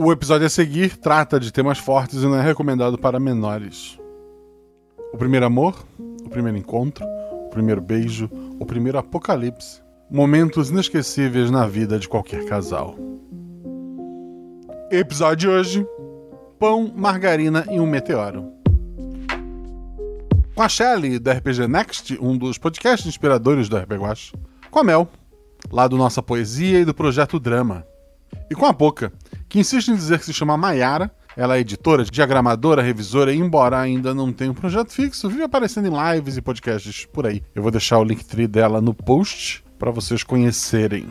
O episódio a seguir trata de temas fortes e não é recomendado para menores. O primeiro amor, o primeiro encontro, o primeiro beijo, o primeiro apocalipse. Momentos inesquecíveis na vida de qualquer casal. Episódio de hoje: Pão, margarina e um meteoro. Com a Shelly, do RPG Next, um dos podcasts inspiradores do RPG Guache. Com a Mel, lá do Nossa Poesia e do Projeto Drama. E com a Boca, que insiste em dizer que se chama Maiara. Ela é editora, diagramadora, revisora, e embora ainda não tenha um projeto fixo, vive aparecendo em lives e podcasts por aí. Eu vou deixar o link dela no post para vocês conhecerem.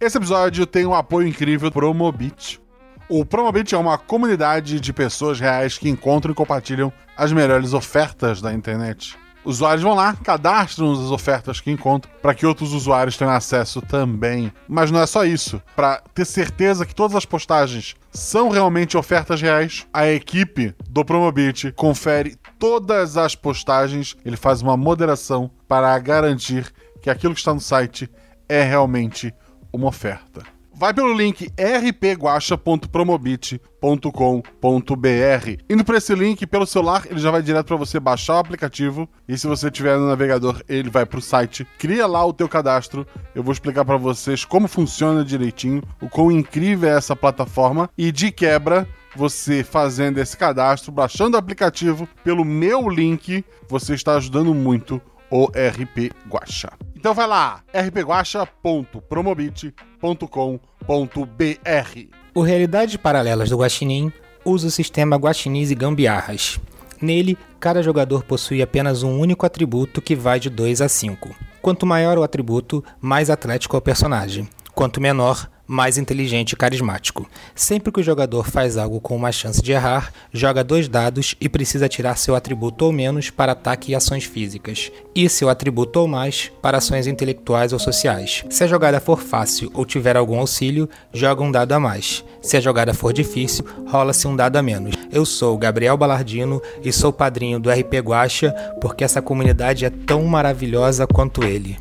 Esse episódio tem um apoio incrível do Promobit. O Promobit é uma comunidade de pessoas reais que encontram e compartilham as melhores ofertas da internet. Usuários vão lá, cadastram as ofertas que encontram para que outros usuários tenham acesso também. Mas não é só isso. Para ter certeza que todas as postagens são realmente ofertas reais, a equipe do Promobit confere todas as postagens, ele faz uma moderação para garantir que aquilo que está no site é realmente uma oferta. Vai pelo link rpguacha.promobit.com.br. Indo para esse link pelo celular, ele já vai direto para você baixar o aplicativo e se você tiver no navegador, ele vai para o site. Cria lá o teu cadastro. Eu vou explicar para vocês como funciona direitinho, o quão incrível é essa plataforma e de quebra você fazendo esse cadastro, baixando o aplicativo pelo meu link, você está ajudando muito o RP Guacha. Então vai lá, rpguacha.promobit.com.br. O Realidade Paralelas do Guaxinim usa o sistema Guaxinins e Gambiarras. Nele, cada jogador possui apenas um único atributo que vai de 2 a 5. Quanto maior o atributo, mais atlético é o personagem. Quanto menor, mais inteligente e carismático. Sempre que o jogador faz algo com uma chance de errar, joga dois dados e precisa tirar seu atributo ou menos para ataque e ações físicas, e seu atributo ou mais para ações intelectuais ou sociais. Se a jogada for fácil ou tiver algum auxílio, joga um dado a mais. Se a jogada for difícil, rola-se um dado a menos. Eu sou Gabriel Balardino e sou padrinho do RP Guacha porque essa comunidade é tão maravilhosa quanto ele.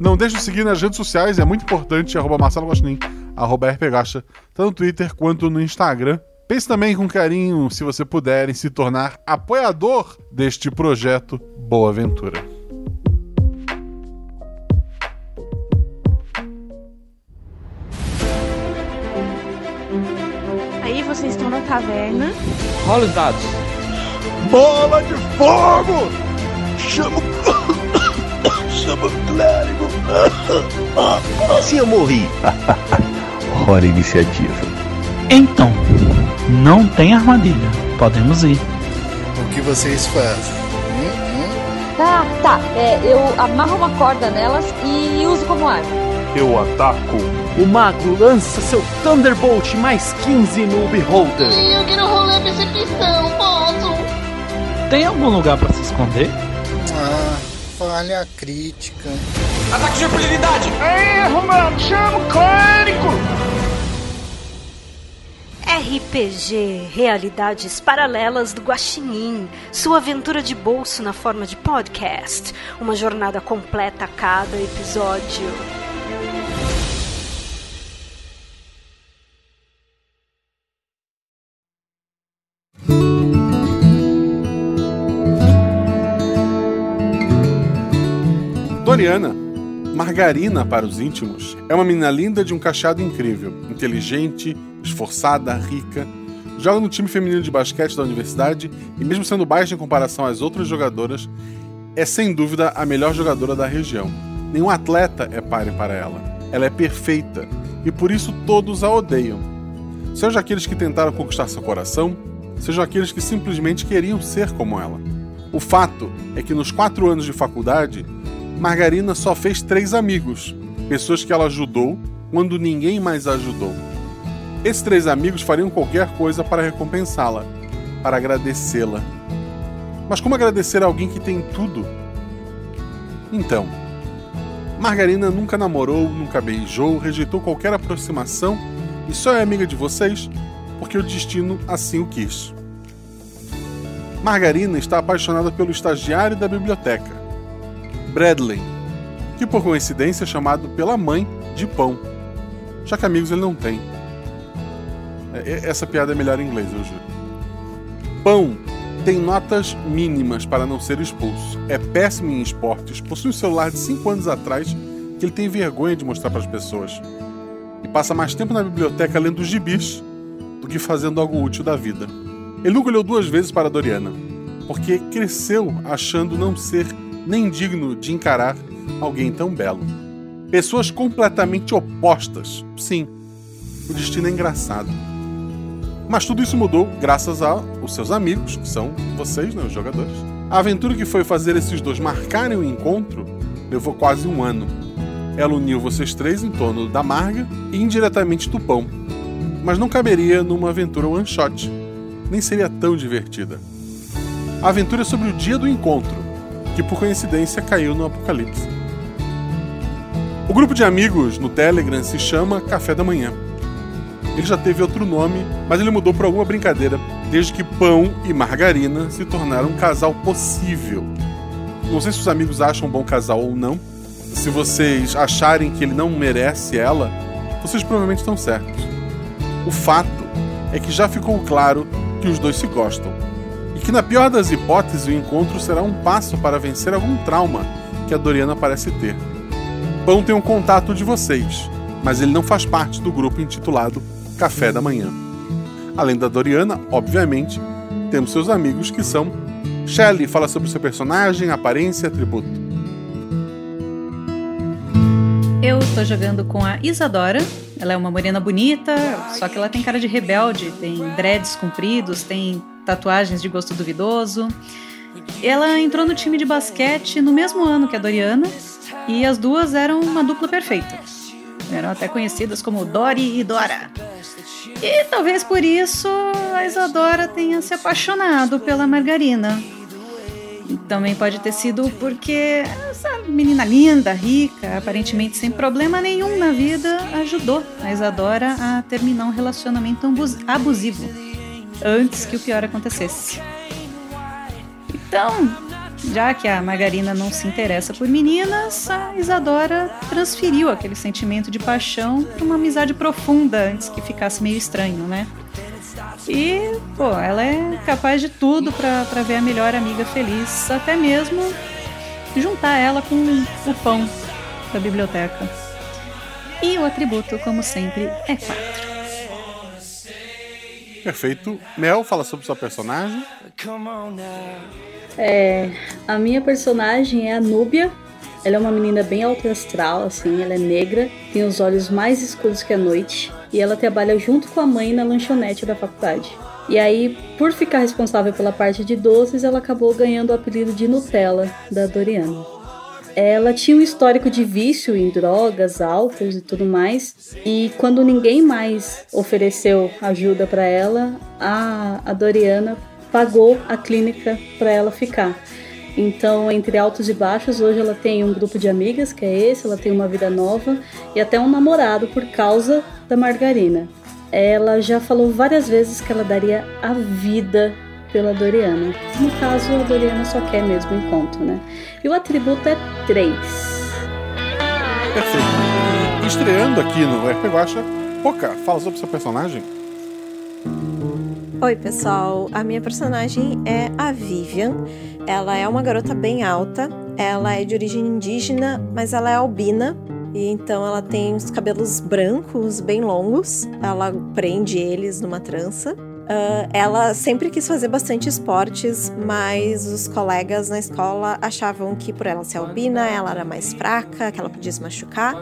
Não deixe de seguir nas redes sociais, é muito importante, arroba Marcelo Gostin, arroba rpgacha, tanto no Twitter quanto no Instagram. Pense também com carinho, se você puder, em se tornar apoiador deste projeto Boa Aventura. Aí vocês estão na taverna. Rola os dados. Bola de fogo! Chama Chama o clérigo! Se eu morri. Hora iniciativa. Então, não tem armadilha. Podemos ir. O que vocês fazem? Hum, hum? Tá, tá. É, eu amarro uma corda nelas e uso como arma. Eu ataco. O mago lança seu Thunderbolt mais 15 no Beholder. Eu quero rolar percepção, posso? Tem algum lugar para se esconder? Ah, falha crítica. Ataque de impunidade! Erro, mano! Chama o clérigo! RPG Realidades Paralelas do Guaxinim, sua aventura de bolso na forma de podcast, uma jornada completa a cada episódio. Doriana, Margarina para os íntimos, é uma menina linda de um cachado incrível, inteligente, esforçada, rica. Joga no time feminino de basquete da universidade e, mesmo sendo baixa em comparação às outras jogadoras, é sem dúvida a melhor jogadora da região. Nenhum atleta é páreo para ela. Ela é perfeita e por isso todos a odeiam. Sejam aqueles que tentaram conquistar seu coração, sejam aqueles que simplesmente queriam ser como ela. O fato é que nos quatro anos de faculdade, Margarina só fez três amigos, pessoas que ela ajudou quando ninguém mais a ajudou. Esses três amigos fariam qualquer coisa para recompensá-la, para agradecê-la. Mas como agradecer a alguém que tem tudo? Então, Margarina nunca namorou, nunca beijou, rejeitou qualquer aproximação e só é amiga de vocês porque o destino assim o quis. Margarina está apaixonada pelo estagiário da biblioteca, Bradley, que por coincidência é chamado pela mãe de Pão, já que amigos ele não tem. É, essa piada é melhor em inglês, eu juro. Pão tem notas mínimas para não ser expulso. É péssimo em esportes, possui um celular de 5 anos atrás que ele tem vergonha de mostrar para as pessoas. E passa mais tempo na biblioteca lendo gibis do que fazendo algo útil da vida. Ele nunca olhou duas vezes para Doriana, porque cresceu achando não ser nem digno de encarar alguém tão belo. Pessoas completamente opostas. Sim, o destino é engraçado. Mas tudo isso mudou graças aos seus amigos, que são vocês, né, os jogadores. A aventura que foi fazer esses dois marcarem o encontro levou quase um ano. Ela uniu vocês três em torno da Marga e indiretamente do Pão. Mas não caberia numa aventura one shot, nem seria tão divertida. A aventura é sobre o dia do encontro, que por coincidência caiu no apocalipse. O grupo de amigos no Telegram se chama Café da Manhã. Ele já teve outro nome, mas ele mudou por alguma brincadeira, desde que Pão e Margarina se tornaram um casal possível. Não sei se os amigos acham um bom casal ou não. Se vocês acharem que ele não merece ela, vocês provavelmente estão certos. O fato é que já ficou claro que os dois se gostam. E que, na pior das hipóteses, o encontro será um passo para vencer algum trauma que a Doriana parece ter. Pão tem um contato de vocês, mas ele não faz parte do grupo intitulado Café da Manhã. Além da Doriana, obviamente, temos seus amigos que são Shelley fala sobre seu personagem, aparência atributo. Eu tô jogando com a Isadora. Ela é uma morena bonita, só que ela tem cara de rebelde, tem dreads compridos, tem tatuagens de gosto duvidoso. Ela entrou no time de basquete no mesmo ano que a Doriana e as duas eram uma dupla perfeita. Eram até conhecidas como Dori e Dora. E talvez por isso a Isadora tenha se apaixonado pela Margarina. Também pode ter sido porque essa menina linda, rica, aparentemente sem problema nenhum na vida, ajudou a Isadora a terminar um relacionamento abusivo antes que o pior acontecesse. Então, já que a Margarina não se interessa por meninas, a Isadora transferiu aquele sentimento de paixão para uma amizade profunda antes que ficasse meio estranho, né? E, pô, ela é capaz de tudo para ver a melhor amiga feliz, até mesmo juntar ela com o pão da biblioteca. E o atributo, como sempre, é 4. Perfeito. Mel, fala sobre sua personagem. É, a minha personagem é a Núbia. Ela é uma menina bem alto astral, assim, ela é negra, tem os olhos mais escuros que a noite e ela trabalha junto com a mãe na lanchonete da faculdade. E aí, por ficar responsável pela parte de doces, ela acabou ganhando o apelido de Nutella da Doriana. Ela tinha um histórico de vício em drogas, álcool e tudo mais. E quando ninguém mais ofereceu ajuda para ela, a, a Doriana pagou a clínica para ela ficar. Então, entre altos e baixos, hoje ela tem um grupo de amigas, que é esse, ela tem uma vida nova e até um namorado por causa da margarina. Ela já falou várias vezes que ela daria a vida pela Doriana. No caso, a Doriana só quer mesmo encontro, né? E o atributo é 3. Perfeito. E estreando aqui no RP Guacha, Poca, fala sobre seu personagem. Oi, pessoal. A minha personagem é a Vivian. Ela é uma garota bem alta. Ela é de origem indígena, mas ela é albina. E então ela tem os cabelos brancos bem longos. Ela prende eles numa trança. Uh, ela sempre quis fazer bastante esportes, mas os colegas na escola achavam que por ela ser albina, ela era mais fraca, que ela podia se machucar.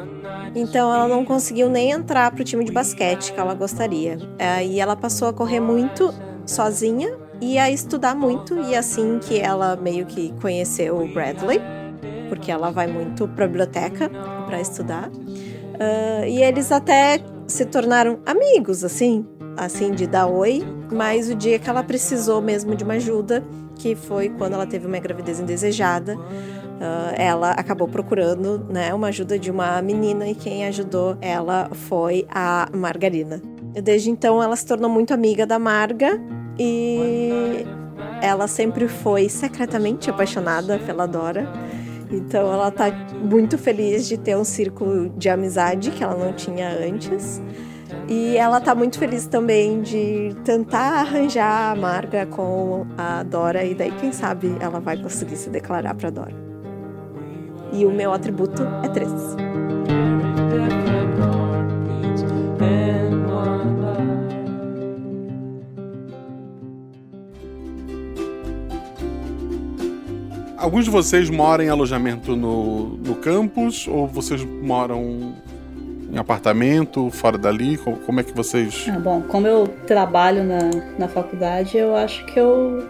Então ela não conseguiu nem entrar para o time de basquete que ela gostaria. Uh, e ela passou a correr muito sozinha e a estudar muito. E assim que ela meio que conheceu o Bradley, porque ela vai muito para a biblioteca para estudar. Uh, e eles até se tornaram amigos, assim, assim, de dar oi, mas o dia que ela precisou mesmo de uma ajuda, que foi quando ela teve uma gravidez indesejada, uh, ela acabou procurando né, uma ajuda de uma menina e quem ajudou ela foi a Margarina. Desde então ela se tornou muito amiga da Marga e ela sempre foi secretamente apaixonada pela Dora. Então ela tá muito feliz de ter um círculo de amizade que ela não tinha antes. E ela tá muito feliz também de tentar arranjar a Marga com a Dora e daí quem sabe ela vai conseguir se declarar para Dora. E o meu atributo é 3. Alguns de vocês moram em alojamento no, no campus ou vocês moram em apartamento, fora dali? Como, como é que vocês. Ah, bom, como eu trabalho na, na faculdade, eu acho que eu,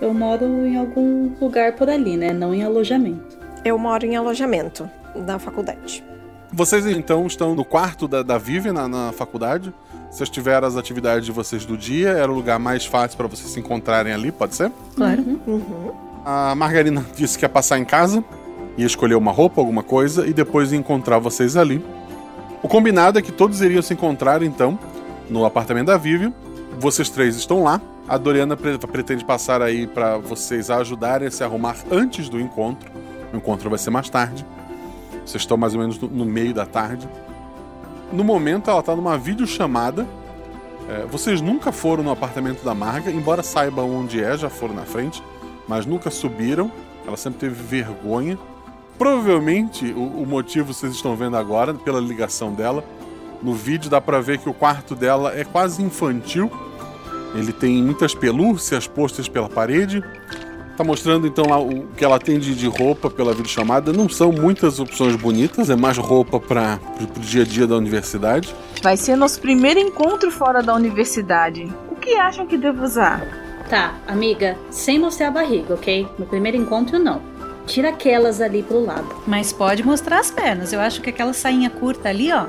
eu moro em algum lugar por ali, né? Não em alojamento. Eu moro em alojamento na faculdade. Vocês então estão no quarto da, da Vivi na, na faculdade? Vocês tiveram as atividades de vocês do dia, era o lugar mais fácil para vocês se encontrarem ali, pode ser? Claro. Uhum. A Margarina disse que ia passar em casa, ia escolher uma roupa, alguma coisa, e depois ia encontrar vocês ali. O combinado é que todos iriam se encontrar, então, no apartamento da Vivian. Vocês três estão lá. A Doriana pre pretende passar aí para vocês ajudarem a se arrumar antes do encontro. O encontro vai ser mais tarde. Vocês estão mais ou menos no, no meio da tarde. No momento, ela está numa videochamada. É, vocês nunca foram no apartamento da Marga, embora saibam onde é, já foram na frente mas nunca subiram. Ela sempre teve vergonha. Provavelmente o, o, motivo vocês estão vendo agora, pela ligação dela. No vídeo dá pra ver que o quarto dela é quase infantil. Ele tem muitas pelúcias postas pela parede. Tá mostrando então lá o que ela tem de, de roupa pela videochamada. Não são muitas opções bonitas, é mais roupa para o dia a dia da universidade. Vai ser nosso primeiro encontro fora da universidade. O que acham que devo usar? Tá, amiga, sem mostrar a barriga, ok? No primeiro encontro, não. Tira aquelas ali pro lado. Mas pode mostrar as pernas. Eu acho que aquela sainha curta ali, ó.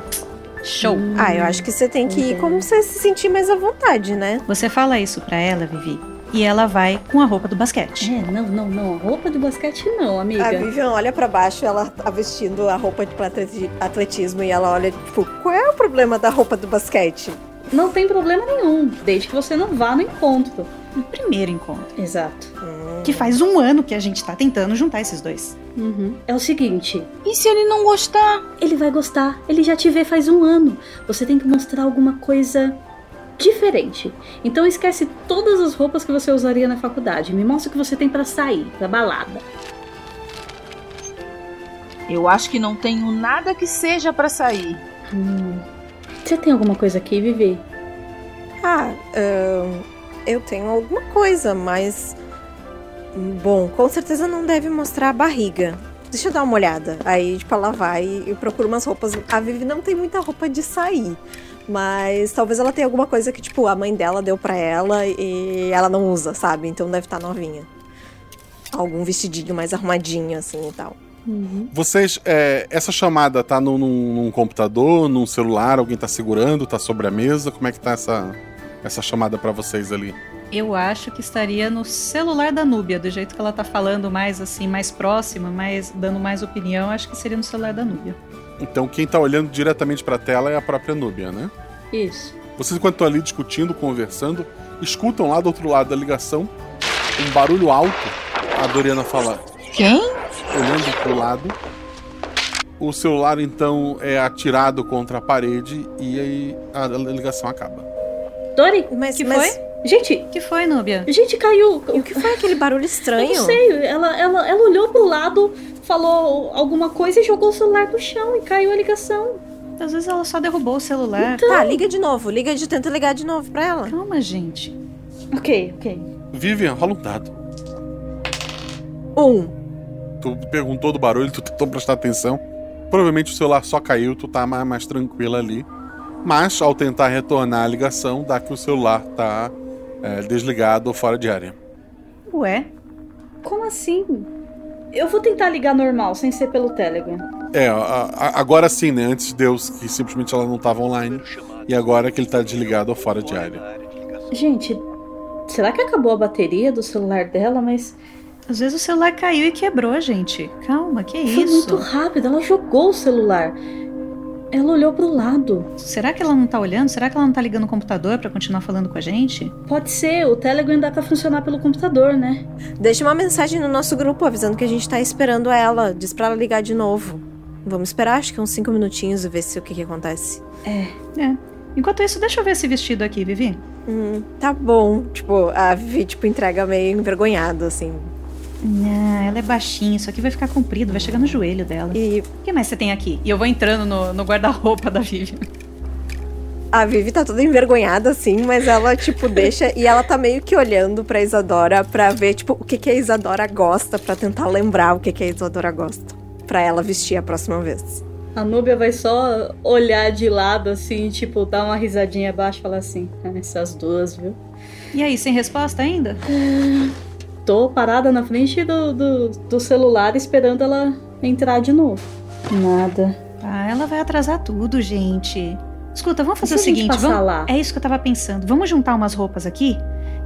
Show. Hum, ah, eu acho que você tem que ir como você se sentir mais à vontade, né? Você fala isso pra ela, Vivi. E ela vai com a roupa do basquete. É, não, não, não. A roupa do basquete não, amiga. A Vivian olha para baixo, ela tá vestindo a roupa de atletismo e ela olha, tipo, qual é o problema da roupa do basquete? Não tem problema nenhum, desde que você não vá no encontro no primeiro encontro. Exato. Que faz um ano que a gente tá tentando juntar esses dois. Uhum. É o seguinte. E se ele não gostar? Ele vai gostar. Ele já te vê faz um ano. Você tem que mostrar alguma coisa diferente. Então esquece todas as roupas que você usaria na faculdade. Me mostra o que você tem para sair, pra balada. Eu acho que não tenho nada que seja para sair. Hum. Você tem alguma coisa aqui, Vivi? Ah, eu tenho alguma coisa, mas. Bom, com certeza não deve mostrar a barriga. Deixa eu dar uma olhada. Aí, tipo, ela vai e procura umas roupas. A Vivi não tem muita roupa de sair. Mas talvez ela tenha alguma coisa que, tipo, a mãe dela deu pra ela e ela não usa, sabe? Então deve estar tá novinha. Algum vestidinho mais arrumadinho, assim e tal. Uhum. Vocês, é, essa chamada tá num, num, computador, num celular, alguém tá segurando, tá sobre a mesa? Como é que tá essa, essa chamada para vocês ali? Eu acho que estaria no celular da Núbia, do jeito que ela tá falando mais assim, mais próxima, mais dando mais opinião, acho que seria no celular da Núbia. Então quem tá olhando diretamente para a tela é a própria Núbia, né? Isso. Vocês enquanto estão ali discutindo, conversando, escutam lá do outro lado da ligação um barulho alto. A Doriana fala: "Quem?" Olhando pro lado. O celular então é atirado contra a parede e aí a ligação acaba. Dori, mas que mas... foi? Gente, que foi, Núbia? Gente, caiu. O que foi aquele barulho estranho? Eu não sei. Ela, ela, ela olhou pro lado, falou alguma coisa e jogou o celular no chão e caiu a ligação. Às vezes ela só derrubou o celular. Então... Tá, liga de novo. Liga de tenta ligar de novo pra ela. Calma, gente. Ok, ok. Vivian, rola um dado. Um. Tu perguntou do barulho, tu tentou prestar atenção. Provavelmente o celular só caiu, tu tá mais, mais tranquila ali. Mas, ao tentar retornar a ligação, dá que o celular tá é, desligado ou fora de área. Ué? Como assim? Eu vou tentar ligar normal, sem ser pelo Telegram. É, a, a, agora sim, né? Antes Deus, que simplesmente ela não estava online. E agora que ele está desligado ou fora de área. Gente, será que acabou a bateria do celular dela? Mas. Às vezes o celular caiu e quebrou, gente. Calma, que Foi isso? muito rápido, ela jogou o celular. Ela olhou pro lado. Será que ela não tá olhando? Será que ela não tá ligando o computador para continuar falando com a gente? Pode ser, o Telegram dá pra funcionar pelo computador, né? Deixa uma mensagem no nosso grupo avisando que a gente tá esperando ela. Diz pra ela ligar de novo. Vamos esperar, acho que uns cinco minutinhos e ver se o que, que acontece. É. É. Enquanto isso, deixa eu ver esse vestido aqui, Vivi. Hum, tá bom. Tipo, a Vivi, tipo, entrega meio envergonhada, assim. Não, ela é baixinha, isso aqui vai ficar comprido, vai chegar no joelho dela. E O que mais você tem aqui? E eu vou entrando no, no guarda-roupa da Vivi. a Vivi tá toda envergonhada, assim, mas ela, tipo, deixa. e ela tá meio que olhando pra Isadora pra ver, tipo, o que, que a Isadora gosta, pra tentar lembrar o que, que a Isadora gosta. Pra ela vestir a próxima vez. A Núbia vai só olhar de lado, assim, tipo, dar uma risadinha abaixo e falar assim: "Ah, essas duas, viu? E aí, sem resposta ainda? Tô parada na frente do, do, do celular esperando ela entrar de novo. Nada. Ah, ela vai atrasar tudo, gente. Escuta, vamos fazer E o se a gente seguinte, passar vamos... lá? É isso que eu tava pensando. Vamos juntar umas roupas aqui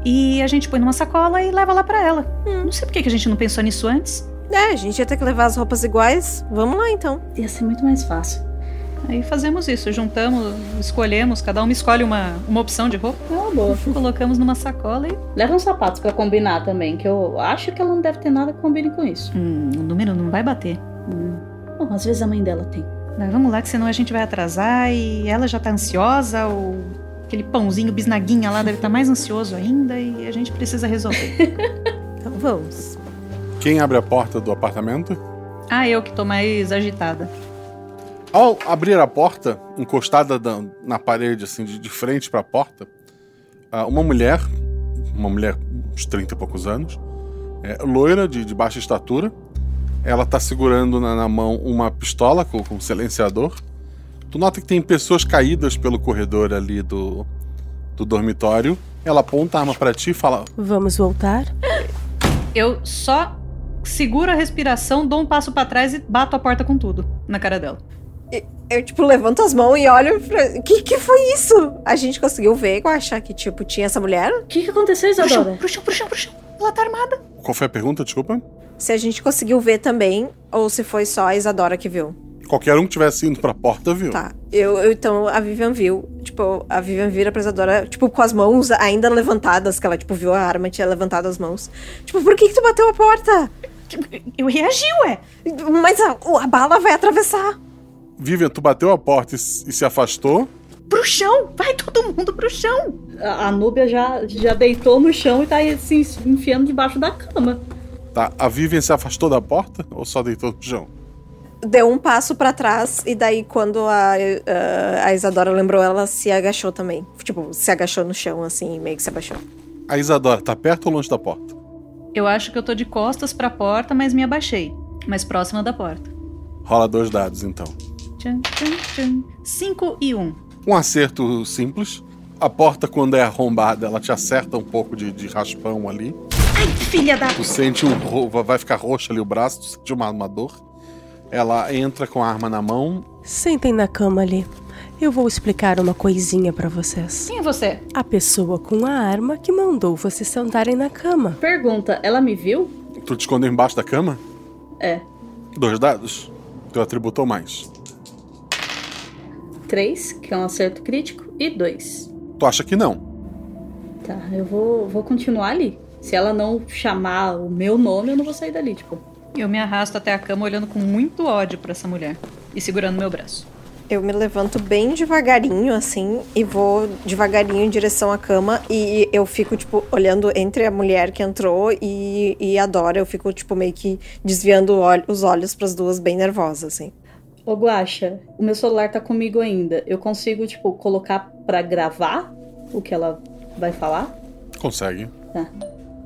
e a gente põe numa sacola e leva lá pra ela. Hum. Não sei por que que a gente não pensou nisso antes. É, a gente ia ter que levar as roupas iguais. Vamos lá, então. Ia ser muito mais fácil. Aí fazemos isso, juntamos, escolhemos, cada uma escolhe uma, uma opção de roupa. É uma boa. Colocamos numa sacola e. Leva uns sapatos pra combinar também, que eu acho que ela não deve ter nada que combine com isso. Hum, o número não vai bater. Bom, às vezes a mãe dela tem. Mas vamos lá, que senão a gente vai atrasar e ela já tá ansiosa, ou aquele pãozinho bisnaguinha lá deve estar mais ansioso ainda e a gente precisa resolver. Então vamos. Quem abre a porta do apartamento? ah, eu que tô mais agitada. Ao abrir a porta, encostada da- na parede, assim, de, de frente para a porta, ah, uma mulher, uma mulher uns 30 e poucos anos, é, loira, de, de baixa estatura, ela tá segurando na, na mão uma pistola com, com silenciador. Tu nota que tem pessoas caídas pelo corredor ali do, do dormitório. Ela aponta a arma para ti e fala: Vamos voltar? Eu só seguro a respiração, dou um passo pra trás e bato a porta com tudo na cara dela. Eu, tipo, levanto as mãos e olho pra. Que que foi isso? A gente conseguiu ver, eu achar que, tipo, tinha essa mulher? O que, que aconteceu, Pro chão, Isadora? pro chão, pro chão, pro chão. Ela tá armada. Qual foi a pergunta? Desculpa. Se a gente conseguiu ver também, ou se foi só a Isadora que viu. Qualquer um que tivesse indo pra porta viu. Tá. Eu, eu- então a Vivian viu. Tipo, a Vivian vira pra Isadora, tipo, com as mãos ainda levantadas, que ela, tipo, viu a arma, tinha levantado as mãos. Tipo, por que que tu bateu a porta? Eu reagi, ué. Mas a, a bala vai atravessar. Vivian, tu bateu a porta e, e se afastou. Pro chão! Vai todo mundo pro chão! A, a Núbia já, já deitou no chão e tá se enfiando debaixo da cama. Tá, a Vivian se afastou da porta ou só deitou no chão? Deu um passo pra trás, e daí, quando a, a, a Isadora lembrou, ela se agachou também. Tipo, se agachou no chão, assim, meio que se abaixou. A Isadora tá perto ou longe da porta? Eu acho que eu tô de costas pra porta, mas me abaixei. Mais próxima da porta. Rola dois dados então. Tchan, tchan, tchan. Cinco e um. Um acerto simples. A porta, quando é arrombada, ela te acerta um pouco de, de raspão ali. Ai, filha da. Tu sente um. ro- Vai ficar roxo ali o braço, tu sente uma, uma dor. Ela entra com a arma na mão. Sentem na cama ali. Eu vou explicar uma coisinha pra vocês. Quem é você? A pessoa com a arma que mandou vocês sentarem na cama. Pergunta, ela me viu? Tu te escondeu embaixo da cama? É. Dois dados. Teu atributo ou mais. Três, que é um acerto crítico, e dois. Tu acha que não? Tá, eu vou, vou continuar ali. Se ela não chamar o meu nome, eu não vou sair dali, tipo. Eu me arrasto até a cama olhando com muito ódio pra essa mulher e segurando meu braço. Eu me levanto bem devagarinho, assim, e vou devagarinho em direção à cama. E eu fico, tipo, olhando entre a mulher que entrou e, e a Dora. Eu fico, tipo, meio que desviando os olhos pras duas, bem nervosa, assim. Ô, Guaxa, o meu celular tá comigo ainda. Eu consigo, tipo, colocar pra gravar o que ela vai falar? Consegue. Tá.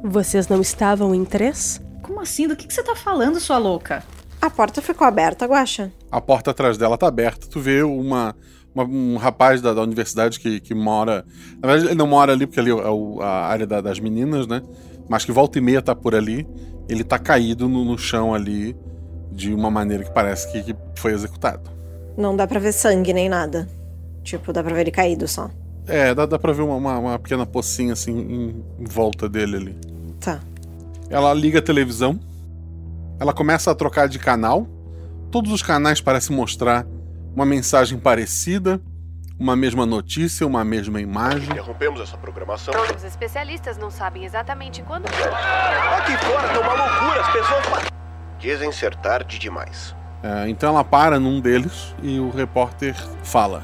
Vocês não estavam em três? Como assim? Do que, que você tá falando, sua louca? A porta ficou aberta, Guaxa. A porta atrás dela tá aberta. Tu vê uma, uma- um rapaz da, da universidade que, que mora. Na verdade, ele não mora ali, porque ali é o- a área da- das meninas, né? Mas que volta e meia tá por ali. Ele tá caído no, no chão ali de uma maneira que parece que, que foi executado. Não dá pra ver sangue nem nada. Tipo, dá pra ver ele caído só. É, dá, dá pra ver uma, uma, uma pequena pocinha assim em, em volta dele ali. Tá. Ela liga a televisão. Ela começa a trocar de canal. Todos os canais parecem mostrar uma mensagem parecida, uma mesma notícia, uma mesma imagem. Interrompemos essa programação. Os especialistas não sabem exatamente quando. Aqui fora tá uma loucura, as pessoas. Dizem ser tarde demais. É, então ela para num deles e o repórter fala.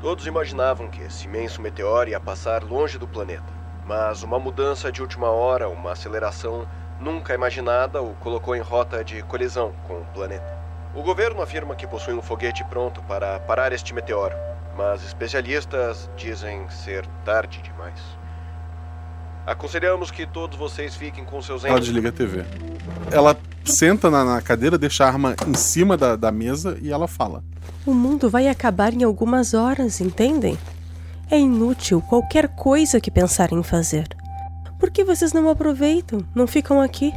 Todos imaginavam que esse imenso meteoro ia passar longe do planeta. Mas uma mudança de última hora, uma aceleração nunca imaginada, o colocou em rota de colisão com o planeta. O governo afirma que possui um foguete pronto para parar este meteoro, mas especialistas dizem ser tarde demais. Aconselhamos que todos vocês fiquem com seus Ela entes. desliga a TV. Ela senta na, na cadeira, deixa a arma em cima da, da mesa e ela fala. O mundo vai acabar em algumas horas, entendem? É inútil qualquer coisa que pensarem em fazer. Por que vocês não aproveitam? Não ficam aqui?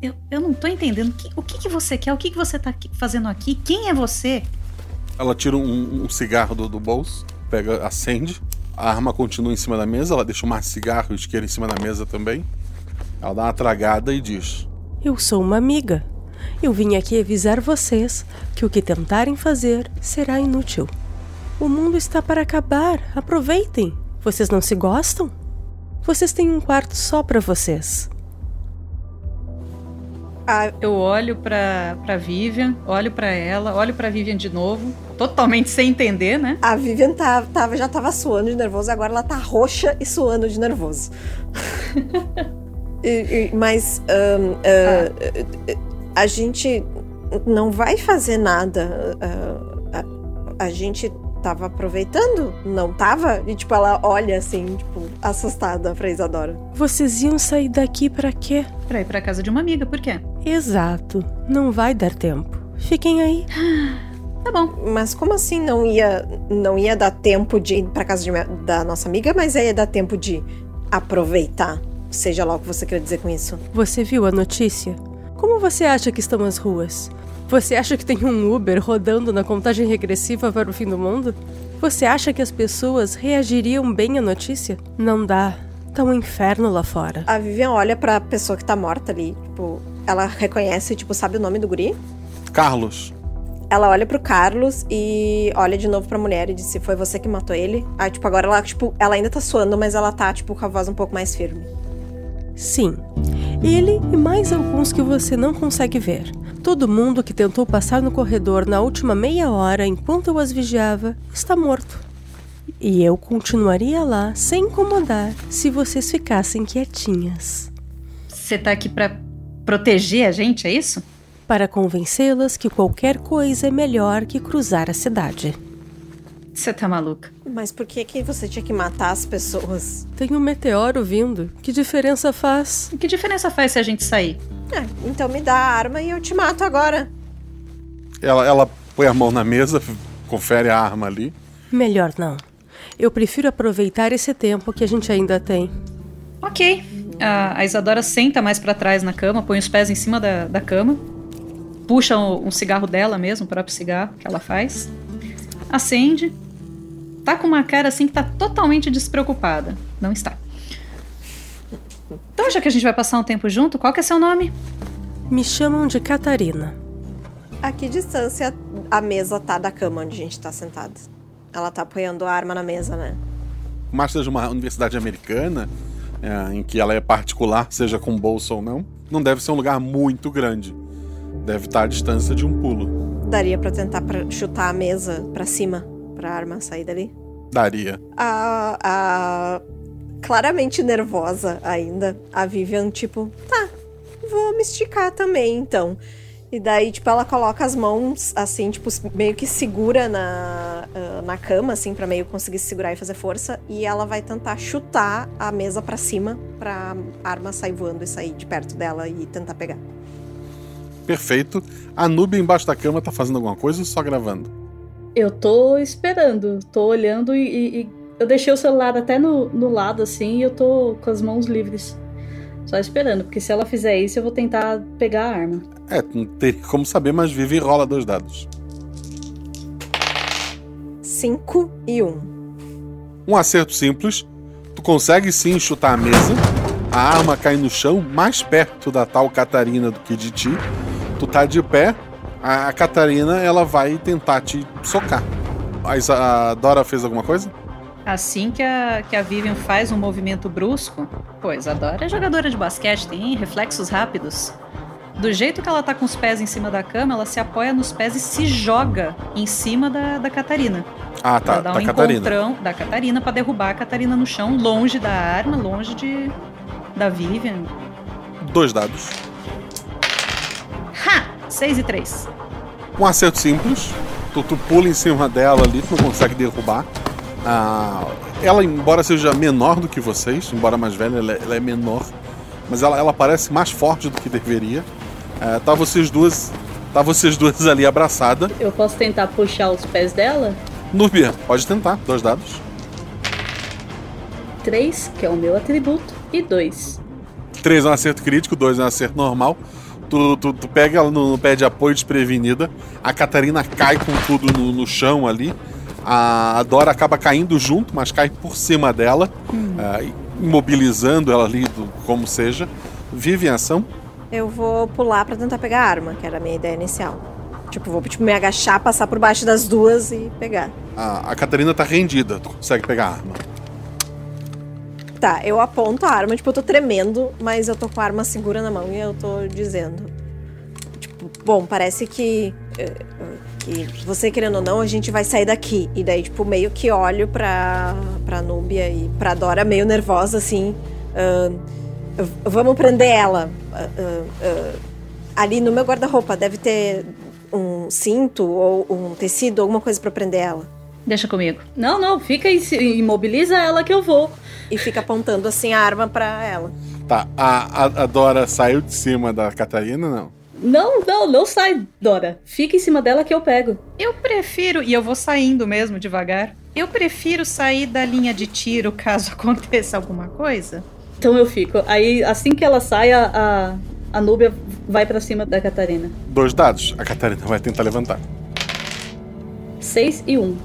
Eu, eu não tô entendendo. Que- o que, que você quer? O que, que você tá aqui- fazendo aqui? Quem é você? Ela tira um, um cigarro do, do bolso, pega, acende. A arma continua em cima da mesa, ela deixa mais cigarro e isqueiro em cima da mesa também. Ela dá uma tragada e diz: Eu sou uma amiga. Eu vim aqui avisar vocês que o que tentarem fazer será inútil. O mundo está para acabar. Aproveitem. Vocês não se gostam? Vocês têm um quarto só para vocês. Eu olho pra, pra Vivian, olho pra ela, olho pra Vivian de novo, totalmente sem entender, né? A Vivian tá, tava, já tava suando de nervoso, agora ela tá roxa e suando de nervoso. E- e- mas ahn, ah, a gente não vai fazer nada. ah, a, a gente tava aproveitando, não tava? E tipo, ela olha assim, tipo, assustada pra Isadora. Vocês iam sair daqui para quê? Pra ir pra casa de uma amiga, por quê? Exato. Não vai dar tempo. Fiquem aí. Tá bom. Mas como assim não ia não ia dar tempo de ir pra casa de da nossa amiga, mas ia dar tempo de aproveitar? Seja lá o que você quer dizer com isso. Você viu a notícia? Como você acha que estão as ruas? Você acha que tem um Uber rodando na contagem regressiva para o fim do mundo? Você acha que as pessoas reagiriam bem à notícia? Não dá. Tá um inferno lá fora. A Vivian olha pra pessoa que tá morta ali, tipo, ela reconhece, tipo, sabe o nome do guri? Carlos. Ela olha pro Carlos e olha de novo pra mulher e diz se foi você que matou ele. Aí, tipo, agora ela, tipo, ela ainda tá suando, mas ela tá, tipo, com a voz um pouco mais firme. Sim. Ele e mais alguns que você não consegue ver. Todo mundo que tentou passar no corredor na última meia hora enquanto eu as vigiava está morto. E eu continuaria lá sem incomodar se vocês ficassem quietinhas. Você tá aqui pra proteger a gente, é isso? Para convencê-las que qualquer coisa é melhor que cruzar a cidade. Você tá maluca. Mas por que que você tinha que matar as pessoas? Tem um meteoro vindo. Que diferença faz? Que diferença faz se a gente sair? É, então me dá a arma e eu te mato agora. Ela, ela põe a mão na mesa, confere a arma ali. Melhor não. Eu prefiro aproveitar esse tempo que a gente ainda tem. Ok. A, a Isadora senta mais pra trás na cama, põe os pés em cima da, da cama, puxa um, um cigarro dela mesmo, o próprio cigarro que ela faz, acende, tá com uma cara assim que tá totalmente despreocupada. Não está. Então, já que a gente vai passar um tempo junto, qual que é seu nome? Me chamam de Catarina. A que distância a mesa tá da cama onde a gente tá sentado? Ela tá apoiando a arma na mesa, né? Mas seja uma universidade americana, é, em que ela é particular, seja com bolsa ou não, não deve ser um lugar muito grande. Deve estar à distância de um pulo. Daria pra tentar pra chutar a mesa pra cima, pra arma sair dali? Daria. A, a claramente nervosa ainda, a Vivian, tipo, tá, vou me esticar também, então. E daí, tipo, ela coloca as mãos, assim, tipo, meio que segura na, ah, na cama, assim, pra meio conseguir se segurar e fazer força. E ela vai tentar chutar a mesa pra cima, pra arma sair voando e sair de perto dela e tentar pegar. Perfeito. A Nubia embaixo da cama tá fazendo alguma coisa ou só gravando? Eu tô esperando, tô olhando e, e- e eu deixei o celular até no, no lado assim e eu tô com as mãos livres. Só esperando, porque se ela fizer isso eu vou tentar pegar a arma. É, não teria como saber, mas vive e rola dois dados. 5 e 1. Um. Um acerto simples. Tu consegue sim chutar a mesa. A arma cai no chão, mais perto da tal Catarina do que de ti. Tu tá de pé, A, a Catarina, ela vai tentar te socar. A, a Dora fez alguma coisa? Assim que a, que a Vivian faz um movimento brusco, pois a Dora é jogadora de basquete, tem reflexos rápidos. Do jeito que ela tá com os pés em cima da cama, ela se apoia nos pés e se joga em cima da, da Catarina. Ah, tá. Ela dá Da um Catarina. encontrão da Catarina pra derrubar a Catarina no chão, longe da arma, longe de da Vivian. Dois dados. Ha! 6 e 3. Um acerto simples. Tu, tu pula em cima dela ali, tu não consegue derrubar. Ah, ela, embora seja menor do que vocês, embora mais velha, ela, é- ela é menor. Mas ela, ela parece mais forte do que deveria. Ah, tá vocês duas. Tá vocês duas ali abraçadas. Eu posso tentar puxar os pés dela? Núbia, pode tentar. Dois dados. Três, que é o meu atributo, e dois. Três é um acerto crítico, dois é um acerto normal. Tu, tu, tu pega ela no, no pé de apoio desprevenida. A Catarina cai com tudo no, no chão ali. A, a Dora acaba caindo junto, mas cai por cima dela, ah, imobilizando ela ali, do- como seja. Vive em ação. Eu vou pular pra tentar pegar a arma, que era a minha ideia inicial. Tipo, vou tipo, me agachar, passar por baixo das duas e pegar. A, a Catarina tá rendida, tu consegue pegar a arma. Tá, eu aponto a arma, tipo, eu tô tremendo, mas eu tô com a arma segura na mão e eu tô dizendo. Tipo, bom, parece que. eh, eh, que você querendo ou não, a gente vai sair daqui. E daí, tipo, meio que olho pra, pra Núbia e pra Dora, meio nervosa, assim. v- vamos prender ela. Ah, ah, ali no meu guarda-roupa deve ter um cinto ou um tecido, alguma coisa pra prender ela. Deixa comigo. Não, não, fica aí, se- immobiliza ela que eu vou. E fica apontando assim a arma pra ela. Tá, a, a, a Dora saiu de cima da Catarina, não? Não, não, não sai, Dora. Fica em cima dela que eu pego. Eu prefiro, e eu vou saindo mesmo devagar. Eu prefiro sair da linha de tiro caso aconteça alguma coisa. Então eu fico. Aí, assim que ela sai, a, a, a Núbia vai pra cima da Catarina. Dois dados. A Catarina vai tentar levantar. Seis e um.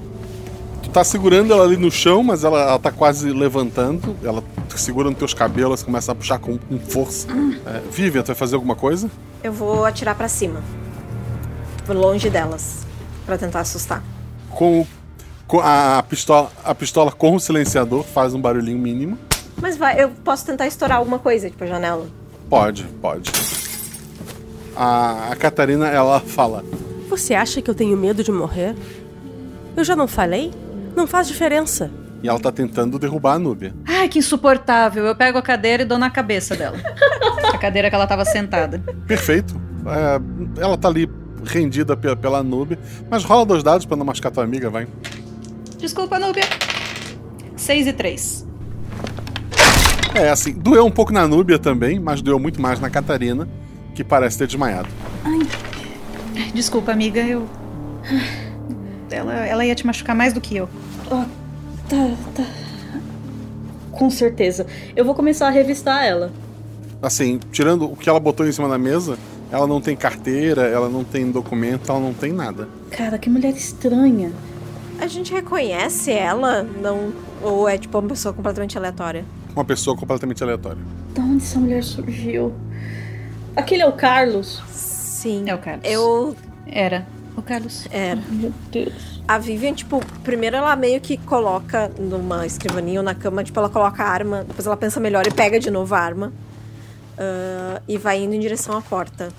Tá segurando ela ali no chão, mas ela, ela tá quase levantando. Ela segura nos teus cabelos, começa a puxar com, com força. É, Vivian, tu vai fazer alguma coisa? Eu vou atirar pra cima. Por longe delas. Pra tentar assustar. Com, com a, pistola, a pistola com o silenciador faz um barulhinho mínimo. Mas vai, eu posso tentar estourar alguma coisa, tipo a janela. Pode, pode. A, a Catarina, ela fala: Você acha que eu tenho medo de morrer? Eu já não falei? Não faz diferença. E ela tá tentando derrubar a Núbia. Ai, que insuportável. Eu pego a cadeira e dou na cabeça dela. a cadeira que ela tava sentada. Perfeito. É, ela tá ali rendida pela, pela Núbia. Mas rola dois dados pra não machucar tua amiga, vai. Desculpa, Núbia. 6 e 3. É, assim, doeu um pouco na Núbia também, mas doeu muito mais na Catarina, que parece ter desmaiado. Desculpa, amiga, eu. Ela, ela ia te machucar mais do que eu. Ah, tá, tá. Com certeza. Eu vou começar a revistar ela. Assim, tirando o que ela botou em cima da mesa, ela não tem carteira, ela não tem documento, ela não tem nada. Cara, que mulher estranha. A gente reconhece ela? Não. Ou é tipo uma pessoa completamente aleatória? Uma pessoa completamente aleatória. Da onde essa mulher surgiu? Aquele é o Carlos? Sim. É o Carlos. Eu. Era. O Carlos. Era. Meu Deus. A Vivian, tipo, primeiro ela meio que coloca numa escrivaninha ou na cama, tipo, ela coloca a arma, depois ela pensa melhor e pega de novo a arma. ah, e vai indo em direção à porta.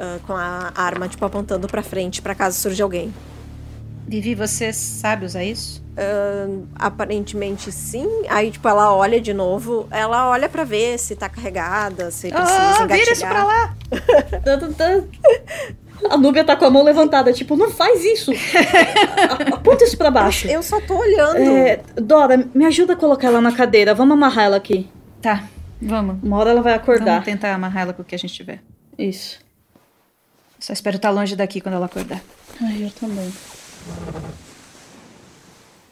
ah, com a arma, tipo, apontando pra frente, pra caso surja alguém. Vivi, você sabe usar isso? Ah, aparentemente sim. Aí, tipo, ela olha de novo. Ela olha pra ver se tá carregada, se precisa Ah, engatilhar. vira isso pra lá! Tá, tá. A Núbia tá com a mão levantada, tipo, não faz isso! Aponta isso pra baixo. Eu só tô olhando. É, Dora, me ajuda a colocar ela na cadeira. Vamos amarrar ela aqui. Tá, vamos. Uma hora ela vai acordar. Vamos tentar amarrar ela com o que a gente tiver. Isso. Só espero estar longe daqui quando ela acordar. Ai, eu também.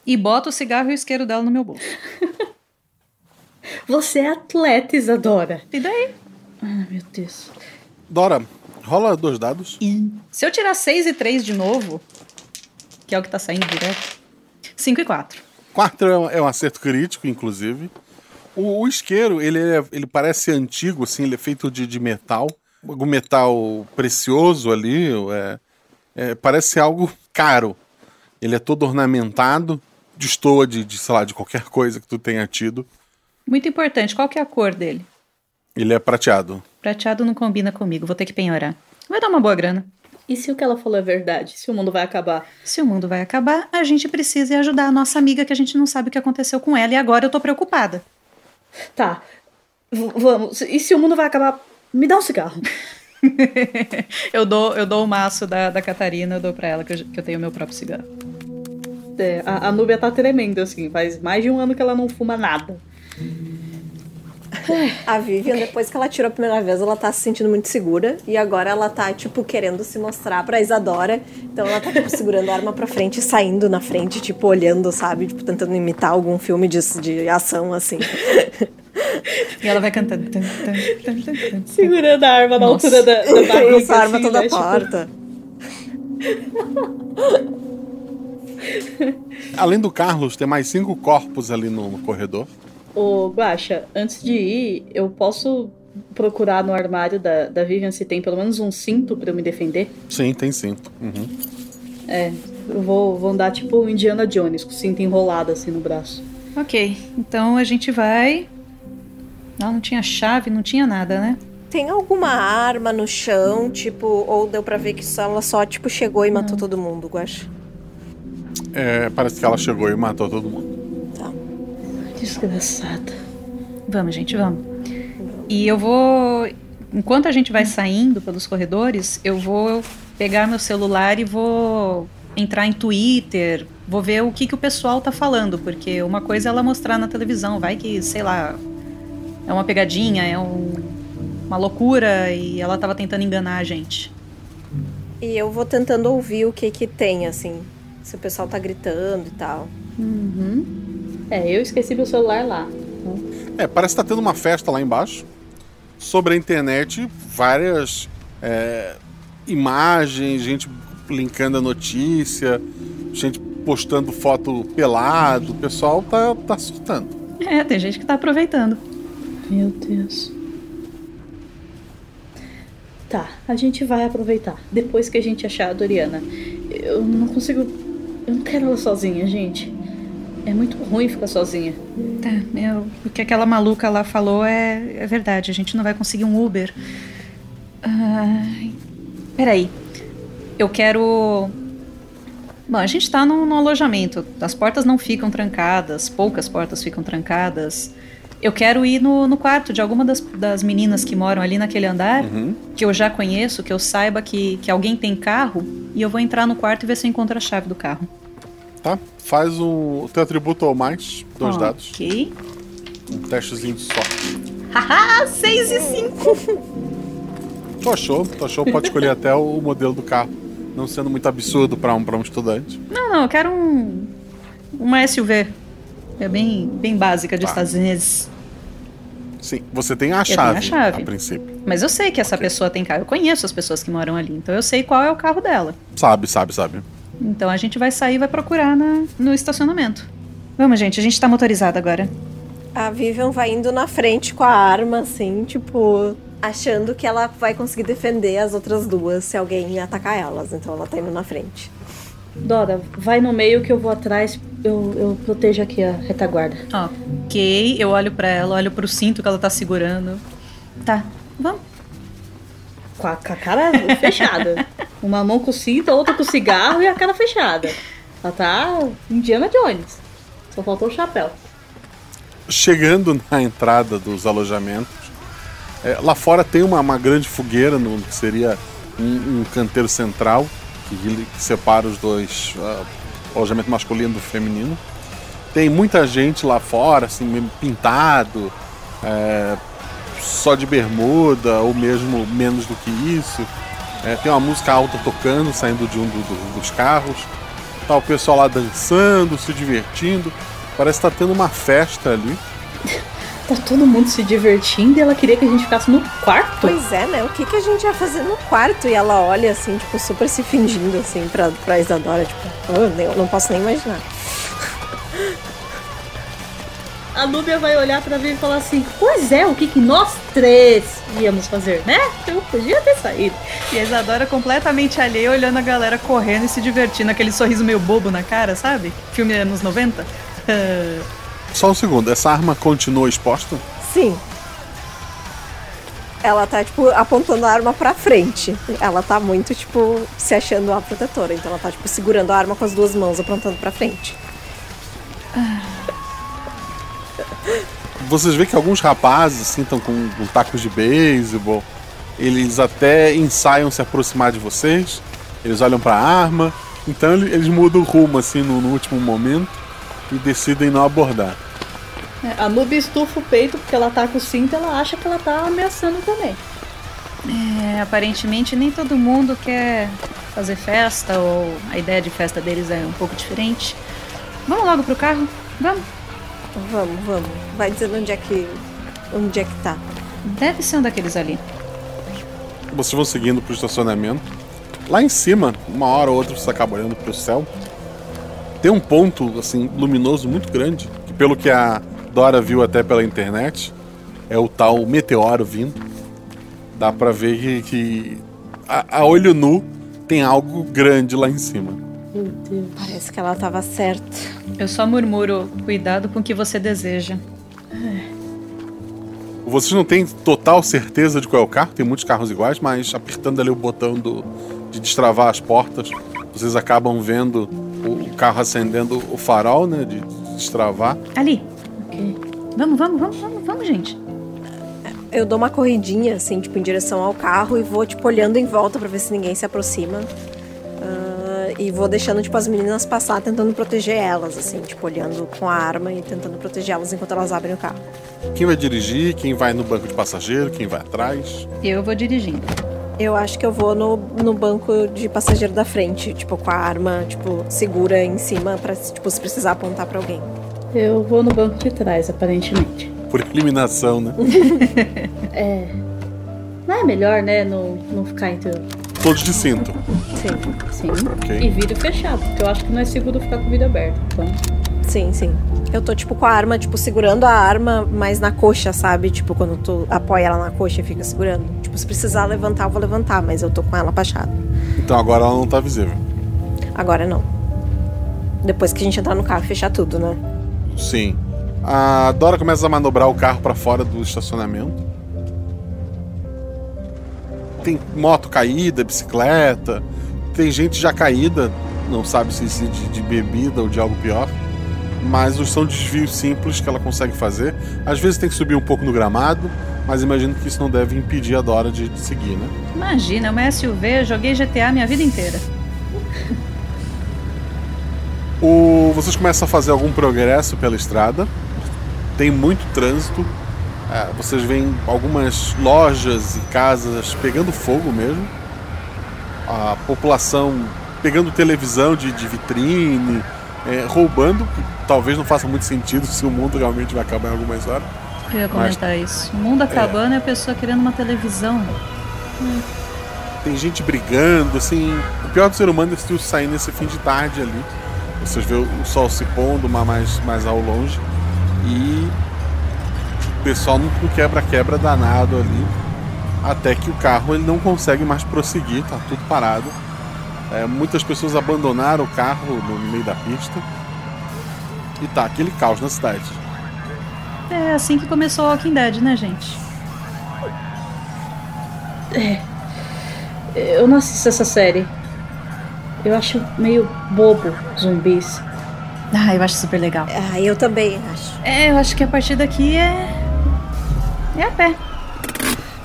E boto o cigarro e o isqueiro dela no meu bolso. Você é atleta, Isadora. E daí? Ai, meu Deus. Dora, rola dois dados. Se eu tirar 6 e 3 de novo, que é o que tá saindo direto, 5 e 4. Quatro é um, é um acerto crítico, inclusive. O, o isqueiro, ele, é- ele parece antigo, assim, ele é feito de, de metal. Algum metal precioso ali, é, é, parece algo caro. Ele é todo ornamentado, destoa de, de, sei lá, de qualquer coisa que tu tenha tido. Muito importante, qual que é a cor dele? Ele é prateado. Prateado não combina comigo, vou ter que penhorar. Vai dar uma boa grana. E se o que ela falou é verdade? Se o mundo vai acabar? Se o mundo vai acabar, a gente precisa ir ajudar a nossa amiga que a gente não sabe o que aconteceu com ela e agora eu tô preocupada. Tá. V vamos. E se o mundo vai acabar? Me dá um cigarro. eu, dou, eu dou o maço da, da Catarina, eu dou pra ela que eu, que eu tenho meu próprio cigarro. É, a, a Núbia tá tremendo, assim. Faz mais de um ano que ela não fuma nada. A Vivian, depois que ela tirou a primeira vez, ela tá se sentindo muito segura. E agora ela tá, tipo, querendo se mostrar pra Isadora. Então ela tá, tipo, segurando a arma pra frente e saindo na frente, tipo, olhando, sabe? Tipo, tentando imitar algum filme de, de ação, assim. E ela vai cantando. Tum, tum, tum, Segurando a arma na Nossa. altura da, da barriga. Arma assim, toda né, tipo-. Além do Carlos, tem mais cinco corpos ali no corredor. Ô, Guaxa, antes de ir, eu posso procurar no armário da, da Vivian se tem pelo menos um cinto pra eu me defender? Sim, tem cinto. Uhum. É, eu vou, vou andar tipo Indiana Jones, com o cinto enrolado assim no braço. Ok, então a gente vai. Não, não tinha chave, não tinha nada, né? Tem alguma arma no chão, tipo, ou deu pra ver que só- ela só, tipo, chegou e matou todo mundo, Guaxa? É, parece que ela chegou e matou todo mundo. Desgraçada. Vamos, gente, vamos. E eu vou. Enquanto a gente vai saindo pelos corredores, eu vou pegar meu celular e vou entrar em Twitter, vou ver o que, que o pessoal tá falando, porque uma coisa é ela mostrar na televisão, vai que, sei lá, é uma pegadinha, é um- uma loucura e ela tava tentando enganar a gente. E eu vou tentando ouvir o que que tem, assim. Se o pessoal tá gritando e tal. Uhum. É, eu esqueci meu celular lá. É, parece que tá tendo uma festa lá embaixo. Sobre a internet, várias é, imagens, gente linkando a notícia, gente postando foto pelado. O pessoal tá, tá surtando. É, tem gente que tá aproveitando. Meu Deus. Tá, a gente vai aproveitar. Depois que a gente achar a Doriana. Eu não consigo. Eu não quero ela sozinha, gente. É muito ruim ficar sozinha. Tá, eu, o que aquela maluca lá falou é, é verdade. A gente não vai conseguir um Uber. Ai, peraí. Eu quero. Bom, a gente tá num, num alojamento. As portas não ficam trancadas, poucas portas ficam trancadas. Eu quero ir no, no quarto de alguma das, das meninas que moram ali naquele andar, Uhum. que eu já conheço, que eu saiba que, que alguém tem carro, e eu vou entrar no quarto e ver se eu encontro a chave do carro. Tá? Faz o, o teu atributo ou mais, dois dados. Ok. Um testezinho de sorte. Haha, 6 e 5. Tu achou? Tu achou? Pode escolher até o modelo do carro. Não sendo muito absurdo pra um, pra um estudante. Não, não, eu quero um. Uma SUV. É bem, bem básica dos Estados Unidos. Sim, você tem a chave, a chave. a princípio. Mas eu sei que essa pessoa tem carro. Eu conheço as pessoas que moram ali. Então eu sei qual é o carro dela. Sabe, sabe, sabe. Então a gente vai sair e vai procurar na, no estacionamento. Vamos, gente, a gente tá motorizado agora. A Vivian vai indo na frente com a arma, assim, tipo, achando que ela vai conseguir defender as outras duas se alguém atacar elas. Então ela tá indo na frente. Dora, vai no meio que eu vou atrás. Eu, eu protejo aqui a retaguarda. Ok, eu olho pra ela, olho pro cinto que ela tá segurando. Tá, vamos. Com a, com a cara fechada. Uma mão com o cinto, a outra com cigarro e a cara fechada. Ela tá Indiana Jones. Só faltou o chapéu. Chegando na entrada dos alojamentos, é, lá fora tem uma, uma grande fogueira no que seria um, um canteiro central que, que separa os dois, ah, o alojamento masculino do feminino. Tem muita gente lá fora, assim, pintado, é, só de bermuda ou mesmo menos do que isso. É, tem uma música alta tocando, saindo de um do- do- dos carros. Tá o pessoal lá dançando, se divertindo. Parece que tá tendo uma festa ali. Tá todo mundo se divertindo e ela queria que a gente ficasse no quarto. Pois é, né? O que, que a gente ia fazer no quarto? E ela olha assim, tipo, super se fingindo, assim, pra, pra Isadora, tipo, "Ah, eu nem- eu não posso nem imaginar. A Núbia vai olhar pra mim e falar assim: Pois é, o que, que nós três íamos fazer, né? Eu podia ter saído. E a Isadora completamente alheia, olhando a galera correndo e se divertindo, aquele sorriso meio bobo na cara, sabe? Filme anos 90. Uh... Só um segundo, essa arma continua exposta? Sim. Ela tá, tipo, apontando a arma pra frente. Ela tá muito, tipo, se achando a protetora. Então ela tá, tipo, segurando a arma com as duas mãos, apontando pra frente. Vocês veem que alguns rapazes, assim, estão com, com tacos de beisebol. Eles até ensaiam se aproximar de vocês. Eles olham pra arma. Então eles mudam o rumo, assim, no, no último momento. E decidem não abordar. É, a Nubia estufa o peito porque ela tá com o cinto ela acha que ela tá ameaçando também. É, aparentemente nem todo mundo quer fazer festa ou a ideia de festa deles é um pouco diferente. Vamos logo pro carro? Vamos? Vamos, vamos. Vai dizendo onde é que. onde é que tá. Deve ser um daqueles ali. Vocês vão seguindo pro estacionamento. Lá em cima, uma hora ou outra você acaba olhando pro céu. Tem um ponto, assim, luminoso muito grande. Que pelo que a Dora viu até pela internet, é o tal meteoro vindo. Dá pra ver que, que a, a olho nu tem algo grande lá em cima. Meu Deus. Parece que ela tava certa. Eu só murmuro, cuidado com o que você deseja. Vocês não têm total certeza de qual é o carro, tem muitos carros iguais, mas apertando ali o botão do, de destravar as portas, vocês acabam vendo o carro acendendo o farol, né? De destravar. Ali. Vamos, vamos, vamos, vamos, vamos, gente. Eu dou uma corridinha, assim, tipo, em direção ao carro e vou, tipo, olhando em volta pra ver se ninguém se aproxima. E vou deixando, tipo, as meninas passar, tentando proteger elas, assim, tipo, olhando com a arma e tentando proteger elas enquanto elas abrem o carro. Quem vai dirigir? Quem vai no banco de passageiro? Quem vai atrás? Eu vou dirigindo. Eu acho que eu vou no, no banco de passageiro da frente, tipo, com a arma, tipo, segura em cima pra, tipo, se precisar apontar pra alguém. Eu vou no banco de trás, aparentemente. Por eliminação, né? é. Não é melhor, né? Não, não ficar entre. Todos de cinto. Sim. Sim. Ok. E vidro fechado, porque eu acho que não é seguro ficar com o vidro aberto. Então. Sim, sim. Eu tô, tipo, com a arma, tipo, segurando a arma, mas na coxa, sabe? Tipo, quando tu apoia ela na coxa e fica segurando. Tipo, se precisar levantar, eu vou levantar, mas eu tô com ela abaixada. Então agora ela não tá visível. Agora não. Depois que a gente entrar no carro e fechar tudo, né? Sim. A Dora começa a manobrar o carro para fora do estacionamento. Tem moto caída, bicicleta, tem gente já caída, não sabe se de, de bebida ou de algo pior. Mas são desvios simples que ela consegue fazer. Às vezes tem que subir um pouco no gramado, mas imagino que isso não deve impedir a Dora de, de seguir, né? Imagina, é uma SUV, joguei GTA minha vida inteira. O, vocês começam a fazer algum progresso pela estrada. Tem muito trânsito. É, vocês veem algumas lojas e casas pegando fogo mesmo. A população pegando televisão de, de vitrine, é, roubando, que talvez não faça muito sentido se o mundo realmente vai acabar em algumas horas. Eu ia comentar Mas, isso. O mundo acabando é... e a pessoa querendo uma televisão. Hum. Tem gente brigando, assim. O pior do ser humano é se sair nesse fim de tarde ali. Vocês vê o sol se pondo mais, mais ao longe. E o pessoal no quebra-quebra danado ali. Até que o carro ele não consegue mais prosseguir, tá tudo parado. É, muitas pessoas abandonaram o carro no meio da pista. E tá aquele caos na cidade. É assim que começou o Walking Dead, né, gente? É. Eu não assisto essa série. Eu acho meio bobo zumbis. Ah, eu acho super legal. Ah, eu também acho. É, eu acho que a partir daqui é. É a pé.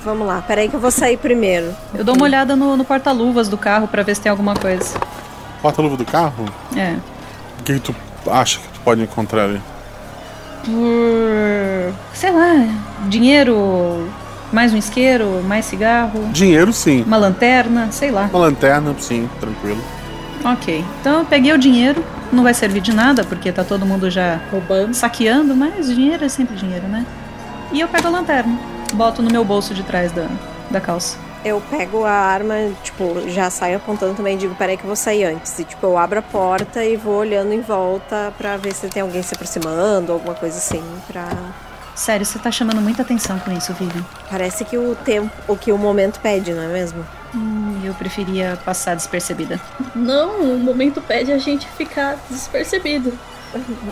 Vamos lá, peraí que eu vou sair primeiro. Eu dou uma olhada no, no porta-luvas do carro para ver se tem alguma coisa. Porta-luva do carro? É. O que, que tu acha que tu pode encontrar ali? Por. sei lá, dinheiro, mais um isqueiro, mais cigarro. Dinheiro, sim. Uma lanterna, sei lá. Uma lanterna, sim, tranquilo. Ok, então eu peguei o dinheiro, não vai servir de nada porque tá todo mundo já roubando, saqueando, mas dinheiro é sempre dinheiro, né? E eu pego a lanterna, boto no meu bolso de trás da, da calça. Eu pego a arma, tipo, já saio apontando também e digo, peraí que eu vou sair antes. E, tipo, eu abro a porta e vou olhando em volta pra ver se tem alguém se aproximando, alguma coisa assim, pra... Sério, você tá chamando muita atenção com isso, Vivian. Parece que o tempo, o que o momento pede, não é mesmo? Hum, eu preferia passar despercebida. Não, o momento pede a gente ficar despercebido.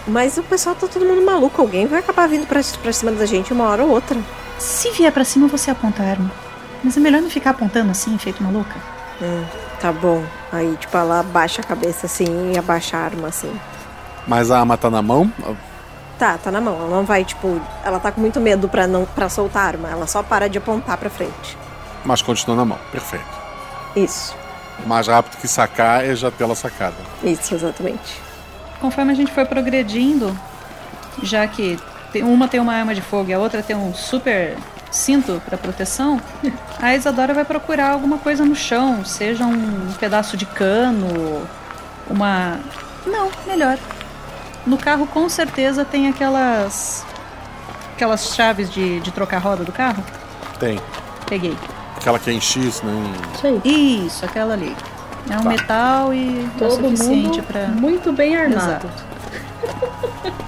Mas o pessoal tá todo mundo maluco. Alguém vai acabar vindo pra, pra cima da gente uma hora ou outra. Se vier pra cima, você aponta a arma. Mas é melhor não ficar apontando assim, feito maluca. Hum, tá bom. Aí, tipo, ela abaixa a cabeça assim e abaixa a arma assim. Mas a arma tá na mão? Tá, tá na mão. Ela não vai, tipo. Ela tá com muito medo pra, não, pra soltar a arma. Ela só para de apontar pra frente. Mas continua na mão. Perfeito. Isso. Mais rápido que sacar é já tê-la sacada. Isso, exatamente. Conforme a gente foi progredindo, já que tem- uma tem uma arma de fogo e a outra tem um super cinto para proteção, a Isadora vai procurar alguma coisa no chão, seja um pedaço de cano, uma. Não, melhor. No carro com certeza tem aquelas. aquelas chaves de, de trocar roda do carro. Tem. Peguei. Aquela que é em X, né? Isso, Isso aquela ali. É um Tá. metal e é o Todo suficiente mundo para muito bem armado.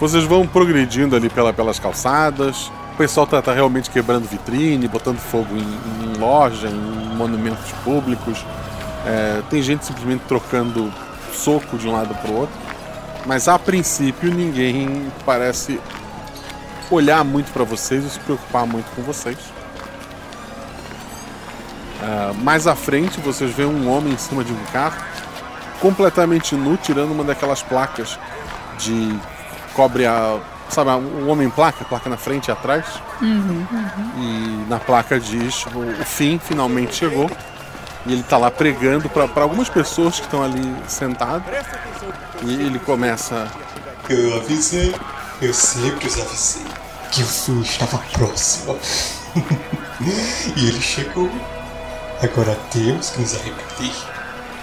Vocês vão progredindo ali pela, pelas calçadas. O pessoal tá, tá realmente quebrando vitrine, botando fogo em, em loja, em monumentos públicos. É, tem gente simplesmente trocando soco de um lado pro outro. Mas a princípio ninguém parece olhar muito para vocês ou se preocupar muito com vocês. Ah, mais à frente vocês veem um homem em cima de um carro, completamente nu, tirando uma daquelas placas de cobre a. Sabe, um homem placa, placa na frente e atrás. Uhum. E na placa diz o, o fim finalmente chegou. E ele tá lá pregando para algumas pessoas que estão ali sentadas. E ele começa. Eu avisei, eu sempre os avisei que o fim estava próximo. e ele chegou. Agora temos que nos arrepender.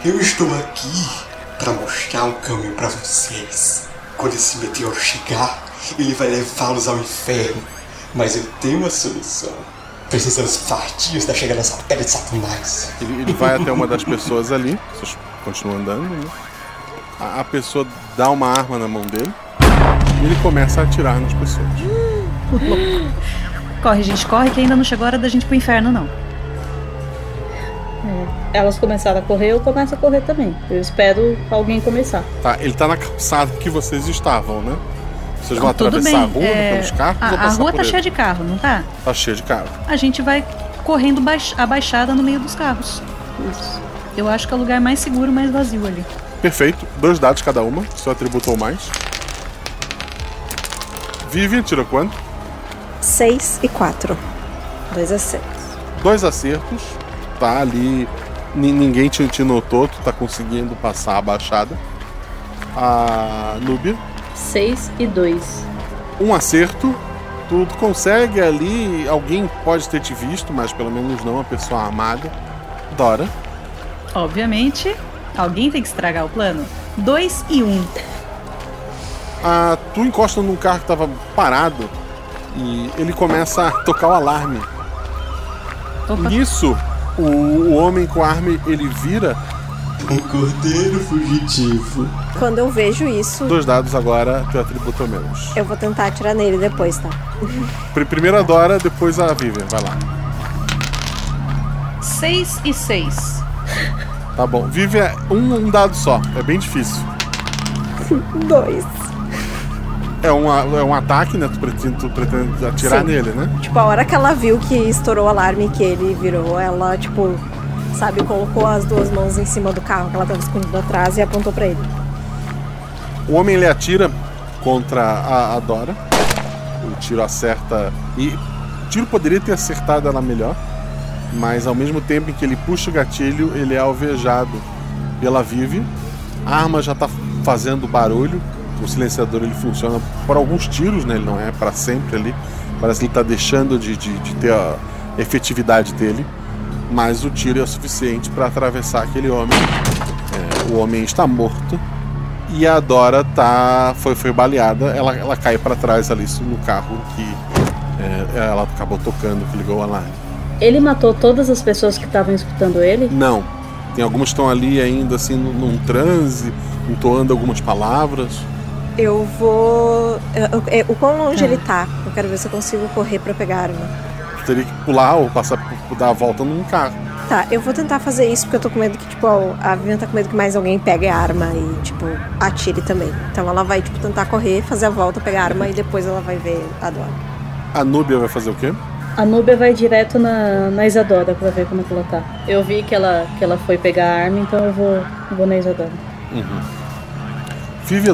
Eu estou aqui para mostrar um caminho para vocês. Quando esse meteoro chegar, ele vai levá-los ao inferno. Mas eu tenho uma solução. Precisamos fartios da chegada dessa pele de Satanás. Ele, ele vai até uma das pessoas ali. Vocês continuam andando, né? A, a pessoa dá uma arma na mão dele. E ele começa a atirar nas pessoas. Corre, gente, corre, que ainda não chegou a hora da gente ir pro inferno, não. É, Elas começaram a correr, eu começo a correr também. Eu espero alguém começar. Tá, ele tá na calçada que vocês estavam, né? Vocês vão Não, tudo atravessar bem. a rua é, pelos carros a, a rua tá ele? cheia de carro, não tá? Tá cheia de carro. A gente vai correndo baix- abaixada no meio dos carros. Isso. Eu acho que é o lugar mais seguro, mais vazio ali. Perfeito. Dois dados cada uma, seu atributo ou mais. Vivian tirou quanto? 6 e 4. Dois acertos. Dois acertos. Tá ali. ni- ninguém te, te notou, tu tá conseguindo passar a baixada. A Núbia. 6 e 2. Um acerto. Tu, tu consegue ali. Alguém pode ter te visto, mas pelo menos não a pessoa armada. Dora. Obviamente, alguém tem que estragar o plano. Dois e um. Ah, tu encosta num carro que tava parado e ele começa a tocar o alarme. Nisso, o, o homem com a arma ele vira. Um cordeiro fugitivo. Quando eu vejo isso, Dois dados agora, teu atributo é o menos. eu vou tentar atirar nele depois, tá? Pri- Primeiro a Dora, depois a Vivian. Vai lá. Seis e seis. Tá bom. Vivian é um, um dado só. É bem difícil. Dois. É um, é um ataque, né? Tu pretende, tu pretende atirar Sim. nele, né? Tipo, a hora que ela viu que estourou o alarme que ele virou, ela, tipo, sabe, colocou as duas mãos em cima do carro que ela tava escondido atrás e apontou pra ele. O homem ele atira contra a, a Dora. O tiro acerta. E o tiro poderia ter acertado ela melhor. Mas ao mesmo tempo em que ele puxa o gatilho, ele é alvejado pela Vivi. A arma já tá fazendo barulho. O silenciador ele funciona por alguns tiros, né? Ele não é para sempre ali. Parece que ele tá deixando de, de, de ter a efetividade dele. Mas o tiro é o suficiente para atravessar aquele homem. É, o homem está morto. E a Dora tá foi foi baleada, ela, ela cai para trás ali no carro que É, ela acabou tocando, que ligou o alarme. Ele matou todas as pessoas que estavam escutando ele? Não. Tem algumas que estão ali ainda, assim, num, num transe, entoando algumas palavras. Eu vou. eu- eu- o quão longe Ah. ele tá? Eu quero ver se eu consigo correr pra pegar a arma. Tu teria que pular ou passar por dar a volta num carro. Tá, eu vou tentar fazer isso porque eu tô com medo que, tipo, a Vivian tá com medo que mais alguém pegue a arma e, tipo, atire também. Então ela vai, tipo, tentar correr, fazer a volta, pegar a arma e depois ela vai ver a Dora. A Núbia vai fazer o quê? A Núbia vai direto na, na Isadora pra ver como é que ela tá. Eu vi que ela, que ela foi pegar a arma, então eu vou, eu vou na Isadora. Uhum.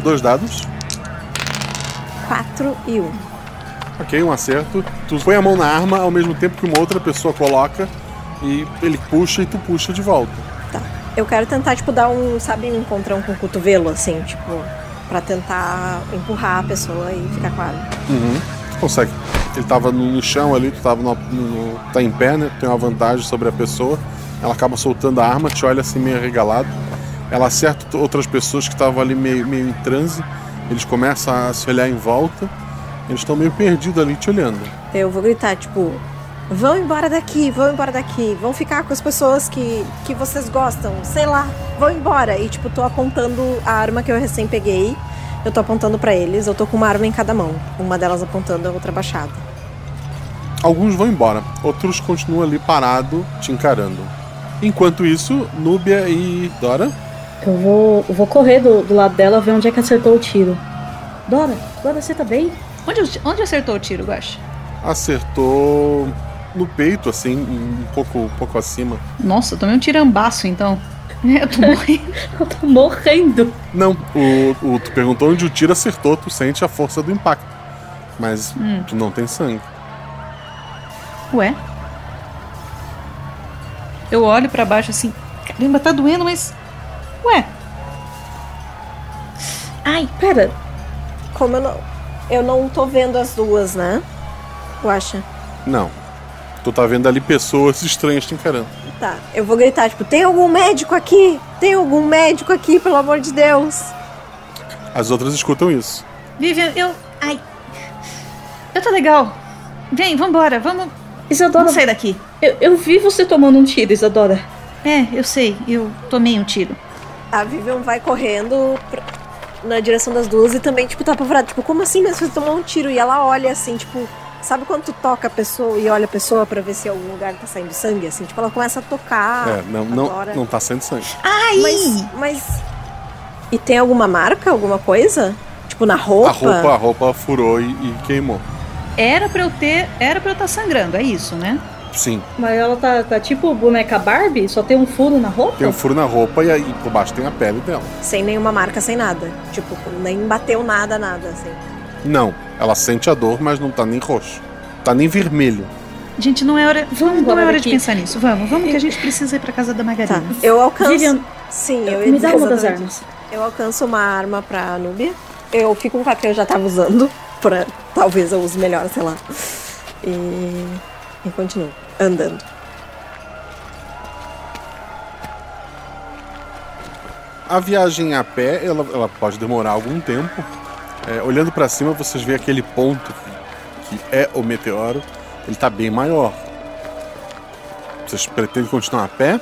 Dois dados. 4 e 1. Um. Ok, um acerto. Tu põe a mão na arma ao mesmo tempo que uma outra pessoa coloca e ele puxa e tu puxa de volta. Eu quero tentar, tipo, dar um, sabe, um encontrão com o cotovelo, assim, tipo, pra tentar empurrar a pessoa e ficar com a arma. Uhum. Tu consegue. Ele tava no, chão ali, tu tava no, no- tá em pé, né? Tu tem uma vantagem sobre a pessoa. Ela acaba soltando a arma, te olha assim meio arregalado. Ela acerta outras pessoas que estavam ali meio, meio em transe. Eles começam a se olhar em volta. Eles estão meio perdidos ali te olhando. Eu vou gritar, tipo, vão embora daqui, vão embora daqui, vão ficar com as pessoas que, que vocês gostam, sei lá, vão embora. E, tipo, tô apontando a arma que eu recém peguei. Eu tô apontando pra eles, eu tô com uma arma em cada mão. Uma delas apontando, a outra baixada. Alguns vão embora, outros continuam ali parado, te encarando. Enquanto isso, Núbia e Dora Eu vou, eu vou correr do, do lado dela ver onde é que acertou o tiro. Dora, Dora, você tá bem? Onde, onde acertou o tiro, Guache? acertou no peito, assim, um pouco, um pouco acima. Nossa, eu tomei um tirambaço então. Eu tô morrendo. eu tô morrendo. Não, o, o- tu perguntou onde o tiro acertou, tu sente a força do impacto. Mas Hum. tu não tem sangue. Ué? Eu olho pra baixo assim. Caramba, tá doendo, mas. Ué? Ai, pera. Como eu não. Eu não tô vendo as duas, né? Eu acho. Não. Tu tá vendo ali pessoas estranhas te encarando. Tá, eu vou gritar, tipo, tem algum médico aqui? Tem algum médico aqui, pelo amor de Deus? As outras escutam isso. Vivian, eu. Ai. Eu tô legal. Vem, vambora, vamos. Isadora, Vamos sair daqui. Eu, eu vi você tomando um tiro, Isadora. É, eu sei, eu tomei um tiro. A Vivian vai correndo pra- na direção das duas e também, tipo, tá apavorada. Tipo, como assim? Mas você tomou um tiro? E ela olha assim, tipo, sabe quando tu toca a pessoa e olha a pessoa pra ver se algum lugar tá saindo sangue? Assim, tipo, ela começa a tocar. é, não, não, não tá saindo sangue. Ai! Mas, mas. E tem alguma marca, alguma coisa? Tipo, na roupa? A roupa, a roupa furou e, e queimou. Era pra eu ter. Era pra eu estar sangrando, é isso, né? Sim. Mas ela tá, tá tipo boneca Barbie? Só tem um furo na roupa? Tem um furo na roupa e aí por baixo tem a pele dela. Sem nenhuma marca, sem nada. Tipo, nem bateu nada, nada, assim. Não, ela sente a dor, mas não tá nem roxo. Tá nem vermelho. Gente, não é hora. Vamos não embora é hora de daqui. pensar nisso. Vamos, vamos que a gente precisa ir pra casa da Margarina. Tá, eu alcanço. Vivian, Sim, eu me dá uma das armas. Eu alcanço uma arma pra Nubia. Eu fico com a que eu já tava usando. Pra talvez eu use melhor, sei lá. E. E continuo andando. A viagem a pé, ela, ela pode demorar algum tempo. É, olhando pra cima, vocês veem aquele ponto que, que é o meteoro. Ele tá bem maior. Vocês pretendem continuar a pé?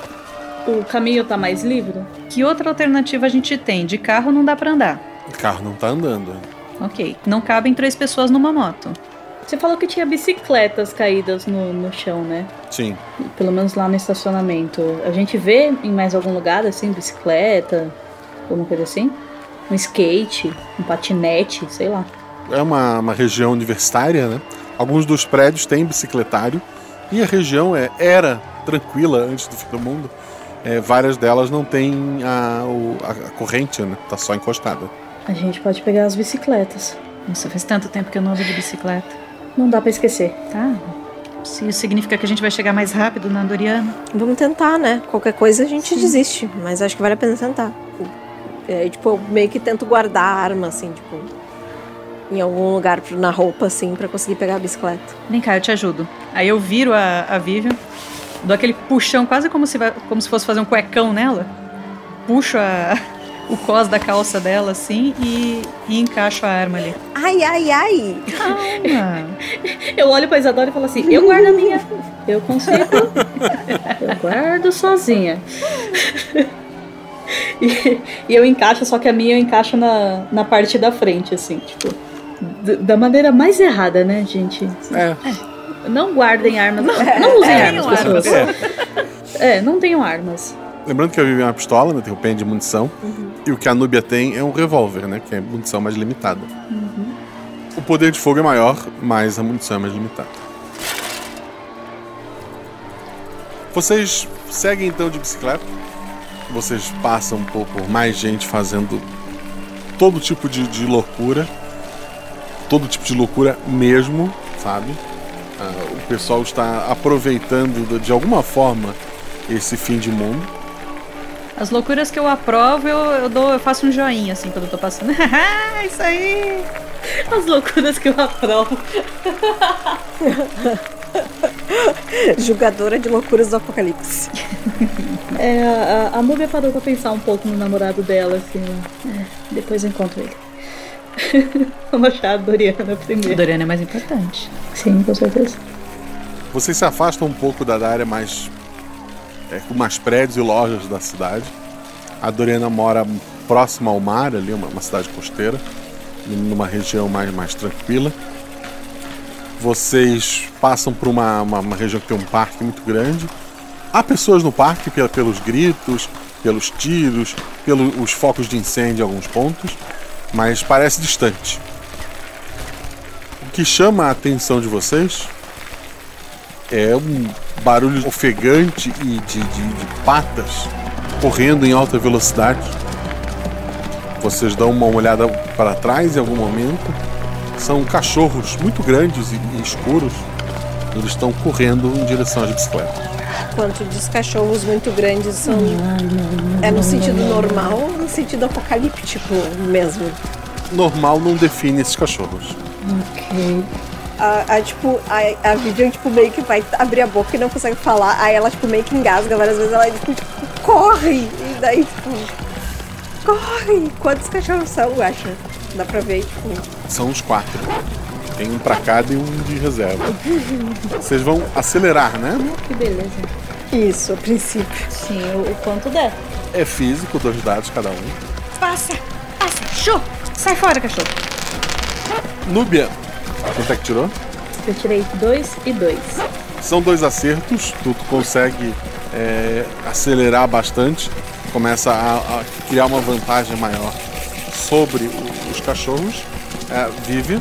O caminho tá mais livre? Que outra alternativa a gente tem? De carro não dá pra andar. O carro não tá andando. Ok. Não cabem três pessoas numa moto. Você falou que tinha bicicletas caídas no, no chão, né? Sim. Pelo menos lá no estacionamento. A gente vê em mais algum lugar, assim, bicicleta, alguma coisa assim? Um skate, um patinete, sei lá. É uma, uma região universitária, né? Alguns dos prédios têm bicicletário. E a região é, era tranquila antes do fim do mundo. É, várias delas não têm a, o- a- a corrente, né? Tá só encostada. A gente pode pegar as bicicletas. Nossa, faz tanto tempo que eu não ando de bicicleta. Não dá pra esquecer. Tá. Se isso significa que a gente vai chegar mais rápido na Andoriana. Vamos tentar, né? Qualquer coisa a gente desiste. Mas acho que vale a pena tentar. E aí, tipo, eu meio que tento guardar a arma, assim, tipo. Em algum lugar na roupa, assim, pra conseguir pegar a bicicleta. Vem cá, eu te ajudo. Aí eu viro a, a Vivian, dou aquele puxão, quase como se, como se fosse fazer um cuecão nela. Puxo a, o cos da calça dela assim e, e encaixo a arma ali. Ai, ai, ai. Calma. Eu olho pra Isadora e falo assim: eu guardo a minha. Eu consigo. Eu guardo sozinha. E, e eu encaixo, só que a minha eu encaixo na, na parte da frente, assim, tipo. Da maneira mais errada, né, gente? É. Não guardem armas. Não, não usem É, armas, pessoas. armas. É, não tenham armas. Lembrando que a Vivi é uma pistola, né? Tem o pen de munição. E o que a Núbia tem é um revólver, né? Que é munição mais limitada. O poder de fogo é maior, mas a munição é mais limitada. Vocês seguem então de bicicleta. Vocês passam um pouco por mais gente fazendo todo tipo de, de loucura. Todo tipo de loucura mesmo, sabe? Ah, o pessoal está aproveitando de alguma forma esse fim de mundo. As loucuras que eu aprovo, eu, eu dou, eu faço um joinha assim quando eu tô passando. Isso aí! As loucuras que eu aprovo. Julgadora de loucuras do apocalipse. É, a, a Núbia parou pra pensar um pouco no namorado dela, assim. É, depois eu encontro ele. Vamos achar a Doriana primeiro. Doriana é mais importante. Sim, com certeza. Vocês se afastam um pouco da área mais. É, com mais prédios e lojas da cidade. A Doriana mora próxima ao mar, ali, uma, uma cidade costeira, numa região mais, mais tranquila. Vocês passam por uma, uma, uma região que tem um parque muito grande. Há pessoas no parque pelos gritos, pelos tiros, pelos focos de incêndio em alguns pontos, mas parece distante. O que chama a atenção de vocês é um barulho ofegante e de, de- de patas correndo em alta velocidade. Vocês dão uma olhada para trás em algum momento. São cachorros muito grandes e, e escuros. Eles estão correndo em direção às bicicletas. Quanto dos cachorros muito grandes são. É no sentido normal ou no sentido apocalíptico mesmo? Normal não define esses cachorros. Ok. A, a, tipo, a, a Vivian, tipo, meio que vai abrir a boca e não consegue falar. Aí ela, tipo, meio que engasga várias vezes. Ela, tipo, corre! E daí, tipo, corre! Quantos cachorros são, acha? Dá pra ver, tipo. São os quatro. Tem um pra cada e um de reserva. Vocês vão acelerar, né? Que beleza. Isso, a princípio. Sim, o, o quanto der. É físico, dois dados cada um. Passa! Passa! Show! Sai fora, cachorro! Núbia, quanto é que tirou? Eu tirei dois e dois. São dois acertos, tu, tu consegue é, acelerar bastante, começa a, a criar uma vantagem maior sobre o- os cachorros. É, Vive.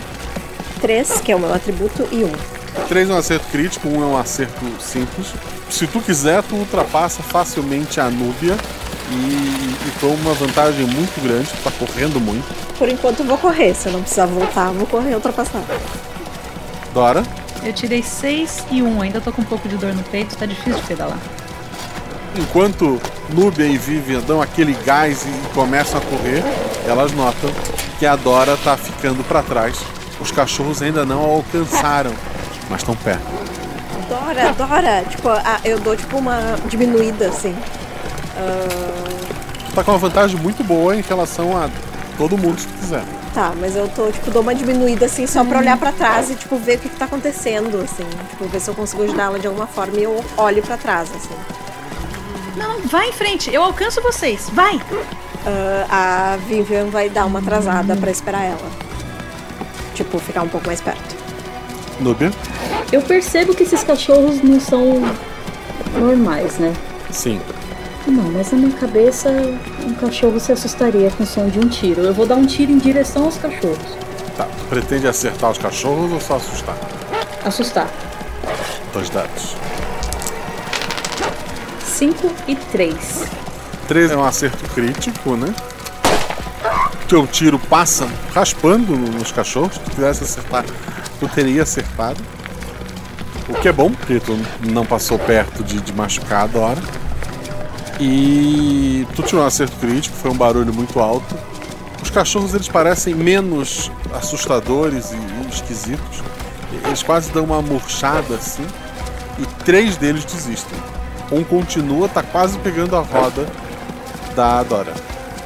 Três, que é o meu atributo, e um. Três é um acerto crítico, um é um acerto simples. Se tu quiser, tu ultrapassa facilmente a Núbia e, e toma uma vantagem muito grande, tu tá correndo muito. Por enquanto eu vou correr. Se eu não precisar voltar, eu vou correr e ultrapassar. Dora, Eu tirei 6 e 1, ainda tô com um pouco de dor no peito, tá difícil de pedalar. enquanto Núbia e Vivian dão aquele gás e começam a correr, elas notam que a Dora tá ficando para trás. Os cachorros ainda não a alcançaram, mas estão perto. Dora, Dora! Tipo, ah, eu dou tipo uma diminuída assim. Tu tá com uma vantagem muito boa em relação a todo mundo, se tu quiser. tá, mas eu tô, tipo, dou uma diminuída assim só pra olhar pra trás e, tipo, ver o que, que tá acontecendo, assim. Tipo, ver se eu consigo ajudar ela de alguma forma e eu olho pra trás, assim. Não, vai em frente, eu alcanço vocês, vai! Ah, a Vivian vai dar uma atrasada pra esperar ela. Tipo, ficar um pouco mais perto. Núbia? Eu percebo que esses cachorros não são normais, né? Sim. Não, mas na minha cabeça um cachorro se assustaria com o som de um tiro. Eu vou dar um tiro em direção aos cachorros. Tá. Tu pretende acertar os cachorros ou só assustar? Assustar. Dois dados. 5 e 3. 13 é um acerto crítico, né? Teu tiro passa raspando no- nos cachorros. Se tu quisesse acertar, tu teria acertado. O que é bom, porque tu não passou perto de, de machucar a Dora. E tu tirou um acerto crítico, foi um barulho muito alto. Os cachorros eles parecem menos assustadores e, e esquisitos. Eles quase dão uma murchada assim. E três deles desistem. Um continua, tá quase pegando a roda da Dora.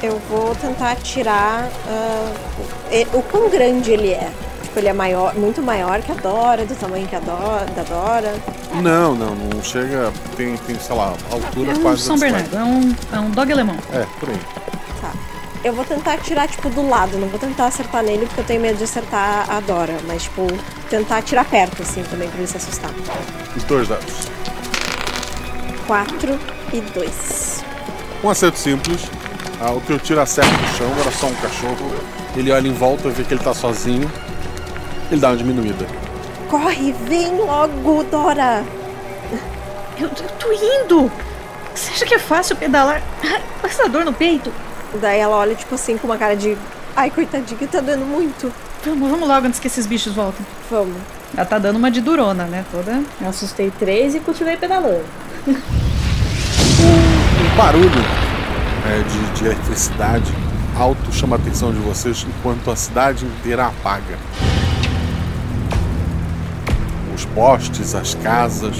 Eu vou tentar tirar uh, o quão grande ele é. Tipo, ele é maior, muito maior que a Dora, do tamanho que a Dora, da Dora. Não, não, não chega. Tem, tem sei lá, altura É um quase. São Bernardo, é um, é um dog alemão. É, por aí. Tá. Eu vou tentar tirar, tipo, do lado. Não vou tentar acertar nele porque eu tenho medo de acertar a Dora. Mas, tipo, tentar tirar perto, assim, também, pra ele se assustar. Os dois dados. 4 e 2. Um acerto simples. Ah, o teu tiro acerta no chão, era só um cachorro. Ele olha em volta, vê que ele tá sozinho. Ele dá uma diminuída. Corre, vem logo, Dora! Eu, eu tô indo! Você acha que é fácil pedalar? Com essa dor no peito? Daí ela olha, tipo assim, com uma cara de. Ai, coitadinha, tá doendo muito. Vamos, vamos logo antes que esses bichos voltem. Vamos. Ela tá dando uma de durona, né? Toda. Eu assustei três e continuei pedalando. Um barulho é, de, de eletricidade alto chama a atenção de vocês enquanto a cidade inteira apaga. Os postes, as casas,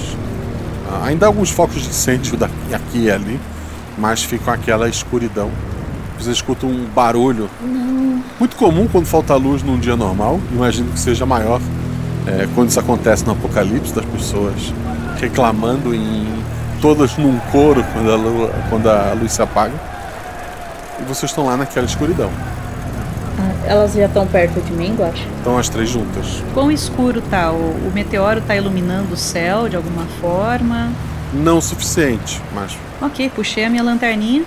ah, ainda alguns focos de incêndio daqui, aqui e ali, mas ficam aquela escuridão. Vocês escutam um barulho Não. muito comum quando falta luz num dia normal. Imagino que seja maior é, quando isso acontece no apocalipse das pessoas reclamando em todas num coro quando a, lua, quando a luz se apaga. E vocês estão lá naquela escuridão. Elas já estão perto de mim, eu acho. Estão as três juntas. Quão escuro tá? O, o meteoro tá iluminando o céu de alguma forma? Não o suficiente, mas Ok, puxei a minha lanterninha.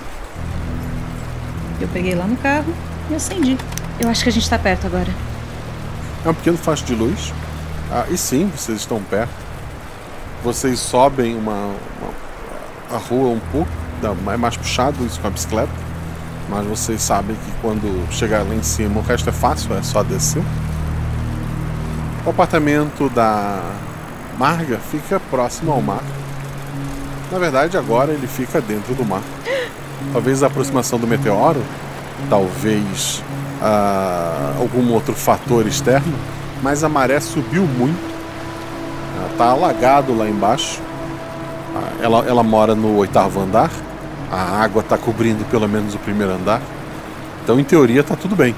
Eu peguei lá no carro e acendi. Eu acho que a gente tá perto agora. é um pequeno facho de luz. Ah, e sim, vocês estão perto. Vocês sobem uma, uma- a rua um pouco, dá- é mais puxado isso com a bicicleta. Mas vocês sabem que quando chegar lá em cima o resto é fácil, é só descer. O apartamento da Marga fica próximo ao mar. Na verdade, agora ele fica dentro do mar. Talvez a aproximação do meteoro, talvez ah, algum outro fator externo, mas a maré subiu muito. Está alagado lá embaixo. Ah, ela, ela mora no oitavo andar. A água está cobrindo pelo menos o primeiro andar. Então, em teoria, está tudo bem.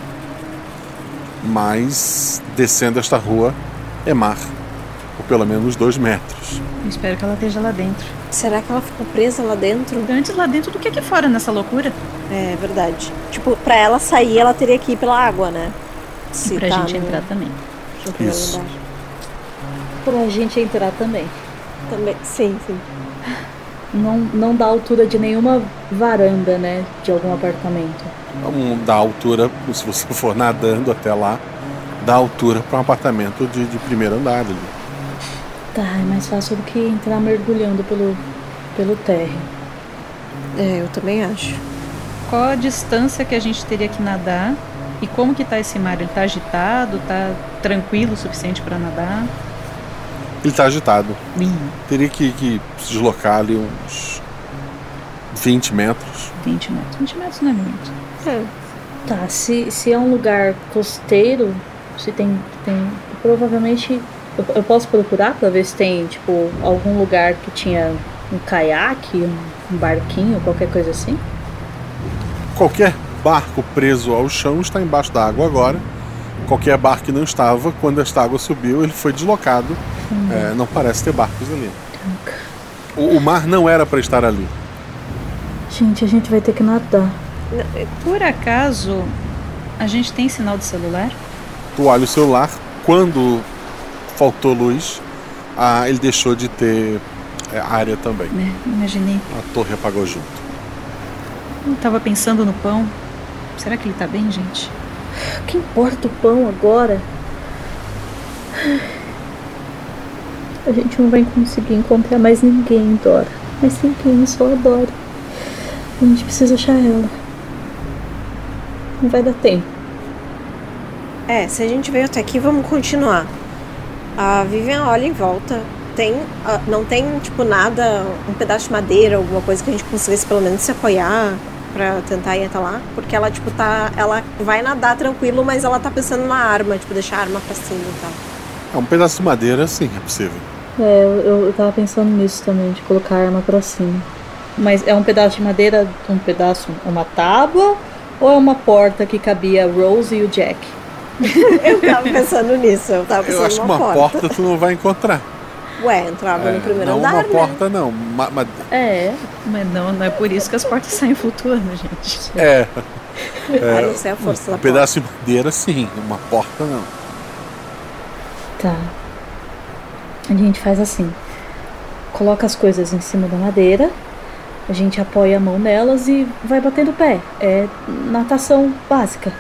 Mas descendo esta rua é mar, por pelo menos dois metros. Eu espero que ela esteja lá dentro. Será que ela ficou presa lá dentro? Antes lá dentro do que aqui fora nessa loucura. É verdade. Tipo, pra ela sair, ela teria que ir pela água, né? E pra gente entrar também. no Isso. andar. Pra gente entrar também. Também, sim, sim. Não, não dá altura de nenhuma varanda, né? De algum apartamento. Então, da altura, se você for nadando até lá, dá altura para um apartamento de, de primeiro andar ali. Tá, é mais fácil do que entrar mergulhando pelo, pelo térreo. É, eu também acho. Qual a distância que a gente teria que nadar? E como que tá esse mar? Ele tá agitado? Tá tranquilo o suficiente pra nadar? Ele está agitado. Ih, Teria que, que se deslocar ali uns 20 metros. 20 metros. 20 metros não é muito. É. Tá, se, se é um lugar costeiro, se tem. tem provavelmente. Eu, eu posso procurar pra ver se tem, tipo, algum lugar que tinha um caiaque, um, um barquinho, qualquer coisa assim. Qualquer barco preso ao chão está embaixo da água agora. Qualquer barco que não estava, quando esta água subiu, ele foi deslocado. É, não parece ter barcos ali. O, o mar não era para estar ali. Gente, a gente vai ter que nadar. Por acaso, a gente tem sinal de celular? Tu olha o celular, quando faltou luz, ah, ele deixou de ter é, área também. Né? Imaginei. A torre apagou junto. Eu tava pensando no pão. Será que ele tá bem, gente? O que importa o pão agora? A gente não vai conseguir encontrar mais ninguém, Dora. Mas ninguém, só a Dora. A gente precisa achar ela. Não vai dar tempo. É, se a gente veio até aqui, vamos continuar. A Vivian olha em volta. Tem, ah, não tem, tipo, nada, um pedaço de madeira, alguma coisa que a gente conseguisse pelo menos se apoiar pra tentar ir até lá. Porque ela, tipo, tá. Ela vai nadar tranquilo, mas ela tá pensando na arma, tipo, deixar a arma pra cima e tal. É um pedaço de madeira, sim, é possível. É, eu, eu tava pensando nisso também, de colocar a arma pra cima. Mas é um pedaço de madeira, um pedaço, uma tábua Ou é uma porta que cabia a Rose e o Jack? eu tava pensando nisso, eu tava pensando Eu acho que numa uma porta. tu não vai encontrar. Ué, entrava É, no primeiro não andar, uma né? porta, não. Ma- ma- É, mas não, não é por isso que as portas saem flutuando, gente. é. Não sei a força um da pedaço de madeira, sim. Uma porta, não. Tá. A gente faz assim. Coloca as coisas em cima da madeira, a gente apoia a mão nelas e vai batendo o pé. É natação básica.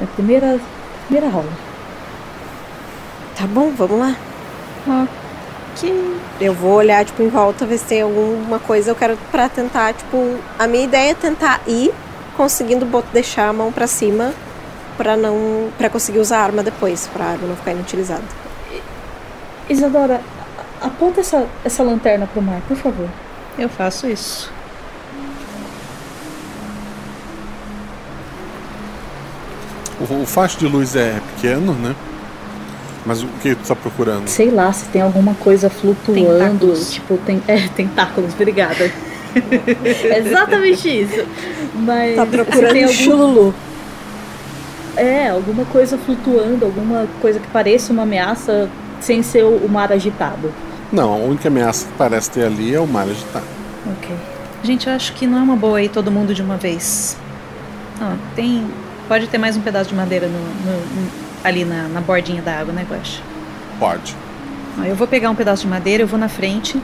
É a primeira, primeira aula. Tá bom, vamos lá. Ok. Eu vou olhar, tipo, em volta, ver se tem alguma coisa. Eu quero pra tentar, tipo... A minha ideia é tentar ir conseguindo deixar a mão pra cima pra não... Pra conseguir usar a arma depois, pra arma não ficar inutilizada. Isadora, aponta essa, essa lanterna pro mar, por favor. Eu faço isso. O, o facho de luz é pequeno, né? Mas o que tu tá procurando? Sei lá se tem alguma coisa flutuando. Tentáculos. Tipo, tem. É, tentáculos, obrigada. Exatamente isso. Mas. Tá se procurando tem algum- chululu. É, alguma coisa flutuando, alguma coisa que pareça uma ameaça sem ser o mar agitado. Não, a única ameaça que parece ter ali é o mar agitado. Ok. Gente, eu acho que não é uma boa ir todo mundo de uma vez. Ó, tem. Pode ter mais um pedaço de madeira no, no- ali na, na bordinha da água, né, Guaxa? Pode. Ó, eu vou pegar um pedaço de madeira, eu vou na frente.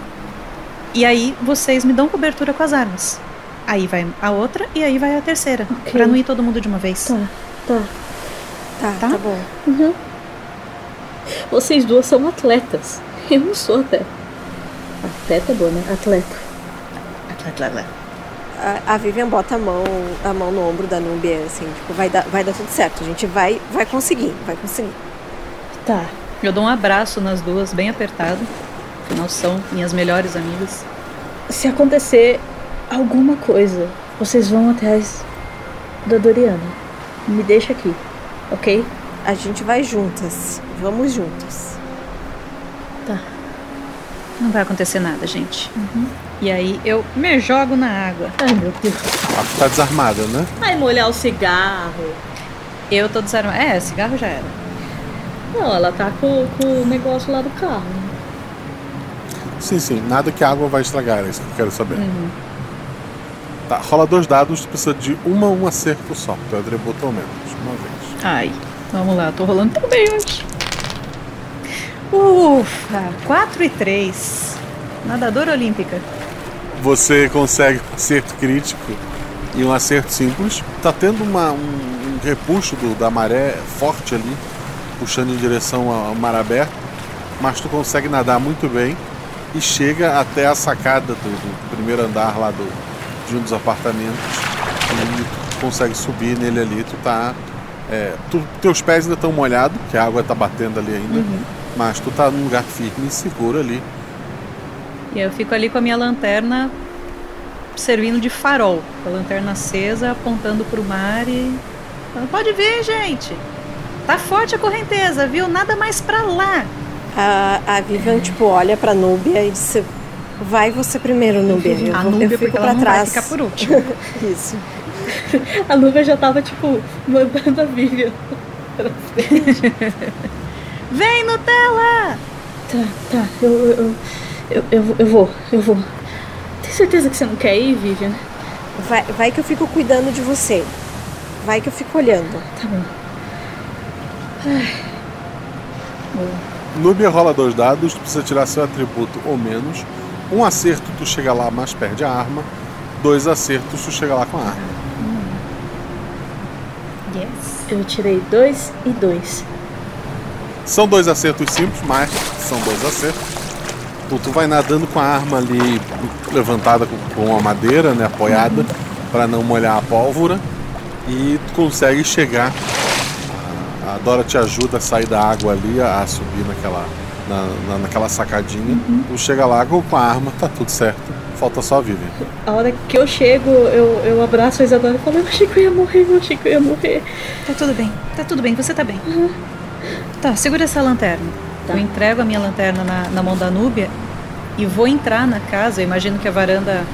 E aí vocês me dão cobertura com as armas. Aí vai a outra e aí vai a terceira. Ok. Pra não ir todo mundo de uma vez. Tá, tá. Tá, tá, bom. Uhum. Vocês duas são atletas. Eu não sou até. Atleta é boa, né? Atleta. Atleta. A, a Vivian bota a mão, a mão no ombro da Núbia, assim, tipo, vai dar, vai dar tudo certo. A gente vai, vai conseguir, vai conseguir. Tá. Eu dou um abraço nas duas, bem apertado. Afinal, são minhas melhores amigas. Se acontecer alguma coisa, vocês vão atrás da Doriana. Me deixa aqui, ok? A gente vai juntas. Vamos juntas. Tá. Não vai acontecer nada, gente. E aí eu me jogo na água. Ai, meu Deus. Tá desarmada, né? Vai molhar o cigarro. Eu tô desarmada. É, cigarro já era. Não, ela tá com, com o negócio lá do carro. Sim, sim. Nada que a água vai estragar, é isso que eu quero saber. Uhum. Tá, rola dois dados, tu precisa de uma um acerto só. Tu atributo ao menos, uma vez. Ai, vamos lá, tô rolando tão bem hoje. Ufa, 4 e 3. Nadadora olímpica. Você consegue um acerto crítico e um acerto simples. Tá tendo uma, um, um repuxo do- da maré forte ali, puxando em direção ao mar aberto, mas tu consegue nadar muito bem e chega até a sacada do, do primeiro andar lá do, de um dos apartamentos e tu consegue subir nele ali. Tu tá. é, tu- teus pés ainda estão molhados, que a água tá batendo ali ainda, Uhum. mas tu tá num lugar firme e seguro ali. E eu fico ali com a minha lanterna servindo de farol. Com a lanterna acesa, apontando pro mar e. Pode ver, gente! Tá forte a correnteza, viu? Nada mais pra lá. A, a Vivian, tipo, olha pra Núbia e diz: Vai você primeiro, Núbia. Eu, A Núbia, eu fico pra não vai trás. ficar por último. Isso. A Nuvem já tava, tipo, mandando a Vivian pra frente. Vem, Nutella! Tá, tá, eu, eu, eu, eu, eu vou, eu vou. Tem certeza que você não quer ir, Vivian? Vai, vai que eu fico cuidando de você. Vai que eu fico olhando. Tá bom. Núbia rola dois dados, tu precisa tirar seu atributo ou menos. Um acerto, tu chega lá, mas perde a arma. Dois acertos, tu chega lá com a arma. Yes. Eu tirei dois e dois. São dois acertos simples, mas são dois acertos. Tu, tu vai nadando com a arma ali levantada com, com uma madeira, né, apoiada, para não molhar a pólvora. E tu consegue chegar. A Dora te ajuda a sair da água ali, a, subir naquela, na, na- naquela sacadinha. Tu chega lá com a arma, tá tudo certo. Falta só a Vivian. A hora que eu chego, eu, eu abraço a Isadora e falo, eu achei que eu ia morrer, eu achei que eu ia morrer. Tá tudo bem, tá tudo bem, você tá bem. Tá, segura essa lanterna. Eu entrego a minha lanterna na, na mão da Núbia e vou entrar na casa. Eu imagino que a varanda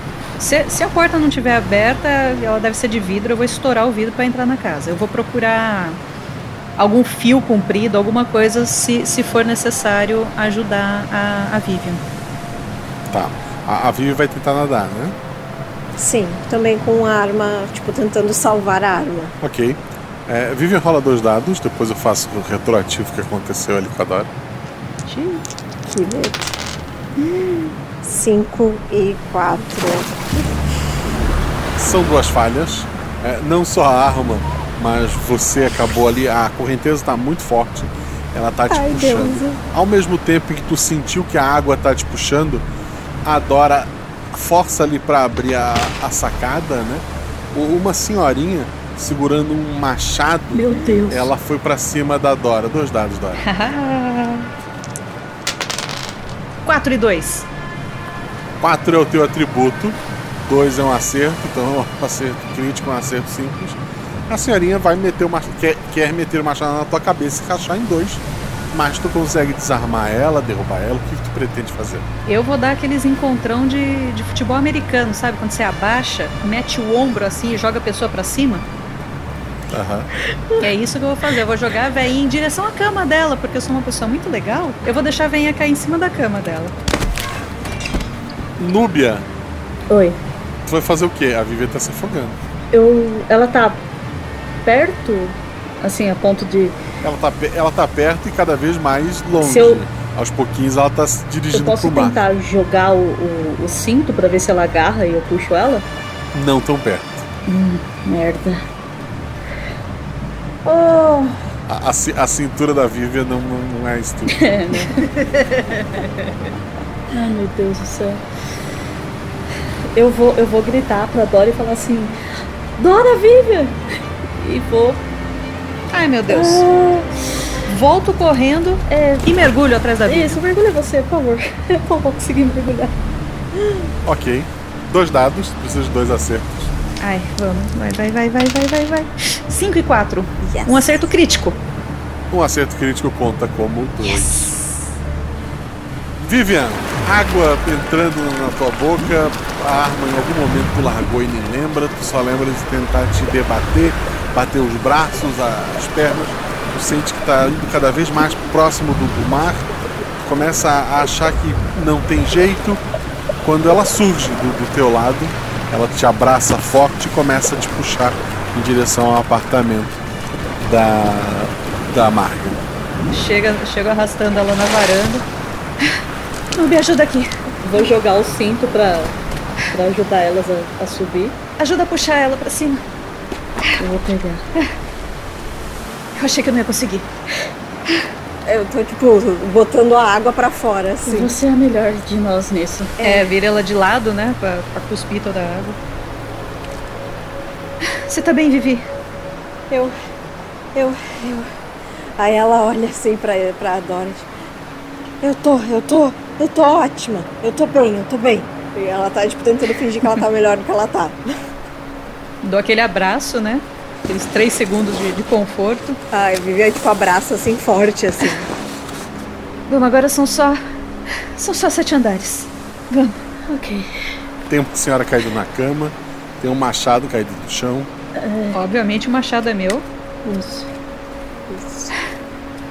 Se, se a porta não estiver aberta, ela deve ser de vidro, eu vou estourar o vidro para entrar na casa. Eu vou procurar algum fio comprido, alguma coisa, se, se for necessário ajudar a, a Vivian. Tá. A, a Vivi vai tentar nadar, né? Sim, também com a arma, tipo, tentando salvar a arma. Ok. É, Vivian rola dois dados, depois eu faço o retroativo que aconteceu ali com a Dora. Que medo. 5 e 4. São duas falhas. É, não só a arma, mas você acabou ali. A correnteza está muito forte. Ela tá te Ai, puxando. Deus. Ao mesmo tempo em que tu sentiu que a água tá te puxando, a Dora força ali para abrir a, a sacada, né? Uma senhorinha segurando um machado. Meu Deus. Ela foi para cima da Dora. Dois dados, Dora. 4 e 2. 4 é o teu atributo, 2 é um acerto, então é um acerto crítico, um acerto simples. A senhorinha vai meter machado, quer, quer meter o machado na tua cabeça e rachar em dois. Mas tu consegue desarmar ela, derrubar ela, o que, que tu pretende fazer? Eu vou dar aqueles encontrão de, de futebol americano, sabe? Quando você abaixa, mete o ombro assim e joga a pessoa pra cima. Aham. É isso que eu vou fazer. Eu vou jogar a veinha em direção à cama dela, porque eu sou uma pessoa muito legal. Eu vou deixar a veinha cair em cima da cama dela. Núbia, Oi. tu vai fazer o quê? A Vivi tá se afogando. Eu. Ela tá perto, assim, a ponto de. Ela tá, ela tá perto e cada vez mais longe. Eu- Aos pouquinhos ela tá se Eu dirigindo posso pro mar. tentar jogar o, o, o cinto pra ver se ela agarra e eu puxo ela? Não tão perto. Hum, merda. Oh! A, a a cintura da Vivian não, não, não é isso tudo. É, né? Ai, meu Deus do céu. Eu vou, eu vou gritar pra Dora e falar assim: Dora, Vivian! E vou. Ai, meu Deus. Ah, Volto correndo e mergulho atrás da Vivian. isso, mergulha você, por favor. Eu não vou conseguir mergulhar. ok. Dois dados, precisa de dois acertos. Ai, vamos. Vai, vai, vai, vai, vai, vai, vai. 5 e 4. Um acerto crítico. Um acerto crítico conta como dois. Vivian, água entrando na tua boca, a arma em algum momento tu largou e nem lembra, tu só lembra de tentar te debater, bater os braços, as pernas. Tu sente que tá indo cada vez mais próximo do, do mar, começa a achar que não tem jeito. Quando ela surge do, do teu lado, ela te abraça forte e começa a te puxar em direção ao apartamento da, da Marga. Chega, chego arrastando ela na varanda. Não me ajuda aqui. Vou jogar o cinto pra ajudar elas a, a subir. Ajuda a puxar ela pra cima. Eu vou pegar. Eu achei que eu não ia conseguir. Eu tô, tipo, botando a água pra fora, assim. Você é a melhor de nós nisso. É, vira ela de lado, né? Pra, pra cuspir toda a água. Você tá bem, Vivi? Eu. Eu. Eu. Aí ela olha assim pra, pra Dora. Eu tô, eu tô, eu tô ótima. Eu tô bem, eu tô bem. E ela tá, tipo, tentando fingir que ela tá melhor do que ela tá. Dou aquele abraço, né? Aqueles três segundos de, de conforto. Ai, Vivi, tipo, abraço assim, forte, assim. Vamos, agora são só. São só sete andares. Vamos. Ok. Tem uma senhora caída na cama, tem um machado caído no chão. Obviamente o machado é meu. Isso. Isso.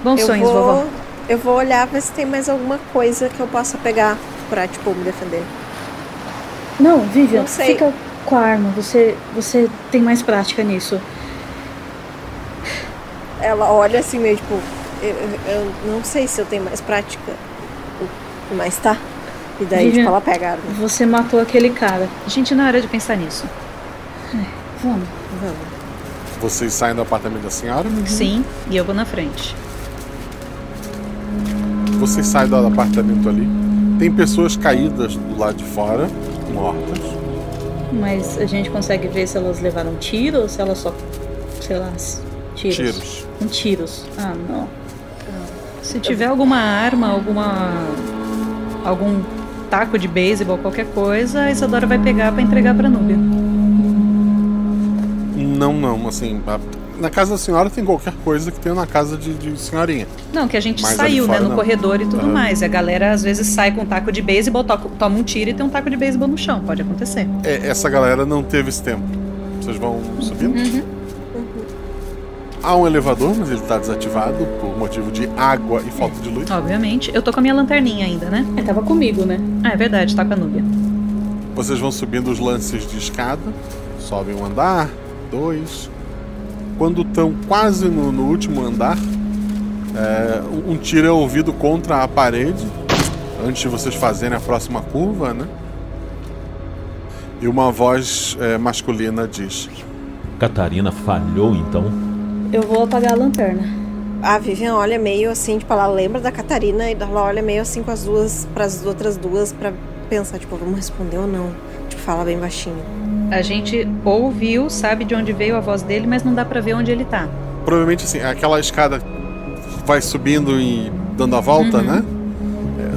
Bons eu sonhos, vou, vovó. Eu vou olhar ver se tem mais alguma coisa que eu possa pegar pra, tipo, me defender. Não, Vivian, Não sei. fica com a arma. Você, você tem mais prática nisso. Ela olha assim meio, tipo, eu, eu- não sei se eu tenho mais prática. Mas tá. E daí, Vivian, tipo, ela pega a arma. Você matou aquele cara. Gente, não é hora de pensar nisso. Vamos. Vamos. Vocês saem do apartamento da senhora? Sim, e eu vou na frente. Vocês saem do apartamento ali. Tem pessoas caídas do lado de fora, mortas. Mas a gente consegue ver se elas levaram tiro ou se elas só. sei lá. Tiros. Tiros. Com tiros. Ah, não. Se tiver alguma arma, alguma. algum taco de beisebol, qualquer coisa, a Isadora vai pegar pra entregar pra Núbia. Não, não, assim, na casa da senhora tem qualquer coisa que tem na casa de, de senhorinha. Não, que a gente Mas saiu, né, fora no não. corredor e tudo mais. E a galera às vezes sai com um taco de beisebol, to- toma um tiro e tem um taco de beisebol no chão. Pode acontecer. É, essa galera não teve esse tempo. Vocês vão subindo? Uhum. Há um elevador, mas ele está desativado por motivo de água e falta de luz. Obviamente. Eu tô com a minha lanterninha ainda, né? É, tava comigo, né? Ah, é verdade, tá com a Núbia. Vocês vão subindo os lances de escada, sobem um andar, dois. Quando estão quase no, no último andar, é, um- tiro é ouvido contra a parede, antes de vocês fazerem a próxima curva, né? E uma voz é, masculina diz: Catarina falhou então? Eu vou apagar a lanterna. A Vivian olha meio assim, tipo, ela lembra da Catarina e ela olha meio assim com as duas, para as outras duas, pra pensar, tipo, vamos responder ou não? Tipo, fala bem baixinho. A gente ouviu, sabe de onde veio a voz dele, mas não dá pra ver onde ele tá. Provavelmente assim, aquela escada vai subindo e dando a volta, Uhum. né?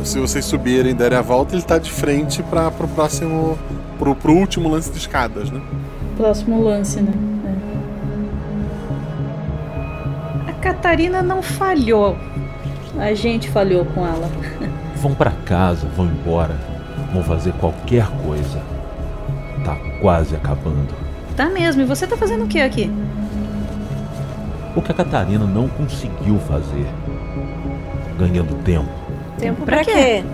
É, se vocês subirem e derem a volta, ele tá de frente para pro próximo. Pro, pro último lance de escadas, né? Próximo lance, né? A Catarina não falhou. A gente falhou com ela. Vão pra casa, vão embora, vão fazer qualquer coisa. Tá quase acabando. Tá mesmo, e você tá fazendo o que aqui? O que a Catarina não conseguiu fazer. Ganhando tempo. Tempo Pra pra, quê? quê?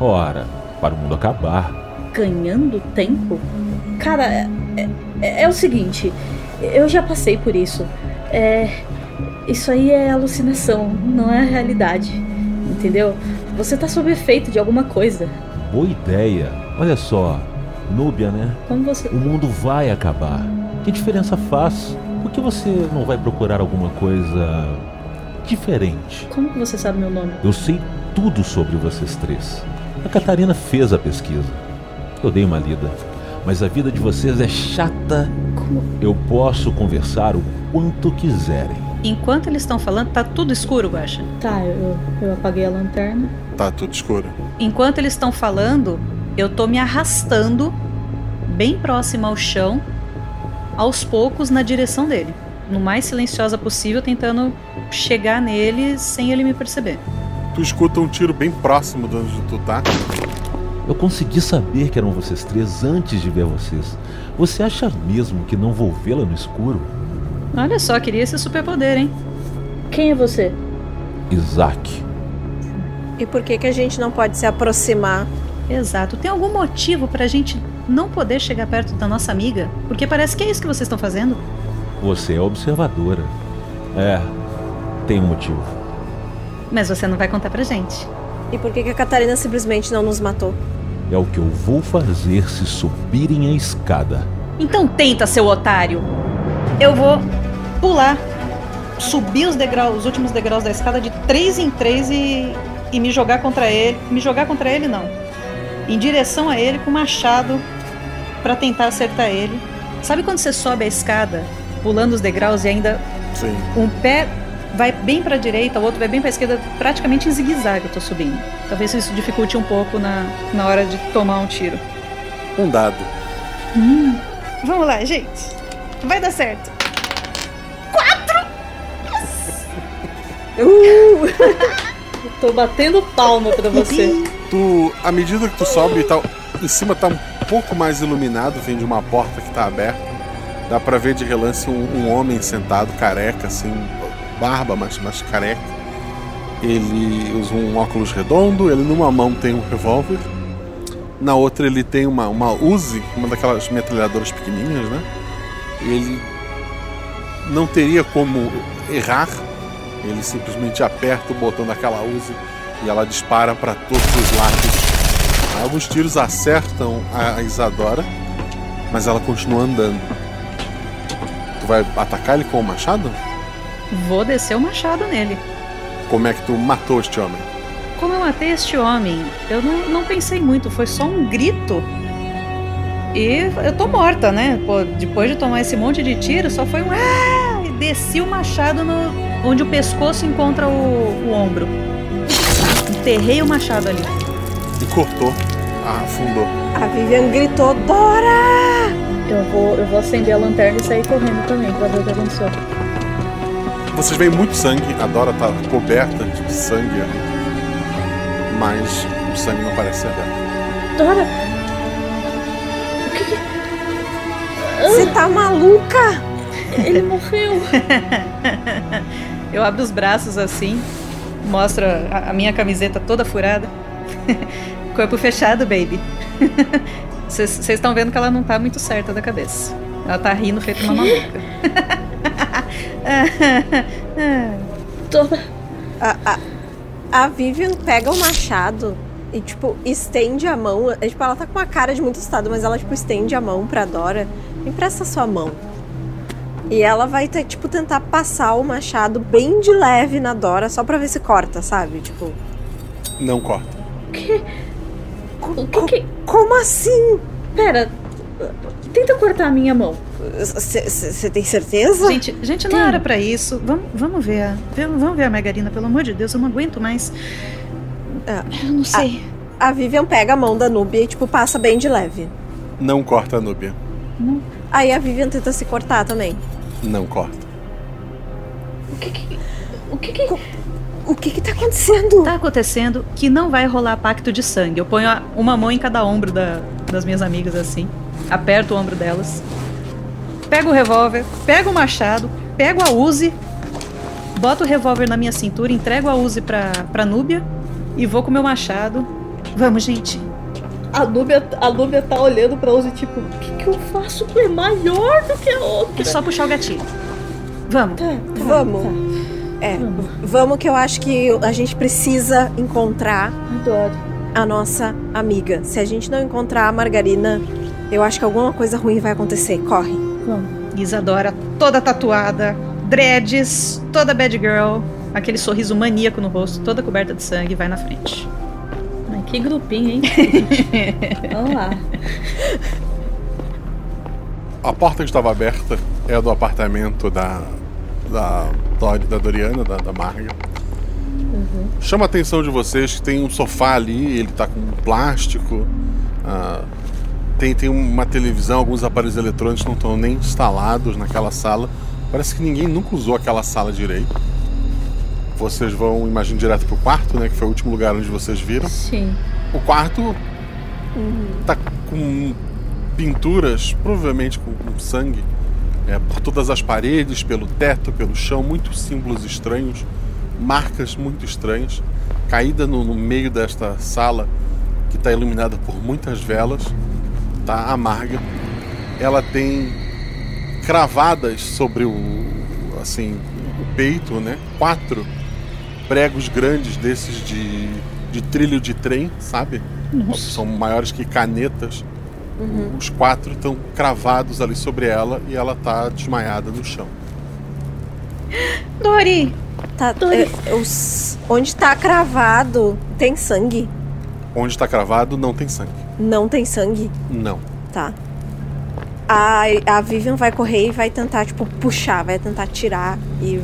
Ora, para o mundo acabar. Ganhando tempo? Cara, é, é- é o seguinte, eu já passei por isso. É, isso aí é alucinação, não é realidade. Entendeu? Você tá sob efeito de alguma coisa. Boa ideia. Olha só, Núbia, né? Como você. O mundo vai acabar. Que diferença faz? Por que você não vai procurar alguma coisa diferente? Como que você sabe meu nome? Eu sei tudo sobre vocês três. A Catarina fez a pesquisa. Eu dei uma lida. Mas a vida de vocês é chata. Eu posso conversar o quanto quiserem. Enquanto eles estão falando, tá tudo escuro, Guaxa. Tá, eu, eu apaguei a lanterna. Tá tudo escuro. Enquanto eles estão falando, eu tô me arrastando bem próximo ao chão, aos poucos na direção dele. No mais silenciosa possível, tentando chegar nele sem ele me perceber. Tu escuta um tiro bem próximo de onde tu tá. Eu consegui saber que eram vocês três antes de ver vocês. Você acha mesmo que não vou vê-la no escuro? Olha só, queria esse superpoder, hein? Quem é você? Isaac. E por que que a gente não pode se aproximar? Exato. Tem algum motivo pra gente não poder chegar perto da nossa amiga? Porque parece que é isso que vocês estão fazendo. Você é observadora. É, tem um motivo. Mas você não vai contar pra gente. E por que que a Catarina simplesmente não nos matou? É o que eu vou fazer se subirem a escada. Então tenta, seu otário. Eu vou pular, subir os degraus, os últimos degraus da escada de três em três e, e me jogar contra ele. Me jogar contra ele não. Em direção a ele com o machado pra tentar acertar ele. Sabe quando você sobe a escada, pulando os degraus e ainda Sim. um pé vai bem pra direita, o outro vai bem pra esquerda, praticamente em zigue-zague eu tô subindo. Talvez isso dificulte um pouco na, na hora de tomar um tiro. Um dado. Hum. Vamos lá, gente. Vai dar certo. Quatro! Uh! Tô batendo palma pra você. Tu, à medida que tu sobe e tal, em cima tá um pouco mais iluminado, vem de uma porta que tá aberta. Dá pra ver de relance um, um homem sentado, careca, assim, barba, mas, mas careca. Ele usa um óculos redondo, ele numa mão tem um revólver, na outra ele tem uma, uma Uzi, uma daquelas metralhadoras pequenininhas, né? Ele não teria como errar, ele simplesmente aperta o botão daquela Uzi e ela dispara para todos os lados. Alguns tiros acertam a Isadora, mas ela continua andando. Tu vai atacar ele com o machado? Vou descer o machado nele. Como é que tu matou este homem? Como eu matei este homem? Eu não, não pensei muito, foi só um grito. E eu tô morta, né? Pô, depois de tomar esse monte de tiro, só foi um. Ah! E desci o machado no, onde o pescoço encontra o, o ombro. Enterrei o machado ali. E cortou, afundou. A Vivian gritou: Dora! Eu vou, eu vou acender a lanterna e sair correndo também pra ver o que aconteceu. Vocês veem muito sangue, a Dora tá coberta de sangue ali. Mas o sangue não parece ser dela. Dora! Você tá maluca? Ele morreu. Eu abro os braços assim, mostro a, minha camiseta toda furada. Corpo fechado, baby. Vocês estão vendo que ela não tá muito certa da cabeça. Ela tá rindo feito uma maluca. Dora. A, a, a Vivian pega o machado e, tipo, estende a mão. É, tipo, ela tá com uma cara de muito estado, mas ela, tipo, estende a mão pra Dora. Empresta sua mão. E ela vai, ter, tipo, tentar passar o machado bem de leve na Dora, só pra ver se corta, sabe? Tipo. Não corta. Que? Co que, que... Como assim? Pera. Tenta cortar a minha mão. Você tem certeza? Gente, gente não era pra isso. Vamos, vamos ver. a- Vamos ver a Margarina, pelo amor de Deus, eu não aguento mais. Eu não sei. A, a Vivian pega a mão da Nubia e, tipo, passa bem de leve. Não corta a Núbia. Aí a Vivian tenta se cortar também. Não corta. O que que. O que que. O que que tá acontecendo? Tá acontecendo que não vai rolar pacto de sangue. Eu ponho uma mão em cada ombro da- das minhas amigas assim. Aperto o ombro delas. Pego o revólver, pego o machado, pego a Uzi, boto o revólver na minha cintura, entrego a Uzi pra, pra Núbia e vou com o meu machado. Vamos, gente. A Núbia, a Núbia tá olhando pra Uzi, tipo, o que, que eu faço que é maior do que a outra? É só puxar o gatilho. Vamos. Tá, Vamos. É, vamos que eu acho que a gente precisa encontrar Adoro. a nossa amiga. Se a gente não encontrar a Margarina, eu acho que alguma coisa ruim vai acontecer. Corre. Vamos. Isadora toda tatuada, dreads, toda bad girl, aquele sorriso maníaco no rosto, toda coberta de sangue, vai na frente. Que grupinho, hein? Vamos lá. A porta que estava aberta é a do apartamento da. da, Dor- da Doriana, da, da Marga. Chama a atenção de vocês que tem um sofá ali, ele tá com plástico. ah, tem, tem uma televisão, alguns aparelhos eletrônicos não estão nem instalados naquela sala. Parece que ninguém nunca usou aquela sala direito. Vocês vão, imagino, direto pro quarto, né? Que foi o último lugar onde vocês viram. Sim. O quarto tá com pinturas, provavelmente com, com sangue, é, por todas as paredes, pelo teto, pelo chão, muitos símbolos estranhos, marcas muito estranhas. Caída no, no meio desta sala, que está iluminada por muitas velas, tá amarga. Ela tem cravadas sobre o, assim, o peito, né? Quatro pregos grandes desses de, de trilho de trem, sabe? Nossa. São maiores que canetas. Os quatro estão cravados ali sobre ela e ela tá desmaiada no chão. Dori! Tá, é, os- onde tá cravado, tem sangue? Onde está cravado não tem sangue. Não tem sangue? Não. Tá. A, a Vivian vai correr e vai tentar, tipo, puxar, vai tentar tirar e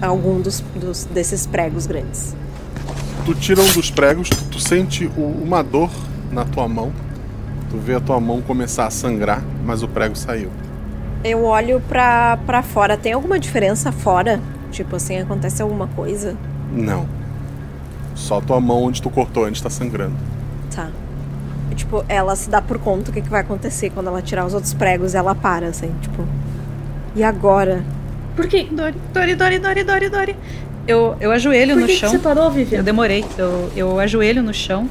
algum dos, dos- desses pregos grandes. Tu tira um dos pregos, tu, tu sente o- uma dor na tua mão. Tu vê a tua mão começar a sangrar, mas o prego saiu. Eu olho pra, pra fora. Tem alguma diferença fora? Tipo assim, acontece alguma coisa? Não. Só tua mão onde tu cortou antes tá sangrando. Tá. E, tipo, ela se dá por conta o que, que vai acontecer quando ela tirar os outros pregos ela para, assim, tipo. E agora? Por que? Dori, Dori, Dori, Dori, Dori, Dori. Eu, eu ajoelho Por no que que chão. você parou, Vivian? Eu demorei. Eu, eu ajoelho no chão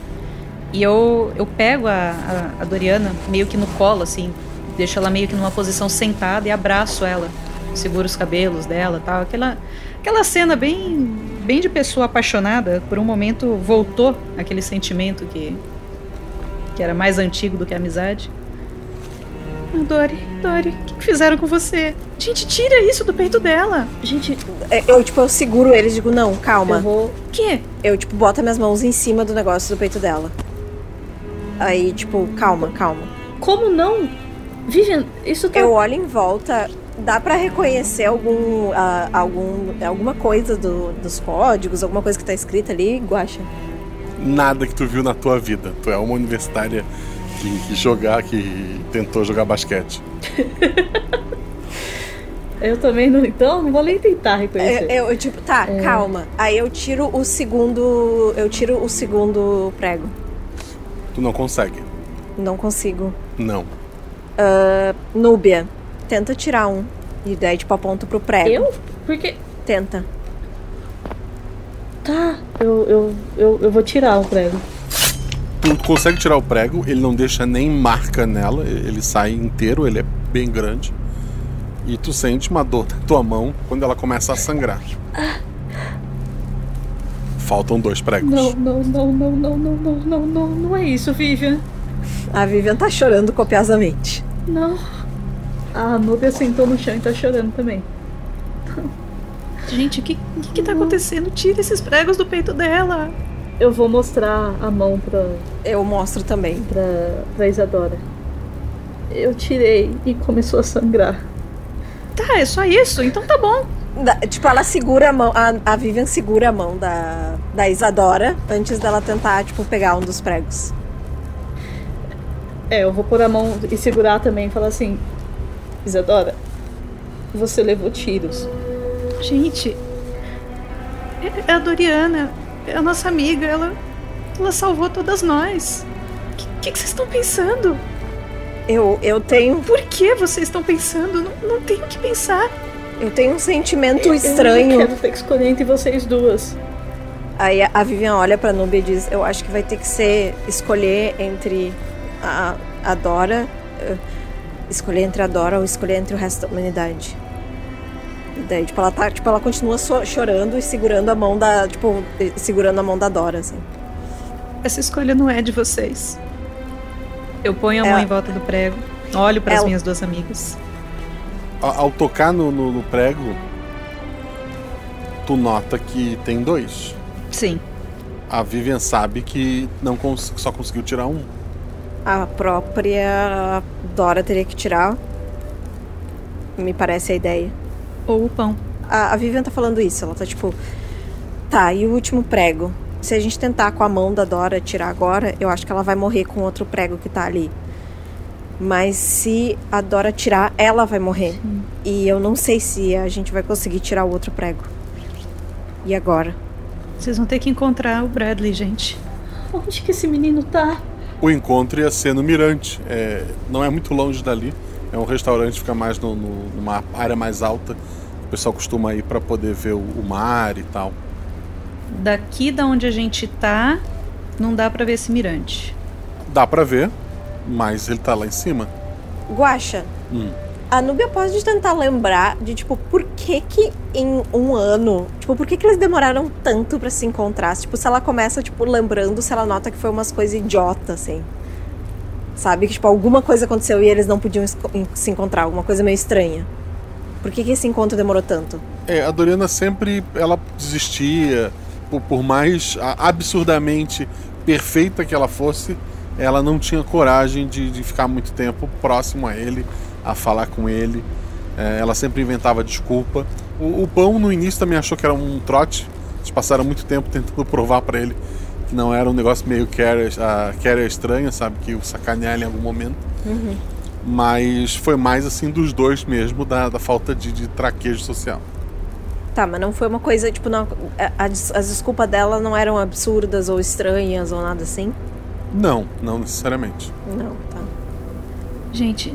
e eu, eu pego a, a, a Doriana meio que no colo, assim. Deixo ela meio que numa posição sentada e abraço ela. Seguro os cabelos dela e tal. Aquela, aquela cena bem, bem de pessoa apaixonada. Por um momento voltou aquele sentimento que, que era mais antigo do que a amizade. Ah, Dori, Dori, o que, que fizeram com você? Gente, tira isso do peito dela. Gente, É, Eu, tipo, eu seguro eles e digo, não, calma. eu vou. Que? Eu, tipo, boto minhas mãos em cima do negócio do peito dela. Aí, tipo, calma, calma. Como não? Vivian, isso tá. Eu olho em volta, dá pra reconhecer algum, ah, algum alguma coisa do- dos códigos, alguma coisa que tá escrita ali, Guaxa? Nada que tu viu na tua vida. Tu é uma universitária que, que jogar, que tentou jogar basquete. Eu também não. Então, não vou nem tentar reconhecer. Eu, eu, tipo, tá, É. calma. Aí eu tiro o segundo. Eu tiro o segundo prego. Tu não consegue. Não consigo. Não. Ah, Núbia, tenta tirar um. E daí, tipo, aponto pro prego. Eu? Por quê? Tenta. Tá, eu, eu, eu, eu vou tirar o prego. Tu consegue tirar o prego, ele não deixa nem marca nela, ele sai inteiro, ele é bem grande. E tu sente uma dor na tua mão quando ela começa a sangrar. Faltam dois pregos. Não, não, não, não, não, não, não, não, não, não é isso, Vivian. A Vivian tá chorando copiosamente. Não. A Nubia sentou no chão e tá chorando também. Gente, o que, que, que tá acontecendo? Tira esses pregos do peito dela. Eu vou mostrar a mão pra. Eu mostro também. Pra, pra Isadora. Eu tirei e começou a sangrar. Tá, é só isso, então tá bom. Da- tipo, ela segura a mão. A, a Vivian segura a mão da, da Isadora antes dela tentar, tipo, pegar um dos pregos. É, eu vou pôr a mão e segurar também e falar assim: Isadora, você levou tiros. Gente, é- é a Doriana, é a nossa amiga, ela, ela salvou todas nós. O que, que, que vocês estão pensando? Eu, eu tenho. Por que vocês estão pensando? Não, não tenho o que pensar. Eu tenho um sentimento Eu estranho. não quero ter que escolher entre vocês duas. Aí a- a Vivian olha pra Nubia e diz: Eu acho que vai ter que ser escolher entre a, a Dora. eh, escolher entre a Dora ou escolher entre o resto da humanidade. E daí, tipo, ela tá. Tipo, ela continua so- chorando e segurando a mão da. Tipo, segurando a mão da Dora, assim. Essa escolha não é de vocês. Eu ponho a mão Ela- em volta do prego, olho para as Ela- minhas duas amigas. A- Ao tocar no, no- no prego, tu nota que tem dois. Sim. A Vivian sabe que não cons- só conseguiu tirar um. A própria Dora teria que tirar. Me parece a ideia. Ou o pão. A, a Vivian tá falando isso. Ela tá tipo. Tá, e o último prego? Se a gente tentar com a mão da Dora tirar agora, eu acho que ela vai morrer com outro prego que tá ali. Mas se a Dora tirar, ela vai morrer. E eu não sei se a gente vai conseguir tirar o outro prego. E agora? Vocês vão ter que encontrar o Bradley, gente. Onde que esse menino tá? O encontro ia ser no Mirante. É, não é muito longe dali. É um restaurante, fica mais no- no- numa área mais alta. O pessoal costuma ir para poder ver o, o mar e tal. Daqui da onde a gente tá, não dá pra ver esse mirante. Dá pra ver, mas ele tá lá em cima. Guaxa, Hum. a Núbia pode tentar lembrar de, tipo, por que que em um ano... Tipo, por que que eles demoraram tanto pra se encontrar? Tipo, se ela começa, tipo, lembrando, se ela nota que foi umas coisas idiotas, assim. Sabe? Que, tipo, alguma coisa aconteceu e eles não podiam se encontrar. Alguma coisa meio estranha. Por que que esse encontro demorou tanto? É, a Doriana sempre ela desistia, por, por mais absurdamente perfeita que ela fosse, ela não tinha coragem de, de ficar muito tempo próximo a ele, a falar com ele. É, ela sempre inventava desculpa. O, o pão no início também achou que era um trote. Eles passaram muito tempo tentando provar pra ele que não era um negócio meio carrier, a carrier estranha, sabe? Que o sacanear ele em algum momento. Mas foi mais assim dos dois mesmo, da, da falta de, de traquejo social. Tá, mas não foi uma coisa, tipo, não, a- a des- as desculpas dela não eram absurdas ou estranhas ou nada assim? Não, não necessariamente. Não, tá. Gente,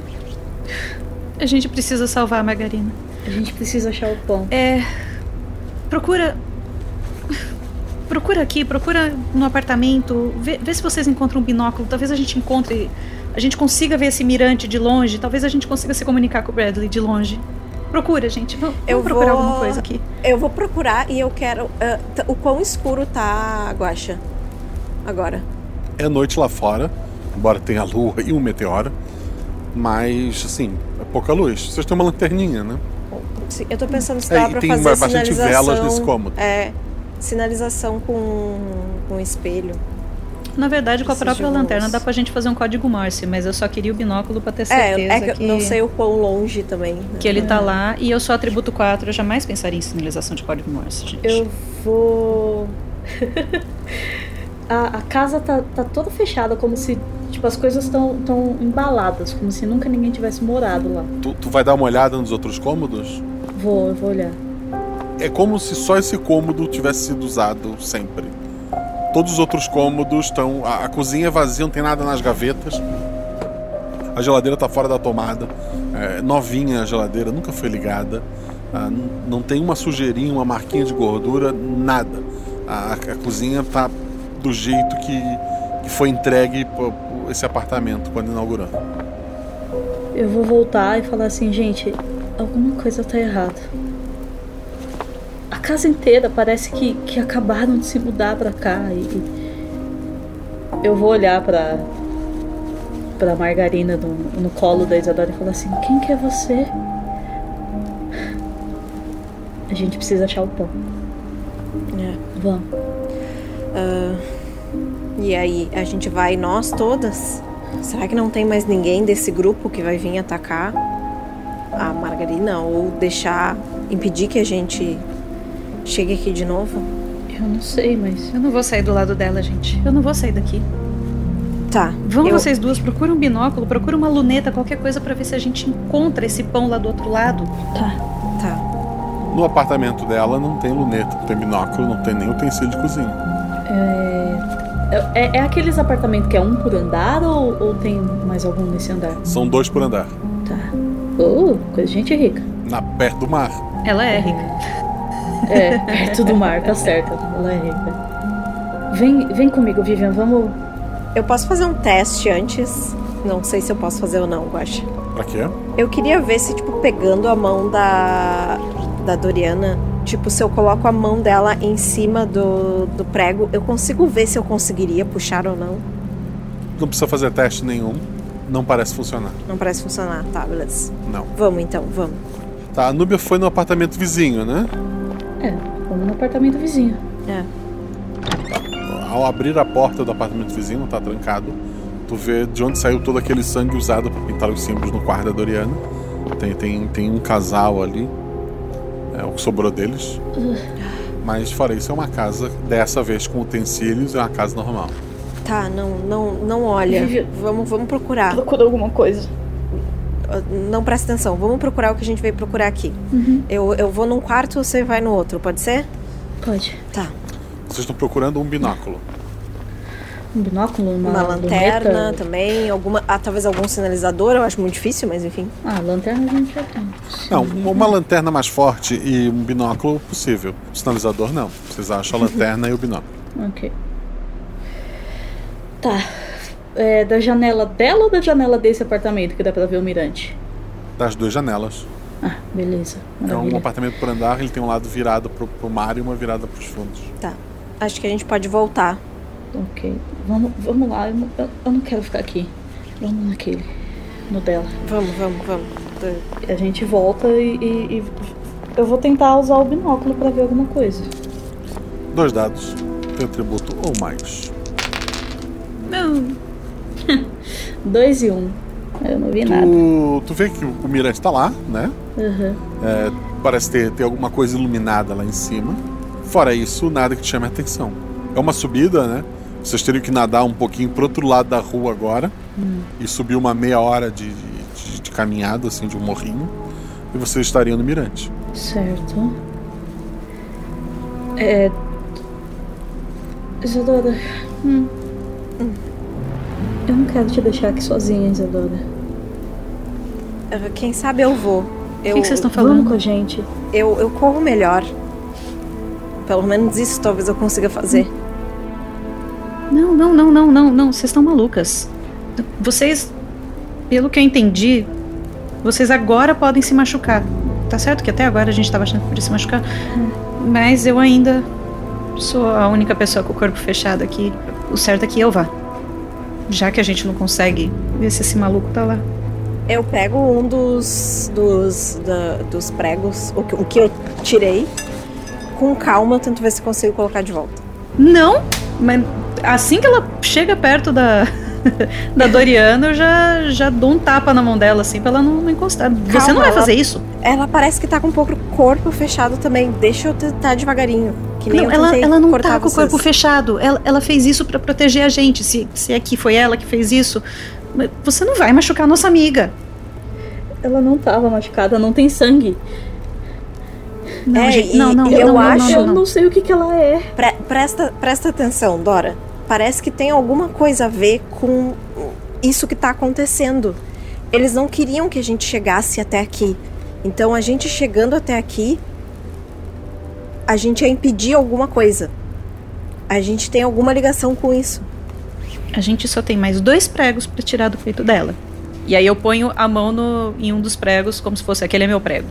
a gente precisa salvar a Margarina. A gente precisa achar o pão. É. Procura. Procura aqui, procura no apartamento, vê, vê se vocês encontram um binóculo. Talvez a gente encontre. A gente consiga ver esse mirante de longe. Talvez a gente consiga se comunicar com o Bradley de longe. Procura, gente. Vamos, Eu vamos procurar vou- alguma coisa aqui. Eu vou procurar e eu quero. t- o quão escuro tá a guacha agora? É noite lá fora, embora tenha a lua e um meteoro. Mas, assim, é pouca luz. Vocês têm uma lanterninha, né? Sim, Eu tô pensando se É, dá e pra tem fazer bastante sinalização. velas nesse cômodo. É. Sinalização com, com espelho. Na verdade, com a própria lanterna dá pra gente fazer um código Morse, mas eu só queria o binóculo pra ter É, certeza é que eu não sei o quão longe também. né? que ele tá lá e eu sou atributo 4, eu jamais pensaria em sinalização de código Morse, gente. Eu vou. a, a casa tá, tá toda fechada, como se tipo, as coisas estão tão embaladas, como se nunca ninguém tivesse morado lá. Tu, tu vai dar uma olhada nos outros cômodos? Vou, eu vou olhar. É como se só esse cômodo tivesse sido usado sempre. Todos os outros cômodos estão. A, a cozinha é vazia, não tem nada nas gavetas. A geladeira tá fora da tomada. É, novinha a geladeira, nunca foi ligada. Ah, não tem uma sujeirinha, uma marquinha de gordura, nada. A, a cozinha tá do jeito que, que foi entregue por, por esse apartamento quando inaugurou. Eu vou voltar e falar assim, gente, alguma coisa tá errada. A casa inteira parece que, que acabaram de se mudar pra cá e. Eu vou olhar pra. pra Margarina no, no colo da Isadora e falar assim, quem que é você? A gente precisa achar o pão. É. Vamos. Ah, e aí, a gente vai nós todas? Será que não tem mais ninguém desse grupo que vai vir atacar a Margarina ou deixar impedir que a gente chegue aqui de novo? Eu não sei, mas. Eu não vou sair do lado dela, gente. Eu não vou sair daqui. Tá. Vão eu- vocês duas, procura um binóculo, procura uma luneta, qualquer coisa pra ver se a gente encontra esse pão lá do outro lado. Tá. Tá. No apartamento dela não tem luneta, não tem binóculo, não tem nem utensílio de cozinha. É, é, é aqueles apartamentos que é um por andar ou, ou tem mais algum nesse andar? São dois por andar. Tá. Oh, coisa de gente rica. Na, perto do mar. Ela é rica. É, perto do mar, tá certo. Ela é rica. Vem, vem comigo, Vivian, vamos. Eu posso fazer um teste antes? Não sei se eu posso fazer ou não, Guaxa. Pra quê? Eu queria ver se, tipo, pegando a mão da, da Doriana, tipo, se eu coloco a mão dela em cima do, do prego, eu consigo ver se eu conseguiria puxar ou não. Não precisa fazer teste nenhum. Não parece funcionar. Não parece funcionar, tá, beleza. Não. Vamos então, vamos. Tá, a Núbia foi no apartamento vizinho, né? É, vamos no apartamento vizinho. É. Ao abrir a porta do apartamento vizinho, não tá trancado, tu vê de onde saiu todo aquele sangue usado pra pintar os símbolos no quarto da Doriana. Tem, tem, tem um casal ali. É o que sobrou deles. Mas fora isso, é uma casa, dessa vez com utensílios, é uma casa normal. Tá, não, não, não olha. Vivi- Vamos, vamos procurar. Procura alguma coisa. Não presta atenção, vamos procurar o que a gente veio procurar aqui. Uhum. Eu, eu vou num quarto, você vai no outro, pode ser? Pode. Tá. Vocês estão procurando um binóculo. Um binóculo, uma, Uma, lanterna luneta? também, alguma. Ah, talvez algum sinalizador, eu acho muito difícil, mas enfim. Ah, lanterna a gente já tem. Não, uma uma lanterna mais forte e um binóculo possível. Sinalizador não. Vocês acham a lanterna e o binóculo. Ok. Tá. É da janela dela ou da janela desse apartamento que dá pra ver o mirante? Das duas janelas. Ah, beleza. É um Maravilha. apartamento por andar, ele tem um lado virado pro, pro mar e uma virada pros fundos. Tá. Acho que a gente pode voltar. Ok. Vamos, vamos lá. Eu não, eu- não quero ficar aqui. Vamos naquele. No dela. Vamos, vamos, vamos. A gente volta e, e- e eu vou tentar usar o binóculo pra ver alguma coisa. Dois dados. Tem atributo ou mais. 2 e 1. Um. Eu não vi tu, nada. Tu vê que o mirante tá lá, né? Uhum. É, parece ter, ter alguma coisa iluminada lá em cima. Fora isso, nada que te chame a atenção. É uma subida, né? Vocês teriam que nadar um pouquinho pro outro lado da rua agora hum. e subir uma meia hora de, de, de, caminhada, assim, de um morrinho, e vocês estariam no mirante. Certo. É. Isadora. Hum. hum. Eu não quero te deixar aqui sozinha, Isadora. Quem sabe eu vou. Eu, que vocês estão falando? Vamos com a gente. Eu, eu corro melhor. Pelo menos isso talvez eu consiga fazer. Não, não, não, não, não, não. Vocês estão malucas. Vocês, pelo que eu entendi, vocês agora podem se machucar. Tá certo que até agora a gente tava achando que podia se machucar. Mas eu ainda sou a única pessoa com o corpo fechado aqui. O certo é que eu vá. Já que a gente não consegue ver se esse maluco tá lá. Eu pego um dos dos, da- dos pregos, o que, o que eu tirei. Com calma, eu tento ver se consigo colocar de volta. Não, mas assim que ela chega perto da, da Doriana, eu já, já dou um tapa na mão dela, assim, pra ela não, não encostar. Você Calma, não vai ela- fazer isso? Ela parece que tá com um pouco o corpo fechado também. Deixa eu tentar devagarinho. Que nem Não, eu ela, ela não tá com o vocês. corpo fechado. Ela, ela fez isso pra proteger a gente. Se, se é que foi ela que fez isso, você não vai machucar a nossa amiga. Ela não tava machucada, não tem sangue. Não, é, gente, e, não, não, e eu não, não, acho. não, não. não sei o que, que ela é. Pre- presta, presta atenção, Dora. Parece que tem alguma coisa a ver com isso que tá acontecendo. Eles não queriam que a gente chegasse até aqui. Então a gente chegando até aqui, a gente ia impedir alguma coisa. A gente tem alguma ligação com isso. A gente só tem mais dois pregos pra tirar do peito dela. E aí eu ponho a mão no, em um dos pregos, como se fosse aquele é meu prego.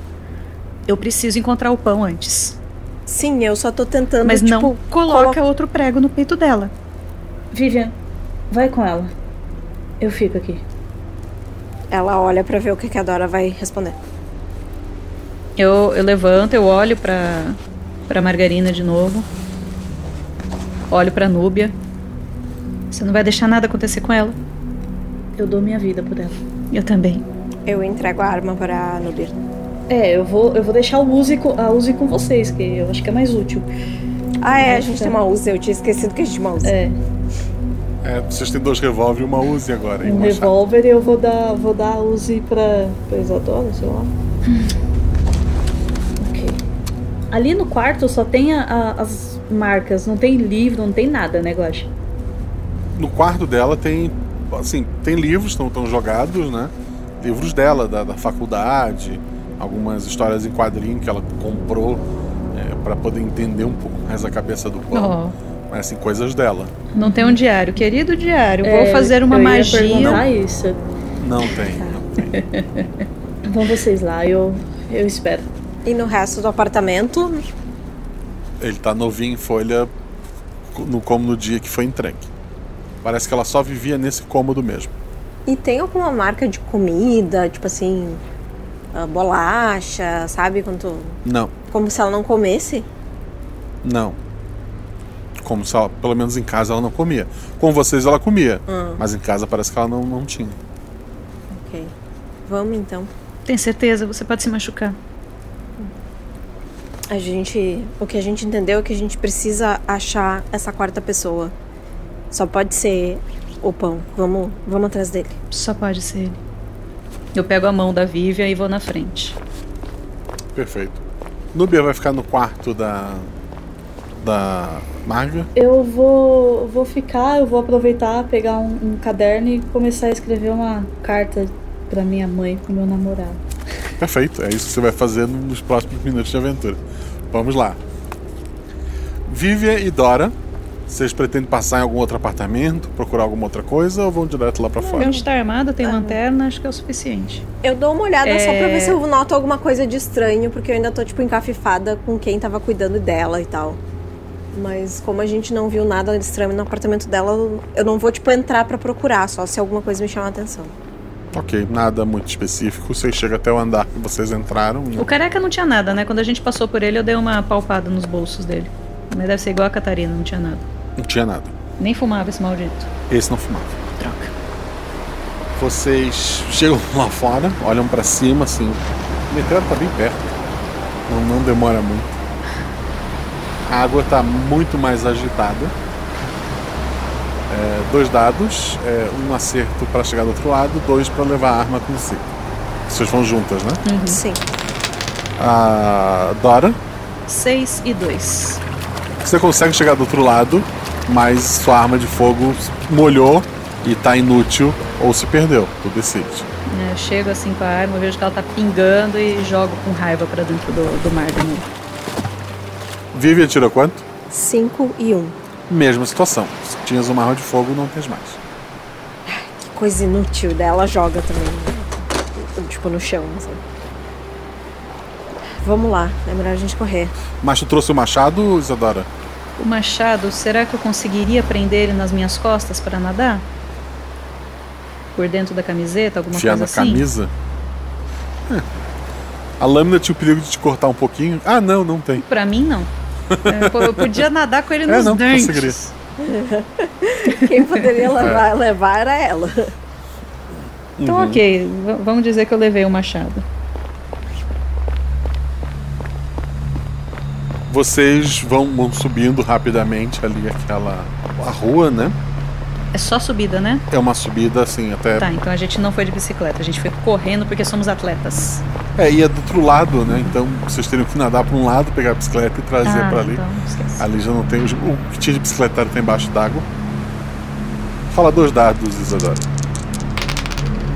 Eu preciso encontrar o pão antes. Sim, eu só tô tentando. Mas não tipo, coloca colo- outro prego no peito dela. Vivian, vai com ela. Eu fico aqui. Ela olha pra ver o que que a Dora vai responder. Eu, eu levanto, eu olho pra, pra Margarina de novo. Olho pra Núbia. Você não vai deixar nada acontecer com ela? Eu dou minha vida por ela. Eu também. Eu entrego a arma pra Nubir. É, eu vou, eu vou deixar o Uzi com, a Uzi com vocês, que eu acho que é mais útil. Ah, é, a Acho gente tem uma Uzi. Eu tinha esquecido que a gente tem uma Uzi. É, É, vocês têm dois revólver e uma Uzi agora, hein? um revólver e eu vou dar, vou dar a Uzi pra, pra Isadora, sei lá. ok. Ali no quarto só tem a- a- as marcas, não tem livro, não tem nada, né, Guaxa? No quarto dela tem, assim, tem livros, estão tão jogados, né? Livros dela, da, da faculdade, algumas histórias em quadrinho que ela comprou para poder entender um pouco mais a cabeça do pão. Mas assim, coisas dela. Não tem um diário. Querido diário, É, vou fazer uma eu ia magia. perguntar isso. Não tem. não tem. Vão vocês lá, eu, eu espero. E no resto do apartamento, Ele tá novinho em folha no, como no dia que foi entregue. Parece que ela só vivia nesse cômodo mesmo. E tem alguma marca de comida, tipo assim, ah, bolacha, sabe? Quanto, Não, como se ela não comesse? não. Como se ela, pelo menos em casa ela não comia. Com vocês ela comia, Hum. mas em casa parece que ela não, não tinha. Ok. Vamos então. Tem certeza? Você pode se machucar. A gente. O que a gente entendeu é que a gente precisa achar essa quarta pessoa. Só pode ser o pão. Vamos, vamos atrás dele. Só pode ser ele. Eu pego a mão da Vivian e vou na frente. Perfeito. Núbia vai ficar no quarto da. da Marga. Eu vou, vou ficar, eu vou aproveitar, pegar um, um caderno e começar a escrever uma carta pra minha mãe, pro meu namorado. Perfeito, é isso que você vai fazer nos próximos minutos de aventura. Vamos lá. Vivian e Dora, vocês pretendem passar em algum outro apartamento, procurar alguma outra coisa ou vão direto lá pra fora? Onde tá armada, tem lanterna, acho que é o suficiente. Eu dou uma olhada só pra É. ver se eu noto alguma coisa de estranho, porque eu ainda tô, tipo, encafifada com quem tava cuidando dela e tal. Mas como a gente não viu nada de estranho no apartamento dela, eu não vou, tipo, entrar pra procurar, só se alguma coisa me chamar a atenção. Ok, nada muito específico. Vocês chegam até o andar que vocês entraram. e- O careca não tinha nada, né? Quando a gente passou por ele, eu dei uma palpada nos bolsos dele. Mas deve ser igual a Catarina, não tinha nada. Não tinha nada. Nem fumava esse maldito. Esse não fumava. Troca. Vocês chegam lá fora, olham pra cima, assim. O meteoro tá bem perto. Não, não demora muito. A água tá muito mais agitada. É, dois dados, é, um acerto para chegar do outro lado, dois para levar a arma consigo. Vocês vão juntas, né? Sim. A Dora, 6 e 2. Você consegue chegar do outro lado, mas sua arma de fogo molhou e tá inútil ou se perdeu. Tu decide. É, eu chego assim com a arma, vejo que ela tá pingando e jogo com raiva pra dentro do, do mar do mundo. Vivian tirou quanto? 5 e 1. Um. Mesma situação. Se tinhas uma arma de fogo, não tens mais. Que coisa inútil dela joga também. né? Tipo, no chão, sabe? Vamos lá, é melhor a gente correr. Mas tu trouxe o machado, Isadora? O machado, será que eu conseguiria prender ele nas minhas costas pra nadar? Por dentro da camiseta, alguma Enfiar coisa na assim? camisa? É. A lâmina tinha o perigo de te cortar um pouquinho. Ah, não, não tem. Pra mim, não. É, eu podia nadar com ele É, nos não, dentes. conseguiria. Quem poderia levar, levar era ela. Então, Uhum. ok, v- vamos dizer que eu levei o machado. Vocês vão, vão subindo rapidamente ali aquela a rua, né? É só subida, né? É uma subida assim até Tá, então a gente não foi de bicicleta, a gente foi correndo porque somos atletas. É, e é do outro lado, né? Então vocês teriam que nadar para um lado, pegar a bicicleta e trazer Ah, para ali. então, esquece. ali já não tem. O que tinha de bicicletário tá embaixo d'água. Fala dois dados, Isadora.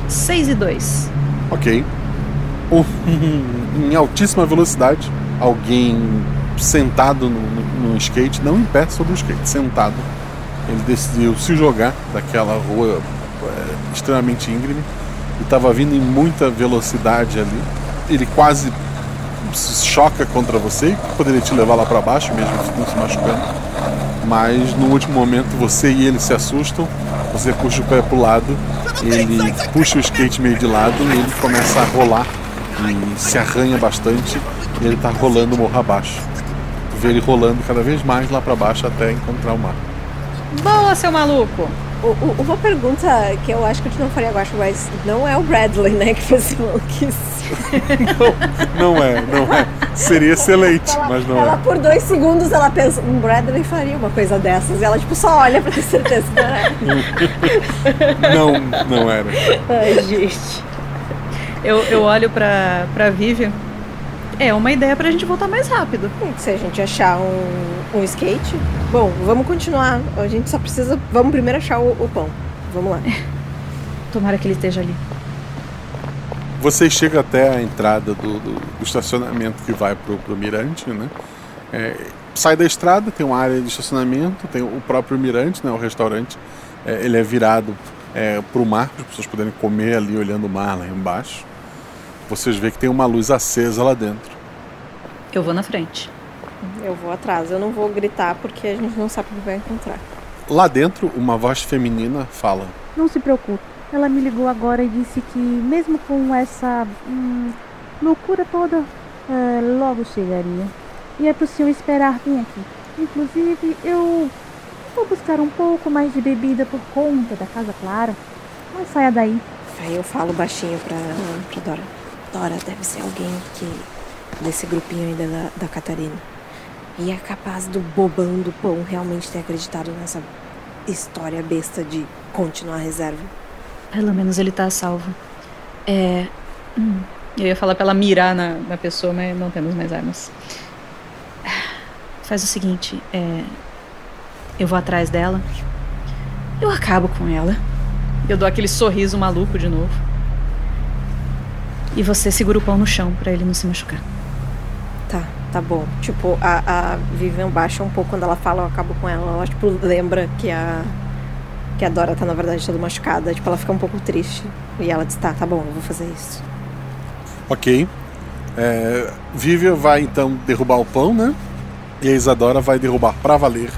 6 e 2. Ok. Um- em altíssima velocidade, alguém sentado no, no- no skate, não em pé sobre o skate, sentado. Ele decidiu se jogar daquela rua é, extremamente íngreme e estava vindo em muita velocidade ali. Ele quase se choca contra você, que poderia te levar lá para baixo, mesmo não se machucando. Mas no último momento você e ele se assustam, você puxa o pé pro lado, ele puxa o skate meio de lado e ele começa a rolar e se arranha bastante e ele tá rolando morro abaixo. Vê ele rolando cada vez mais lá para baixo até encontrar o mar. Boa, seu maluco! O- o- Uma pergunta que eu acho que a gente não faria agora, mas não é o Bradley, né, que fez maluquice. Não é, não é. Seria excelente, mas não Ela, é. por dois segundos, ela pensa, um Bradley faria uma coisa dessas. E ela, tipo, só olha pra ter certeza que não é. Não, não era. Ai, gente. Eu, eu olho pra, pra Vivian. É uma ideia pra gente voltar mais rápido. Se a gente achar um, um skate. Bom, vamos continuar. A gente só precisa. Vamos primeiro achar o, o pão. Vamos lá. Tomara que ele esteja ali. Você chega até a entrada do, do- do estacionamento que vai pro, pro mirante, né? É, sai da estrada, tem uma área de estacionamento, tem o próprio mirante, né? O restaurante, é, ele é virado é, pro mar, para as pessoas poderem comer ali olhando o mar lá embaixo. Vocês veem que tem uma luz acesa lá dentro. Eu vou na frente. Eu vou atrás. Eu não vou gritar porque a gente não sabe o que vai encontrar. Lá dentro, uma voz feminina fala: Não se preocupe. Ela me ligou agora e disse que, mesmo com essa hum, loucura toda, eh, logo chegaria. E é pro senhor esperar vir aqui. Inclusive, eu vou buscar um pouco mais de bebida por conta da Casa Clara. Mas saia daí. Aí eu falo baixinho pra, pra Dora. Dora, deve ser alguém que. desse grupinho aí da, da Catarina. E é capaz do bobão do pão realmente ter acreditado nessa história besta de continuar a reserva. Pelo menos ele tá salvo. É. hum, Eu ia falar pra ela mirar na, na pessoa, mas não temos mais armas. Faz o seguinte, é. Eu vou atrás dela. Eu acabo com ela. Eu dou aquele sorriso maluco de novo. E você segura o pão no chão pra ele não se machucar. Tá, tá bom. Tipo, a, a Vivian baixa um pouco quando ela fala, eu acabo com ela. Ela, tipo, lembra que a. que a Dora tá, na verdade, toda machucada. Tipo, ela fica um pouco triste. E ela diz, tá, tá bom, eu vou fazer isso. Ok. É, Vivian vai então derrubar o pão, né? E a Isadora vai derrubar pra valer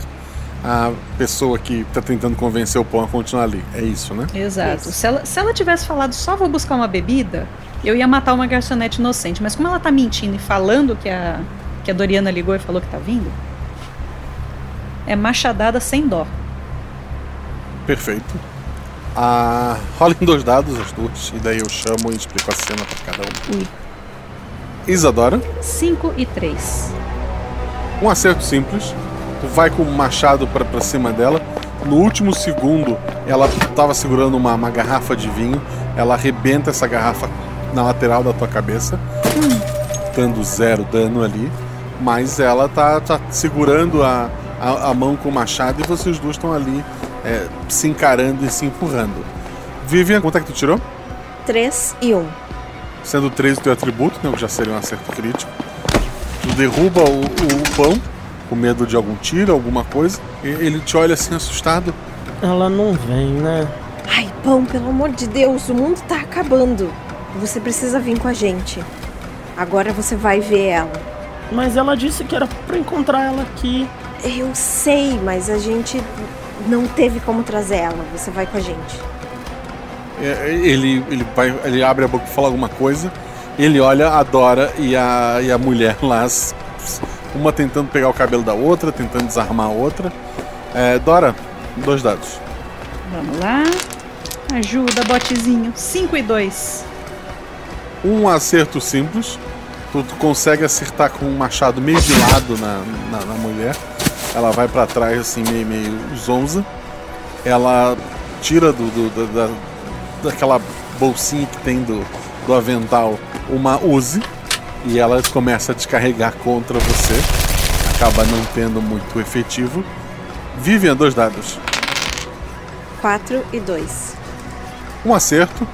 a pessoa que tá tentando convencer o pão a continuar ali. É isso, né? Exato. Se ela, se ela tivesse falado só vou buscar uma bebida, eu ia matar uma garçonete inocente. Mas como ela tá mentindo e falando que a, que a Doriana ligou e falou que tá vindo, é machadada sem dó. Perfeito. Ah, rolem dois dados, as duas, e daí eu chamo e explico a cena pra cada um. Ui. Isadora, 5 e 3. um acerto simples. Tu vai com o machado pra, pra cima dela. No último segundo, ela tava segurando uma, uma garrafa de vinho. Ela arrebenta essa garrafa na lateral da tua cabeça, dando zero dano ali. Mas ela tá, tá segurando a, a, a mão com o machado e vocês duas estão ali é, se encarando e se empurrando. Vivian, quanto é que tu tirou? 3 e 1. Um. Sendo 3 o teu atributo, né? Que já seria um acerto crítico. Tu derruba o, o pão, com medo de algum tiro, alguma coisa. E ele te olha assim assustado. Ela não vem, né? Ai, pão, pelo amor de Deus, o mundo tá acabando. Você precisa vir com a gente. Agora você vai ver ela. Mas ela disse que era pra encontrar ela aqui. Eu sei, mas a gente não teve como trazer ela. Você vai com a gente. É, Ele, ele, vai, ele abre a boca pra falar alguma coisa. Ele olha a Dora e a, e a mulher lá, uma tentando pegar o cabelo da outra, tentando desarmar a outra. É, Dora, dois dados. Vamos lá. Ajuda, botezinho. 5 e 2. Um acerto simples. Tu, tu consegue acertar com um machado meio de lado na, na, na mulher. Ela vai pra trás assim, meio, meio zonza. Ela tira do, do- da, da- daquela bolsinha que tem do, do avental uma Uzi e ela começa a descarregar contra você. Acaba não tendo muito efetivo. Vivian, dois dados. 4 e 2. Um acerto.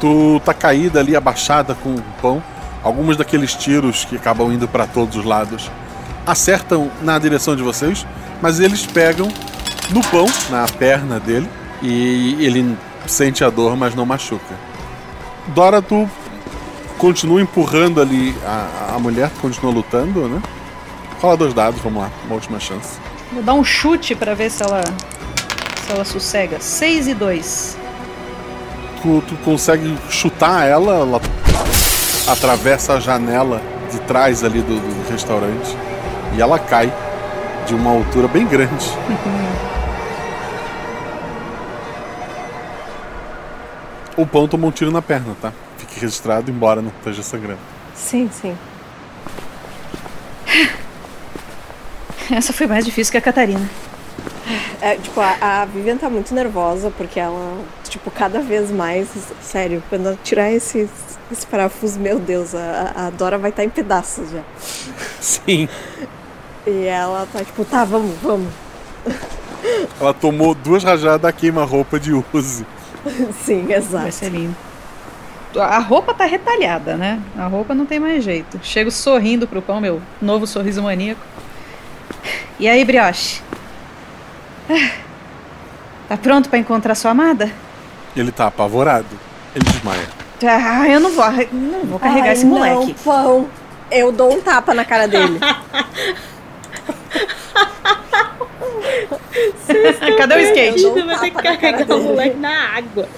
Tu tá caída ali, abaixada com o pão. Alguns daqueles tiros que acabam indo para todos os lados acertam na direção de vocês, mas eles pegam no pão, na perna dele, e ele sente a dor, mas não machuca. Dora, tu continua empurrando ali a, a mulher, continua lutando, né? Rola dois dados, vamos lá, uma última chance. Vou dar um chute para ver se ela se ela sossega. 6 e 2. Tu, tu consegue chutar ela, ela atravessa a janela de trás ali do, do restaurante e ela cai de uma altura bem grande. o pão tomou um tiro na perna, tá? Fique registrado, embora não esteja sangrando. Sim, sim. Essa foi mais difícil que a Catarina. É, tipo, a, a Vivian tá muito nervosa porque ela, tipo, cada vez mais. Sério, quando ela tirar esse, esse parafuso, meu Deus, a, a Dora vai estar tá em pedaços já. Sim. E ela tá tipo, tá, vamos, vamos. Ela tomou duas rajadas da queima-roupa de Uzi. Sim, exato. Vai ser lindo. A roupa tá retalhada, né? A roupa não tem mais jeito. Chego sorrindo pro pão, meu novo sorriso maníaco. E aí, brioche? Tá pronto para encontrar sua amada? Ele tá apavorado. Ele desmaia. Ah, eu não vou, não vou carregar Ai, esse moleque. Não, pão. Eu dou um tapa na cara dele. Cadê o skate? Um Vai ter que carregar o moleque na água.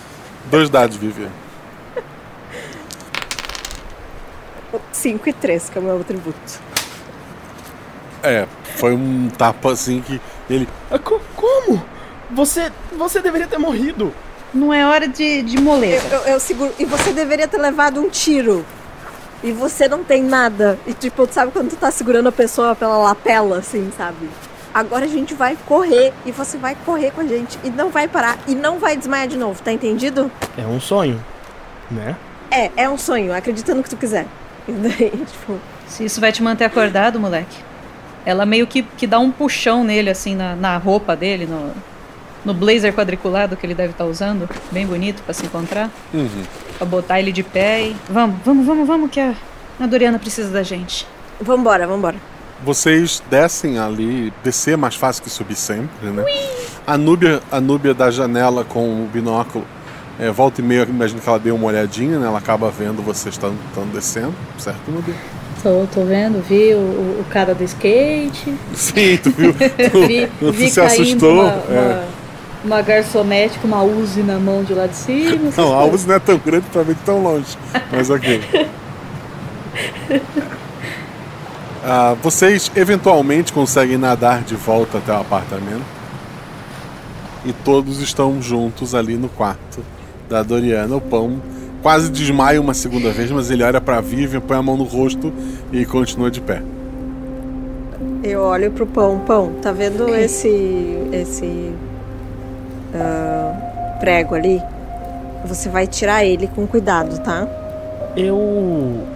Dois dados, Vivian. 5 e 3, que é o meu atributo. É, foi um tapa assim que ele. Ah, co- Como? Você, você deveria ter morrido. Não é hora de, de Eu, moleza. eu, eu seguro. E você deveria ter levado um tiro. E você não tem nada. E tipo, sabe quando tu tá segurando a pessoa pela lapela, assim, sabe? Agora a gente vai correr e você vai correr com a gente e não vai parar e não vai desmaiar de novo, tá entendido? É um sonho, né? É, é um sonho, acredita no que tu quiser. E daí, tipo, Se isso vai te manter acordado, moleque. Ela meio que, que dá um puxão nele, assim, na, na roupa dele, no, no blazer quadriculado que ele deve estar usando. Bem bonito pra se encontrar. Uhum. Pra botar ele de pé e. Vamos, vamos, vamos, vamos, que a, a Doriana precisa da gente. vambora, vambora. Vocês descem ali, descer é mais fácil que subir sempre, né? A Núbia, a Núbia da janela com o binóculo, é, volta e meia, imagino que ela deu uma olhadinha, né? Ela acaba vendo vocês estão descendo, certo, Núbia? Tô, tô vendo, vi o, o- cara do skate. Sim, tu viu? Tu, vi, tu vi se assustou? Uma, é. uma, uma garçonete com uma Uzi na mão de lá de cima. Não, a. Uzi não é tão grande pra ver tão longe. Mas ok. Ah, vocês eventualmente conseguem nadar de volta até o apartamento. E todos estão juntos ali no quarto da Doriana. O pão quase desmaia uma segunda vez, mas ele olha pra Vivian, põe a mão no rosto e continua de pé. Eu olho pro pão, pão, tá vendo esse esse ah, prego ali? Você vai tirar ele com cuidado, tá? Eu.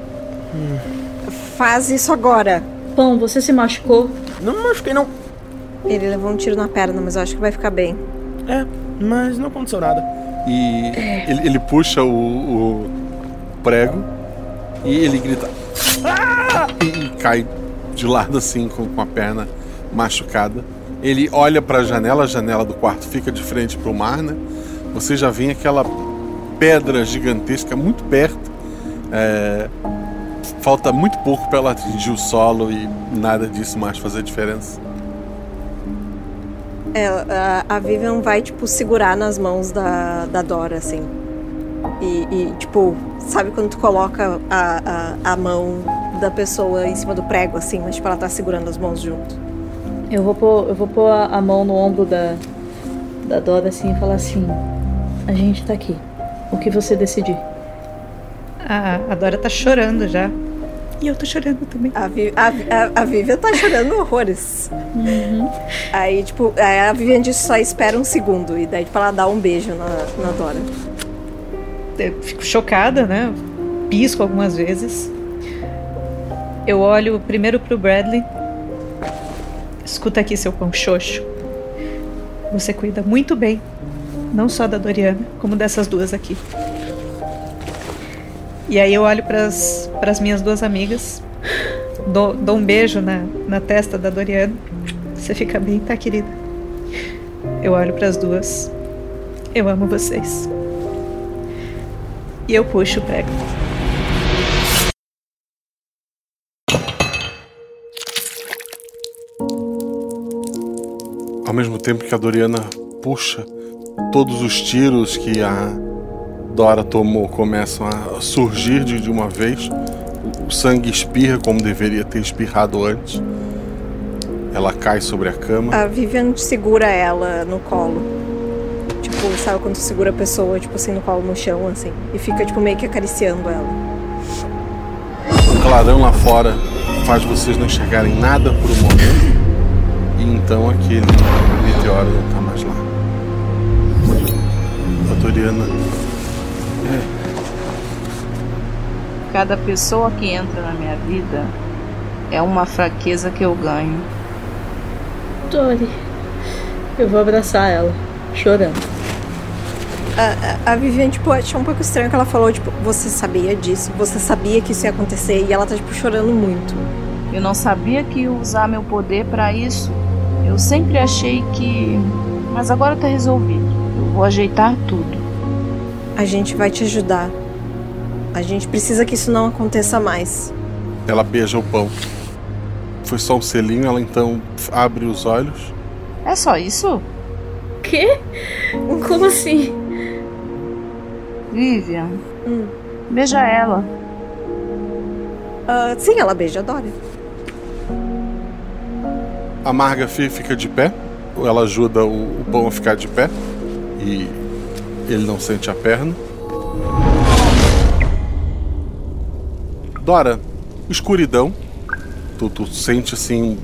Faz isso agora. Pão, você se machucou? Não me machuquei, não. Ele levou um tiro na perna, mas eu acho que vai ficar bem. É, mas não aconteceu nada. E ele, ele puxa o, o prego e ele grita. "Ah!" E, cai de lado assim, com, com a perna machucada. Ele olha para a janela, a janela do quarto fica de frente para o mar, né? Você já vê aquela pedra gigantesca muito perto. É, falta muito pouco para ela atingir o solo e nada disso mais fazer diferença. É, a, a Vivian vai, tipo, segurar nas mãos da, da Dora, assim. E, e, tipo, sabe quando tu coloca a, a, a mão da pessoa em cima do prego, assim, mas tipo, ela tá segurando as mãos junto. Eu vou pôr, eu vou pôr a, a mão no ombro da, da Dora assim e falar assim: A gente tá aqui. O que você decidir? A, a Dora tá chorando já. E eu tô chorando também. A, Vi, a, a, a Vivian tá chorando horrores. Uhum. Aí, tipo, aí a Vivian diz só espera um segundo. E daí, tipo, ela dá um beijo na, na Dora. Eu fico chocada, né? pisco algumas vezes. Eu olho primeiro pro Bradley. Escuta aqui, seu pão xoxo. Você cuida muito bem, não só da Doriana, como dessas duas aqui. E aí eu olho para as minhas duas amigas, dou, dou um beijo na, na testa da Doriana. Você fica bem, tá, querida? Eu olho para as duas. Eu amo vocês. E eu puxo o prego. Ao mesmo tempo que a Doriana puxa, todos os tiros que a Dora tomou começam a surgir de, de uma vez. O sangue espirra como deveria ter espirrado antes. Ela cai sobre a cama. A Vivian segura ela no colo. Tipo, sabe quando segura a pessoa, tipo assim, no colo no chão, assim. E fica, tipo, meio que acariciando ela. O clarão lá fora faz vocês não enxergarem nada por um momento. E então aquele meteoro não tá mais lá. A Doriana. É, Cada pessoa que entra na minha vida é uma fraqueza que eu ganho. Dori. Eu vou abraçar ela, chorando. A, a, a Vivian, tipo, achou um pouco estranho que ela falou, tipo, você sabia disso, você sabia que isso ia acontecer, e ela tá, tipo, chorando muito. Eu não sabia que ia usar meu poder para isso. Eu sempre achei que. Mas agora tá resolvido. Eu vou ajeitar tudo. A gente vai te ajudar. A gente precisa que isso não aconteça mais. ela beija o pão. Foi só um selinho, ela então abre os olhos. É só isso? Quê? Como assim? Vivian, beija ela. Ah, sim, ela beija a Dora. A Marga fi- fica de pé, ela ajuda o, o pão a ficar de pé e ele não sente a perna. Dora, escuridão. Tu, tu sente assim.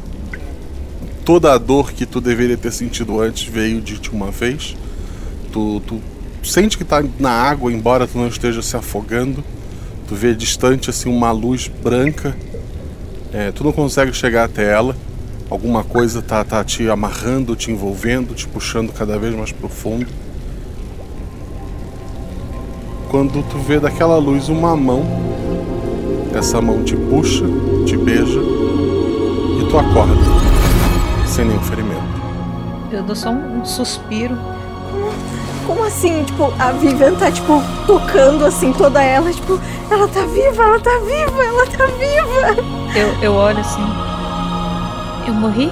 Toda a dor que tu deveria ter sentido antes veio de ti uma vez. Tu, tu sente que tá na água, embora tu não esteja se afogando. Tu vê distante assim uma luz branca. É, tu não consegue chegar até ela. Alguma coisa tá, tá te amarrando, te envolvendo, te puxando cada vez mais profundo. Quando tu vê daquela luz uma mão, essa mão te puxa, te beija e tu acorda, sem nenhum ferimento. Eu dou só um, um suspiro. Como assim? Tipo, a Vivian tá, tipo, tocando, assim, toda ela. Tipo, ela tá viva, ela tá viva, ela tá viva. Eu, eu olho assim. Eu morri?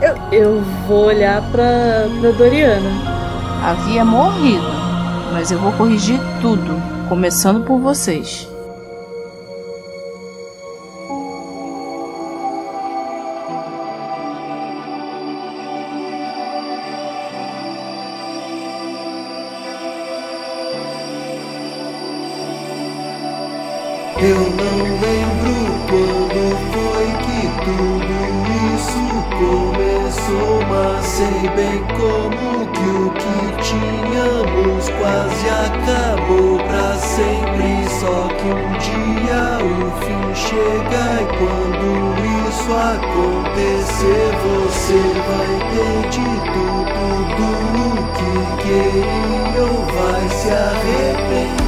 Eu, eu vou olhar pra, pra Doriana. Havia morrido, mas eu vou corrigir tudo, começando por vocês. Quase acabou pra sempre. Só que um dia o fim chega e quando isso acontecer, você vai ter dito tudo o que queria ou vai se arrepender.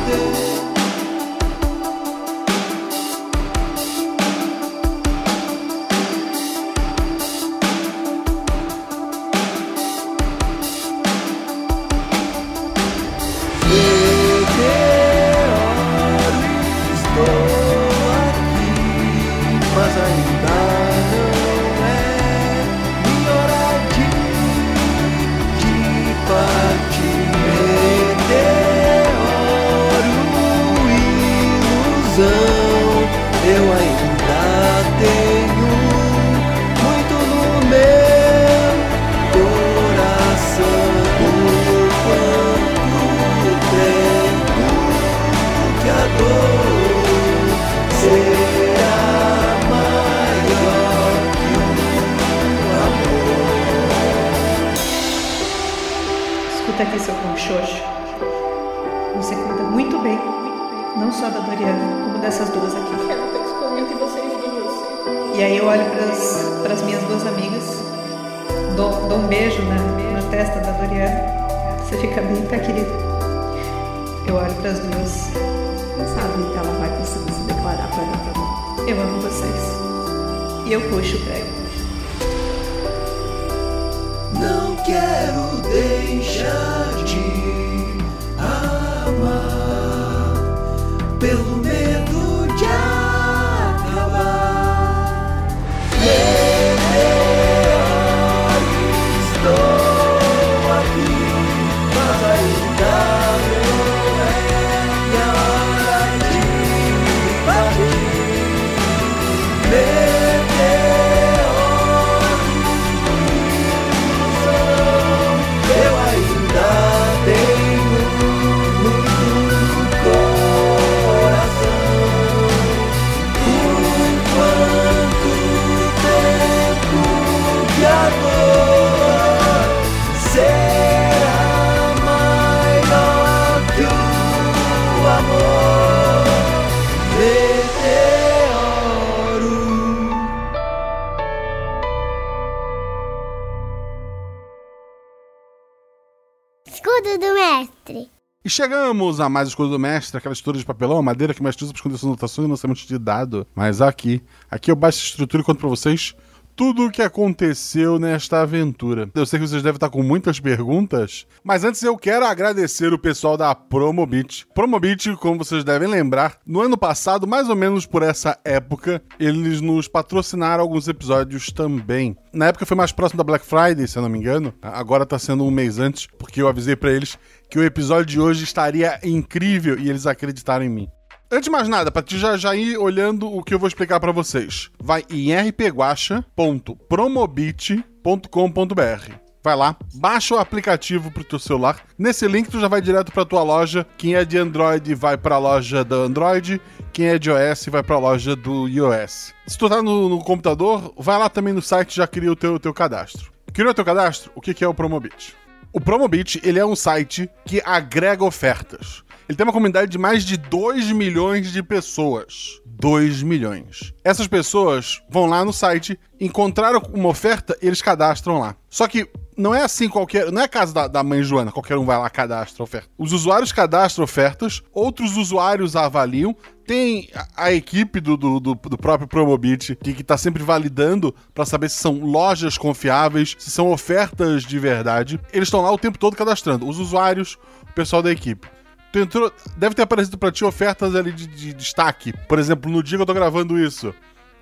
Chegamos a mais escudo do mestre, aquela estrutura de papelão, madeira que o mestre usa para esconder suas anotações e lançamento de dado. Mas aqui, aqui eu baixo essa estrutura e conto pra vocês tudo o que aconteceu nesta aventura. Eu sei que vocês devem estar com muitas perguntas, mas antes eu quero agradecer o pessoal da Promobit. Promobit, como vocês devem lembrar, no ano passado, mais ou menos por essa época, eles nos patrocinaram alguns episódios também. Na época foi mais próximo da Black Friday, se eu não me engano. Agora tá sendo um mês antes, porque eu avisei pra eles que o episódio de hoje estaria incrível e eles acreditaram em mim. Antes de mais nada, pra te já, já ir olhando o que eu vou explicar pra vocês, vai em rpguacha.promobit.com.br. Vai lá, baixa o aplicativo pro teu celular. Nesse link tu já vai direto pra tua loja. Quem é de Android vai pra loja do Android. Quem é de iOS vai pra loja do iOS. Se tu tá no, no computador, vai lá também no site e já cria o teu, teu cadastro. Criou o teu cadastro? O que, que é o Promobit? O Promobit, ele é um site que agrega ofertas. Ele tem uma comunidade de mais de 2 milhões de pessoas. 2 milhões. Essas pessoas vão lá no site, encontraram uma oferta, eles cadastram lá. Só que não é assim qualquer. Não é caso da, da mãe Joana, qualquer um vai lá cadastra a oferta. Os usuários cadastram ofertas, outros usuários avaliam. Tem a, a equipe do, do, do, do próprio Promobit que, que tá sempre validando para saber se são lojas confiáveis, se são ofertas de verdade. Eles estão lá o tempo todo cadastrando. Os usuários, o pessoal da equipe. Tu entrou, deve ter aparecido pra ti ofertas ali de, de destaque. Por exemplo, no dia que eu tô gravando isso.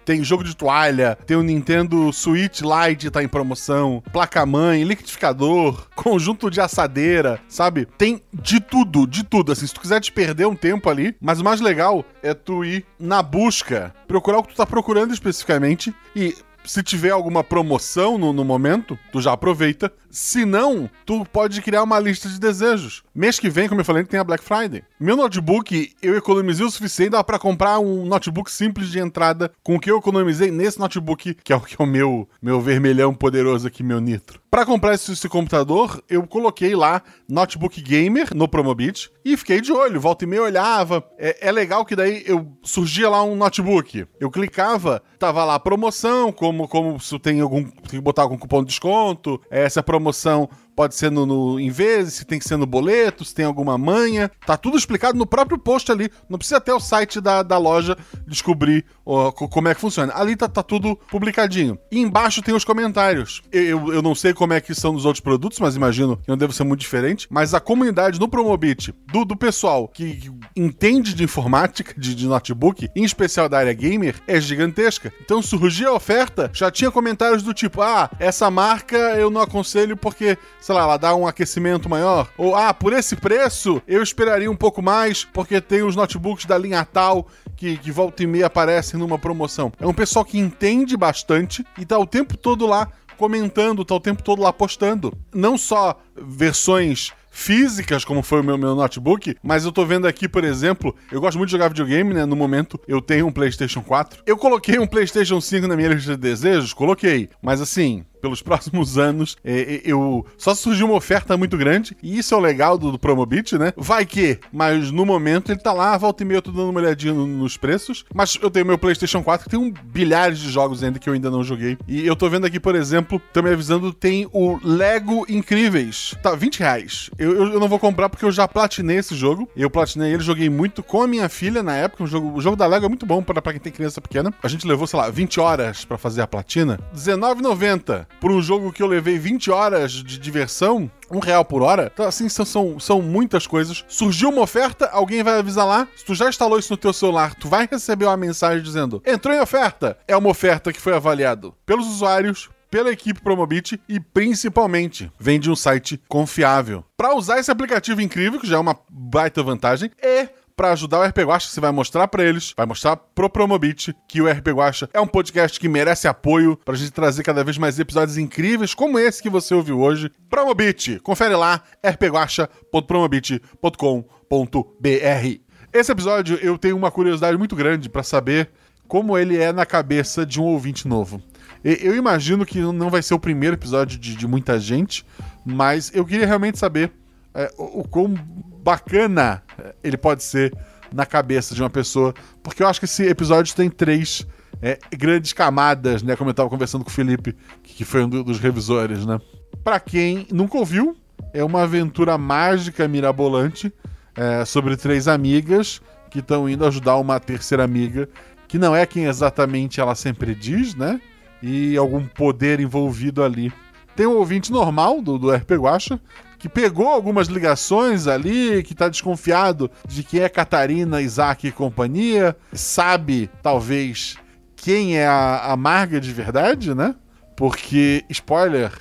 Tem jogo de toalha, tem o Nintendo Switch Lite tá em promoção, placa-mãe, liquidificador, conjunto de assadeira, sabe? Tem de tudo, de tudo. Assim, se tu quiser te perder um tempo ali, mas o mais legal é tu ir na busca, procurar o que tu tá procurando especificamente e se tiver alguma promoção no, no, momento, tu já aproveita. Se não, tu pode criar uma lista de desejos. Mês que vem, como eu falei, tem a Black Friday. Meu notebook, eu economizei o suficiente para comprar um notebook simples de entrada com o que eu economizei nesse notebook, que é o que é o meu, meu vermelhão poderoso aqui, meu nitro. Para comprar esse, esse, computador, eu coloquei lá Notebook Gamer no Promobit e fiquei de olho. Volta e meia olhava. É, é, legal que daí eu surgia lá um notebook. Eu clicava, tava lá promoção, como, como se tem algum. Tem que botar algum cupom de desconto. Essa promoção pode ser no, no, em vezes, se tem que ser no boleto, se tem alguma manha. Tá tudo explicado no próprio post ali. Não precisa até o site da, da loja descobrir ó, como é que funciona. Ali tá, tá, tudo publicadinho. E embaixo tem os comentários. Eu, eu, eu, não sei como é que são nos outros produtos, mas imagino que não deve ser muito diferente. Mas a comunidade no Promobit, do, do pessoal que, que entende de informática, de, de notebook, em especial da área gamer, é gigantesca. Então surgia a oferta, já tinha comentários do tipo: ah, essa marca eu não aconselho porque sei lá, ela dá um aquecimento maior. Ou, ah, por esse preço, eu esperaria um pouco mais, porque tem os notebooks da linha tal que, que volta e meia aparecem numa promoção. É um pessoal que entende bastante e tá o tempo todo lá comentando, tá o tempo todo lá postando. Não só versões físicas, como foi o meu, meu notebook, mas eu tô vendo aqui, por exemplo, eu gosto muito de jogar videogame, né? No momento eu tenho um PlayStation 4. Eu coloquei um PlayStation 5 na minha lista de desejos, coloquei, mas assim, pelos próximos anos. É, é, eu Só surgiu uma oferta muito grande, e isso é o legal do, do Promobit, né? Vai que, mas no momento ele tá lá, volta e meia eu tô dando uma olhadinha no, nos preços. Mas eu tenho meu PlayStation 4 que tem um bilhares de jogos ainda que eu ainda não joguei. E eu tô vendo aqui, por exemplo, também avisando, tem o Lego Incríveis. Tá, 20 reais. Eu, eu, eu não vou comprar porque eu já platinei esse jogo. Eu platinei ele, joguei muito com a minha filha na época. O jogo, o jogo da Lego é muito bom para quem tem criança pequena. A gente levou, sei lá, 20 horas para fazer a platina. R$19,90 por um jogo que eu levei 20 horas de diversão um real por hora. Então, assim, são, são, são muitas coisas. Surgiu uma oferta, alguém vai avisar lá. Se tu já instalou isso no teu celular, tu vai receber uma mensagem dizendo: entrou em oferta. É uma oferta que foi avaliado pelos usuários, pela equipe Promobit e principalmente vem de um site confiável. Para usar esse aplicativo incrível, que já é uma baita vantagem, e para ajudar o RP Guacha, você vai mostrar para eles, vai mostrar pro Promobit que o RP Guacha é um podcast que merece apoio pra gente trazer cada vez mais episódios incríveis como esse que você ouviu hoje. Promobit, confere lá rpguacha.promobit.com.br. Esse episódio eu tenho uma curiosidade muito grande para saber como ele é na cabeça de um ouvinte novo. Eu imagino que não vai ser o primeiro episódio de, de muita gente, mas eu queria realmente saber é, o, o quão bacana ele pode ser na cabeça de uma pessoa, porque eu acho que esse episódio tem três é, grandes camadas, né? Como eu estava conversando com o Felipe, que foi um dos revisores, né? Para quem nunca ouviu, é uma aventura mágica mirabolante é, sobre três amigas que estão indo ajudar uma terceira amiga, que não é quem exatamente ela sempre diz, né? E algum poder envolvido ali. Tem um ouvinte normal do, do RP Guacha, que pegou algumas ligações ali, que tá desconfiado de quem é Catarina, Isaac e companhia, sabe, talvez, quem é a, a Marga de verdade, né? Porque, spoiler,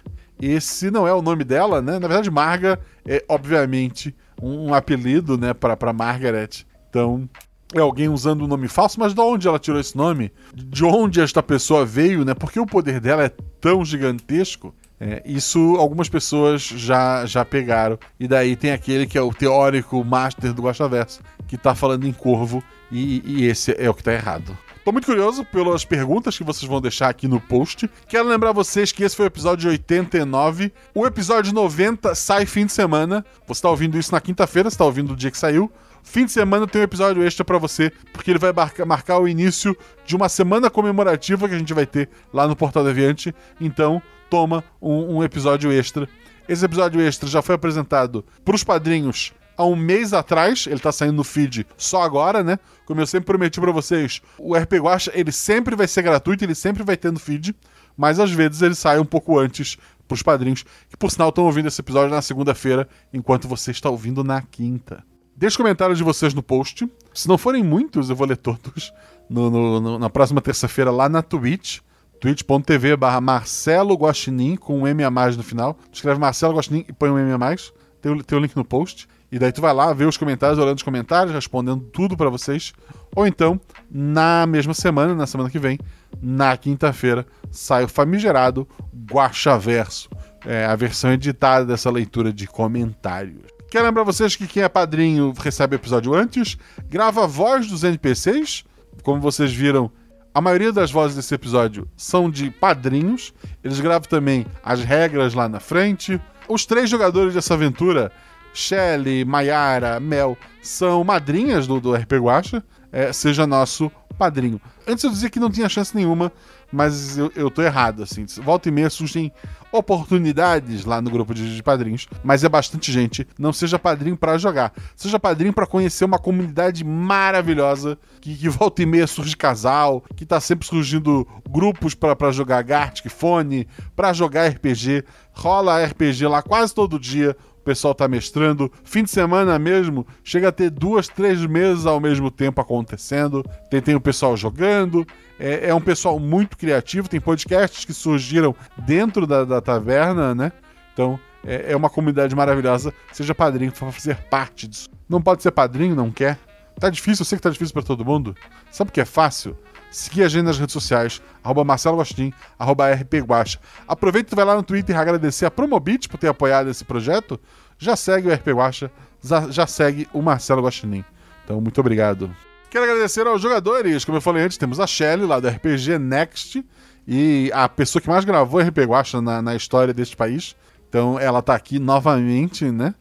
esse não é o nome dela, né? Na verdade, Marga é, obviamente, um, um apelido, né, pra, pra Margaret. Então, é alguém usando um nome falso, mas de onde ela tirou esse nome? De onde esta pessoa veio, né? Porque o poder dela é tão gigantesco é, isso algumas pessoas já, já pegaram. E daí tem aquele que é o teórico master do Guaxaverso, que tá falando em corvo, e, e esse é o que tá errado. Tô muito curioso pelas perguntas que vocês vão deixar aqui no post. Quero lembrar vocês que esse foi o episódio 89. O episódio 90 sai fim de semana. Você tá ouvindo isso na quinta-feira, você tá ouvindo o dia que saiu. Fim de semana tem um episódio extra para você, porque ele vai marcar, marcar o início de uma semana comemorativa que a gente vai ter lá no Portal Deviante. Então, toma um, um episódio extra. Esse episódio extra já foi apresentado pros padrinhos há um mês atrás, ele tá saindo no feed só agora, né? Como eu sempre prometi para vocês, o RP Guacha, ele sempre vai ser gratuito, ele sempre vai ter no feed, mas às vezes ele sai um pouco antes pros padrinhos, que por sinal estão ouvindo esse episódio na segunda-feira, enquanto você está ouvindo na quinta. Deixe comentários de vocês no post. Se não forem muitos, eu vou ler todos no, no, no, na próxima terça-feira lá na Twitch twitch.tv barra Marcelo Guaxinim com um M a mais no final. Escreve Marcelo Guaxinim e põe um M a mais. Tem o, tem o link no post. E daí tu vai lá, vê os comentários, olhando os comentários, respondendo tudo para vocês. Ou então, na mesma semana, na semana que vem, na quinta-feira, sai o famigerado Guaxaverso. É a versão editada dessa leitura de comentários. Quero lembrar vocês que quem é padrinho recebe episódio antes, grava a voz dos NPCs. Como vocês viram, a maioria das vozes desse episódio são de padrinhos. Eles gravam também as regras lá na frente. Os três jogadores dessa aventura, Shelly, Mayara, Mel, são madrinhas do, do RP Guacha. É, seja nosso padrinho. Antes eu dizia que não tinha chance nenhuma, mas eu, eu tô errado, assim. Volta e meia surgem oportunidades lá no grupo de, de padrinhos, mas é bastante gente. Não seja padrinho para jogar, seja padrinho para conhecer uma comunidade maravilhosa que, que, volta e meia surge casal, que tá sempre surgindo grupos para jogar Gartic Fone, para jogar RPG. Rola RPG lá quase todo dia o pessoal tá mestrando. Fim de semana mesmo, chega a ter duas, três meses ao mesmo tempo acontecendo. Tem, tem o pessoal jogando. É, é um pessoal muito criativo. Tem podcasts que surgiram dentro da, da taverna, né? Então, é, é uma comunidade maravilhosa. Seja padrinho para fazer parte disso. Não pode ser padrinho, não quer? Tá difícil, eu sei que tá difícil para todo mundo. Sabe o que é fácil? Seguir a gente nas redes sociais, arroba Marcelo Gostin, arroba rpguacha. Aproveita e vai lá no Twitter agradecer a Promobit por ter apoiado esse projeto. Já segue o RP Guacha, já, segue o Marcelo Guaxinim. Então, muito obrigado. Quero agradecer aos jogadores. Como eu falei antes, temos a Shelly, lá do RPG Next, e a pessoa que mais gravou RPG Guacha na, na história deste país. Então ela tá aqui novamente, né?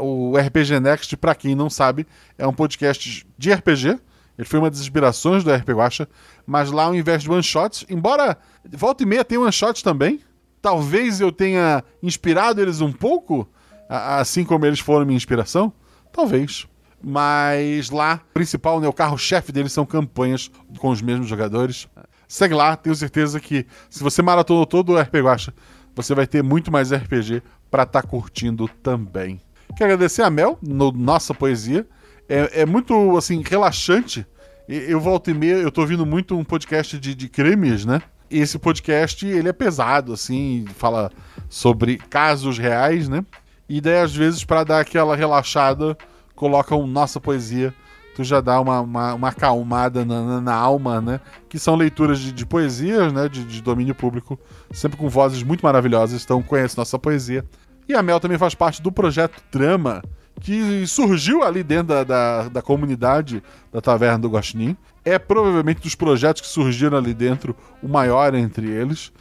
O RPG Next, para quem não sabe, é um podcast de RPG. Ele foi uma das inspirações do RPG Guacha, mas lá ao invés de one shots, embora volta e meia tem one shots também, talvez eu tenha inspirado eles um pouco, assim como eles foram minha inspiração, talvez. Mas lá, o principal, né, o carro-chefe deles são campanhas com os mesmos jogadores. Segue lá, tenho certeza que se você maratonou todo o RPG Guacha, você vai ter muito mais RPG para estar tá curtindo também. Quero agradecer a Mel, no Nossa Poesia. É, é muito, assim, relaxante. Eu volto e meia, eu tô ouvindo muito um podcast de, de crimes, né? Esse podcast, ele é pesado, assim, fala sobre casos reais, né? E daí, às vezes, para dar aquela relaxada, colocam Nossa Poesia tu já dá uma, uma, uma acalmada na, na, na, alma, né? Que são leituras de, de poesias, né? De, de, domínio público, sempre com vozes muito maravilhosas. Então conhece nossa poesia. E a Mel também faz parte do projeto Trama, que surgiu ali dentro da, da, da comunidade da Taverna do Guaxinim. É provavelmente dos projetos que surgiram ali dentro o maior entre eles.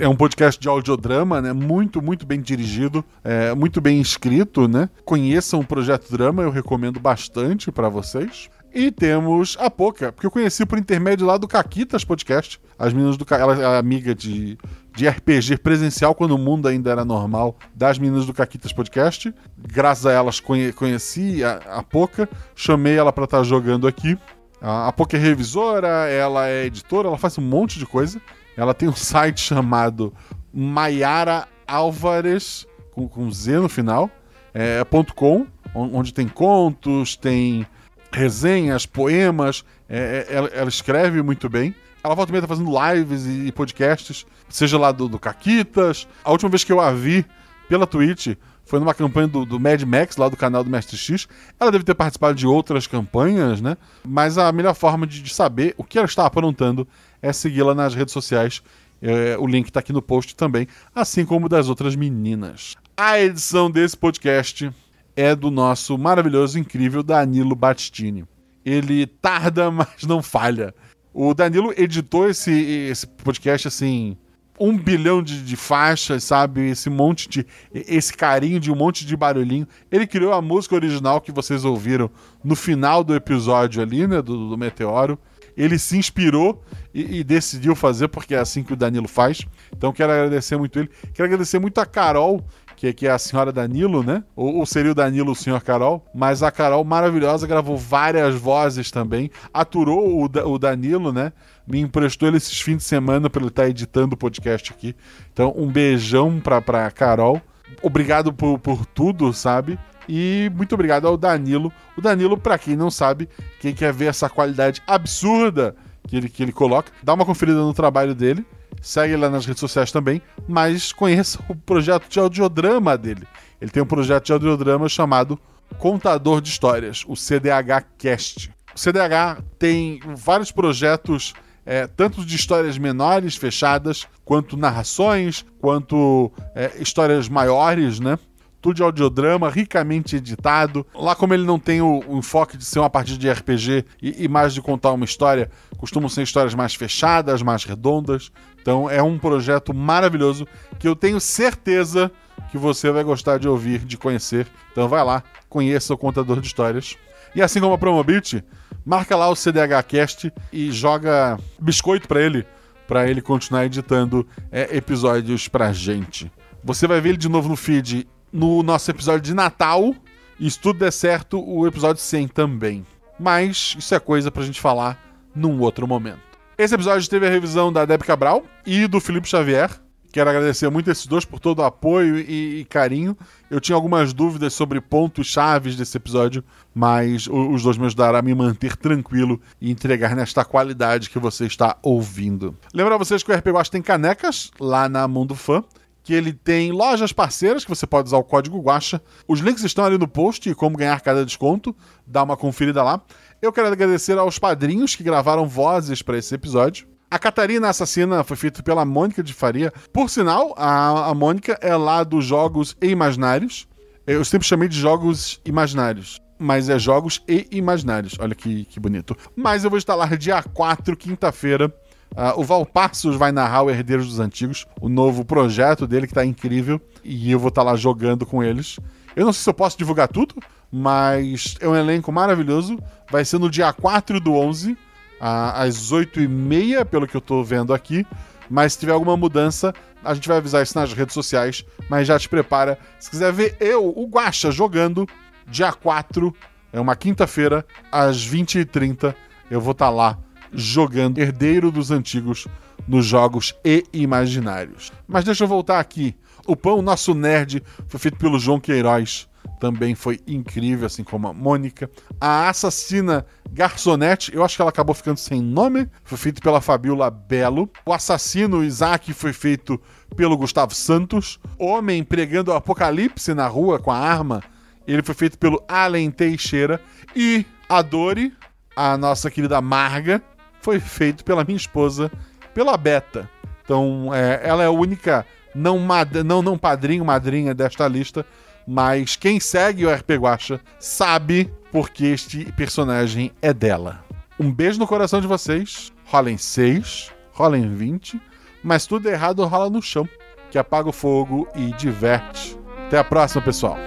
É um podcast de audiodrama, né? Muito, muito bem dirigido, é, muito bem escrito, né? Conheçam o Projeto Drama, eu recomendo bastante para vocês. E temos a Poca, porque eu conheci por intermédio lá do Caquitas Podcast. As meninas do Ela é amiga de, de RPG presencial, quando o mundo ainda era normal, das meninas do Caquitas Podcast. Graças a elas conhe, conheci a, a Poca, chamei ela para estar tá jogando aqui. A, a Poca é revisora, ela é editora, ela faz um monte de coisa. Ela tem um site chamado Maiara Álvares, com, com Z no final, é, .com, onde tem contos, tem resenhas, poemas. É, é, ela, ela, escreve muito bem. Ela volta e meia tá fazendo lives e, podcasts, seja lá do, do Caquitas. A última vez que eu a vi pela Twitch foi numa campanha do, do, Mad Max, lá do canal do Mestre X. Ela deve ter participado de outras campanhas, né? Mas a melhor forma de, de saber o que ela está aprontando é segui-la nas redes sociais. É, o link está aqui no post também, assim como das outras meninas. A edição desse podcast é do nosso maravilhoso, incrível Danilo Battistini. Ele tarda, mas não falha. O Danilo editou esse, esse podcast assim. Um bilhão de, de, faixas, sabe? Esse monte de. Esse carinho de um monte de barulhinho. Ele criou a música original que vocês ouviram no final do episódio ali, né? Do, do Meteoro ele se inspirou e, e, decidiu fazer, porque é assim que o Danilo faz. Então quero agradecer muito ele. Quero agradecer muito a Carol, que, que é a senhora Danilo, né? Ou, ou, seria o Danilo o senhor Carol. Mas a Carol, maravilhosa, gravou várias vozes também. Aturou o, o Danilo, né? Me emprestou ele esses fins de semana para ele estar tá editando o podcast aqui. Então, um beijão pra, pra Carol. Obrigado por, por tudo, sabe? E muito obrigado ao Danilo. O Danilo, para quem não sabe, quem quer ver essa qualidade absurda que ele, que ele coloca, dá uma conferida no trabalho dele. Segue lá nas redes sociais também, mas conheça o projeto de audiodrama dele. Ele tem um projeto de audiodrama chamado Contador de Histórias, o CDH Cast. O CDH tem vários projetos, é, tanto de histórias menores, fechadas, quanto narrações, quanto é, histórias maiores, né? tudo de audiodrama, ricamente editado. Lá, como ele não tem o, o enfoque de ser uma partida de RPG e, e, mais de contar uma história, costumam ser histórias mais fechadas, mais redondas. Então, é um projeto maravilhoso que eu tenho certeza que você vai gostar de ouvir, de conhecer. Então, vai lá, conheça o contador de histórias. E assim como a Promobit, marca lá o CDH Cast e joga biscoito para ele, para ele continuar editando é, episódios pra gente. Você vai ver ele de novo no feed no nosso episódio de Natal. E se tudo der certo, o episódio 100 também. Mas isso é coisa pra gente falar num outro momento. Esse episódio teve a revisão da Deb Cabral e do Felipe Xavier. Quero agradecer muito esses dois por todo o apoio e, e carinho. Eu tinha algumas dúvidas sobre pontos chaves desse episódio, mas os dois me ajudaram a me manter tranquilo e entregar nesta qualidade que você está ouvindo. Lembrar vocês que o RP Guacha tem canecas lá na Mundo Fã que ele tem lojas parceiras que você pode usar o código Guacha. Os links estão ali no post e como ganhar cada desconto. Dá uma conferida lá. Eu quero agradecer aos padrinhos que gravaram vozes para esse episódio. A Catarina Assassina foi feita pela Mônica de Faria. Por sinal, a, a Mônica é lá dos Jogos e Imaginários. Eu sempre chamei de Jogos Imaginários. Mas é Jogos e Imaginários. Olha que, que bonito. Mas eu vou instalar dia 4, quinta-feira, Uh, o Valpassos vai narrar o Herdeiros dos Antigos, o novo projeto dele que tá incrível, e eu vou estar tá lá jogando com eles. Eu não sei se eu posso divulgar tudo, mas é um elenco maravilhoso. Vai ser no dia 4 do 11, às 8h30, pelo que eu tô vendo aqui. Mas se tiver alguma mudança, a gente vai avisar isso nas redes sociais. Mas já te prepara. Se quiser ver eu, o Guaxa, jogando, dia 4, é uma quinta-feira, às 20h30, eu vou estar tá lá jogando Herdeiro dos Antigos nos jogos e imaginários. Mas deixa eu voltar aqui. O Pão, nosso nerd, foi feito pelo João Queiroz. Também foi incrível, assim como a Mônica. A assassina Garçonete, eu acho que ela acabou ficando sem nome. Foi feito pela Fabiola Belo. O assassino Isaac foi feito pelo Gustavo Santos. Homem pregando o apocalipse na rua com a arma. Ele foi feito pelo Allen Teixeira. E a Dori, a nossa querida Marga, foi feito pela minha esposa, pela Beta. Então, é, ela é a única não, mad não, não padrinho, madrinha desta lista, mas quem segue o RP Guacha sabe porque este personagem é dela. Um beijo no coração de vocês. Rolem 6, rolem 20, mas tudo errado rola no chão, que apaga o fogo e diverte. Até a próxima, pessoal.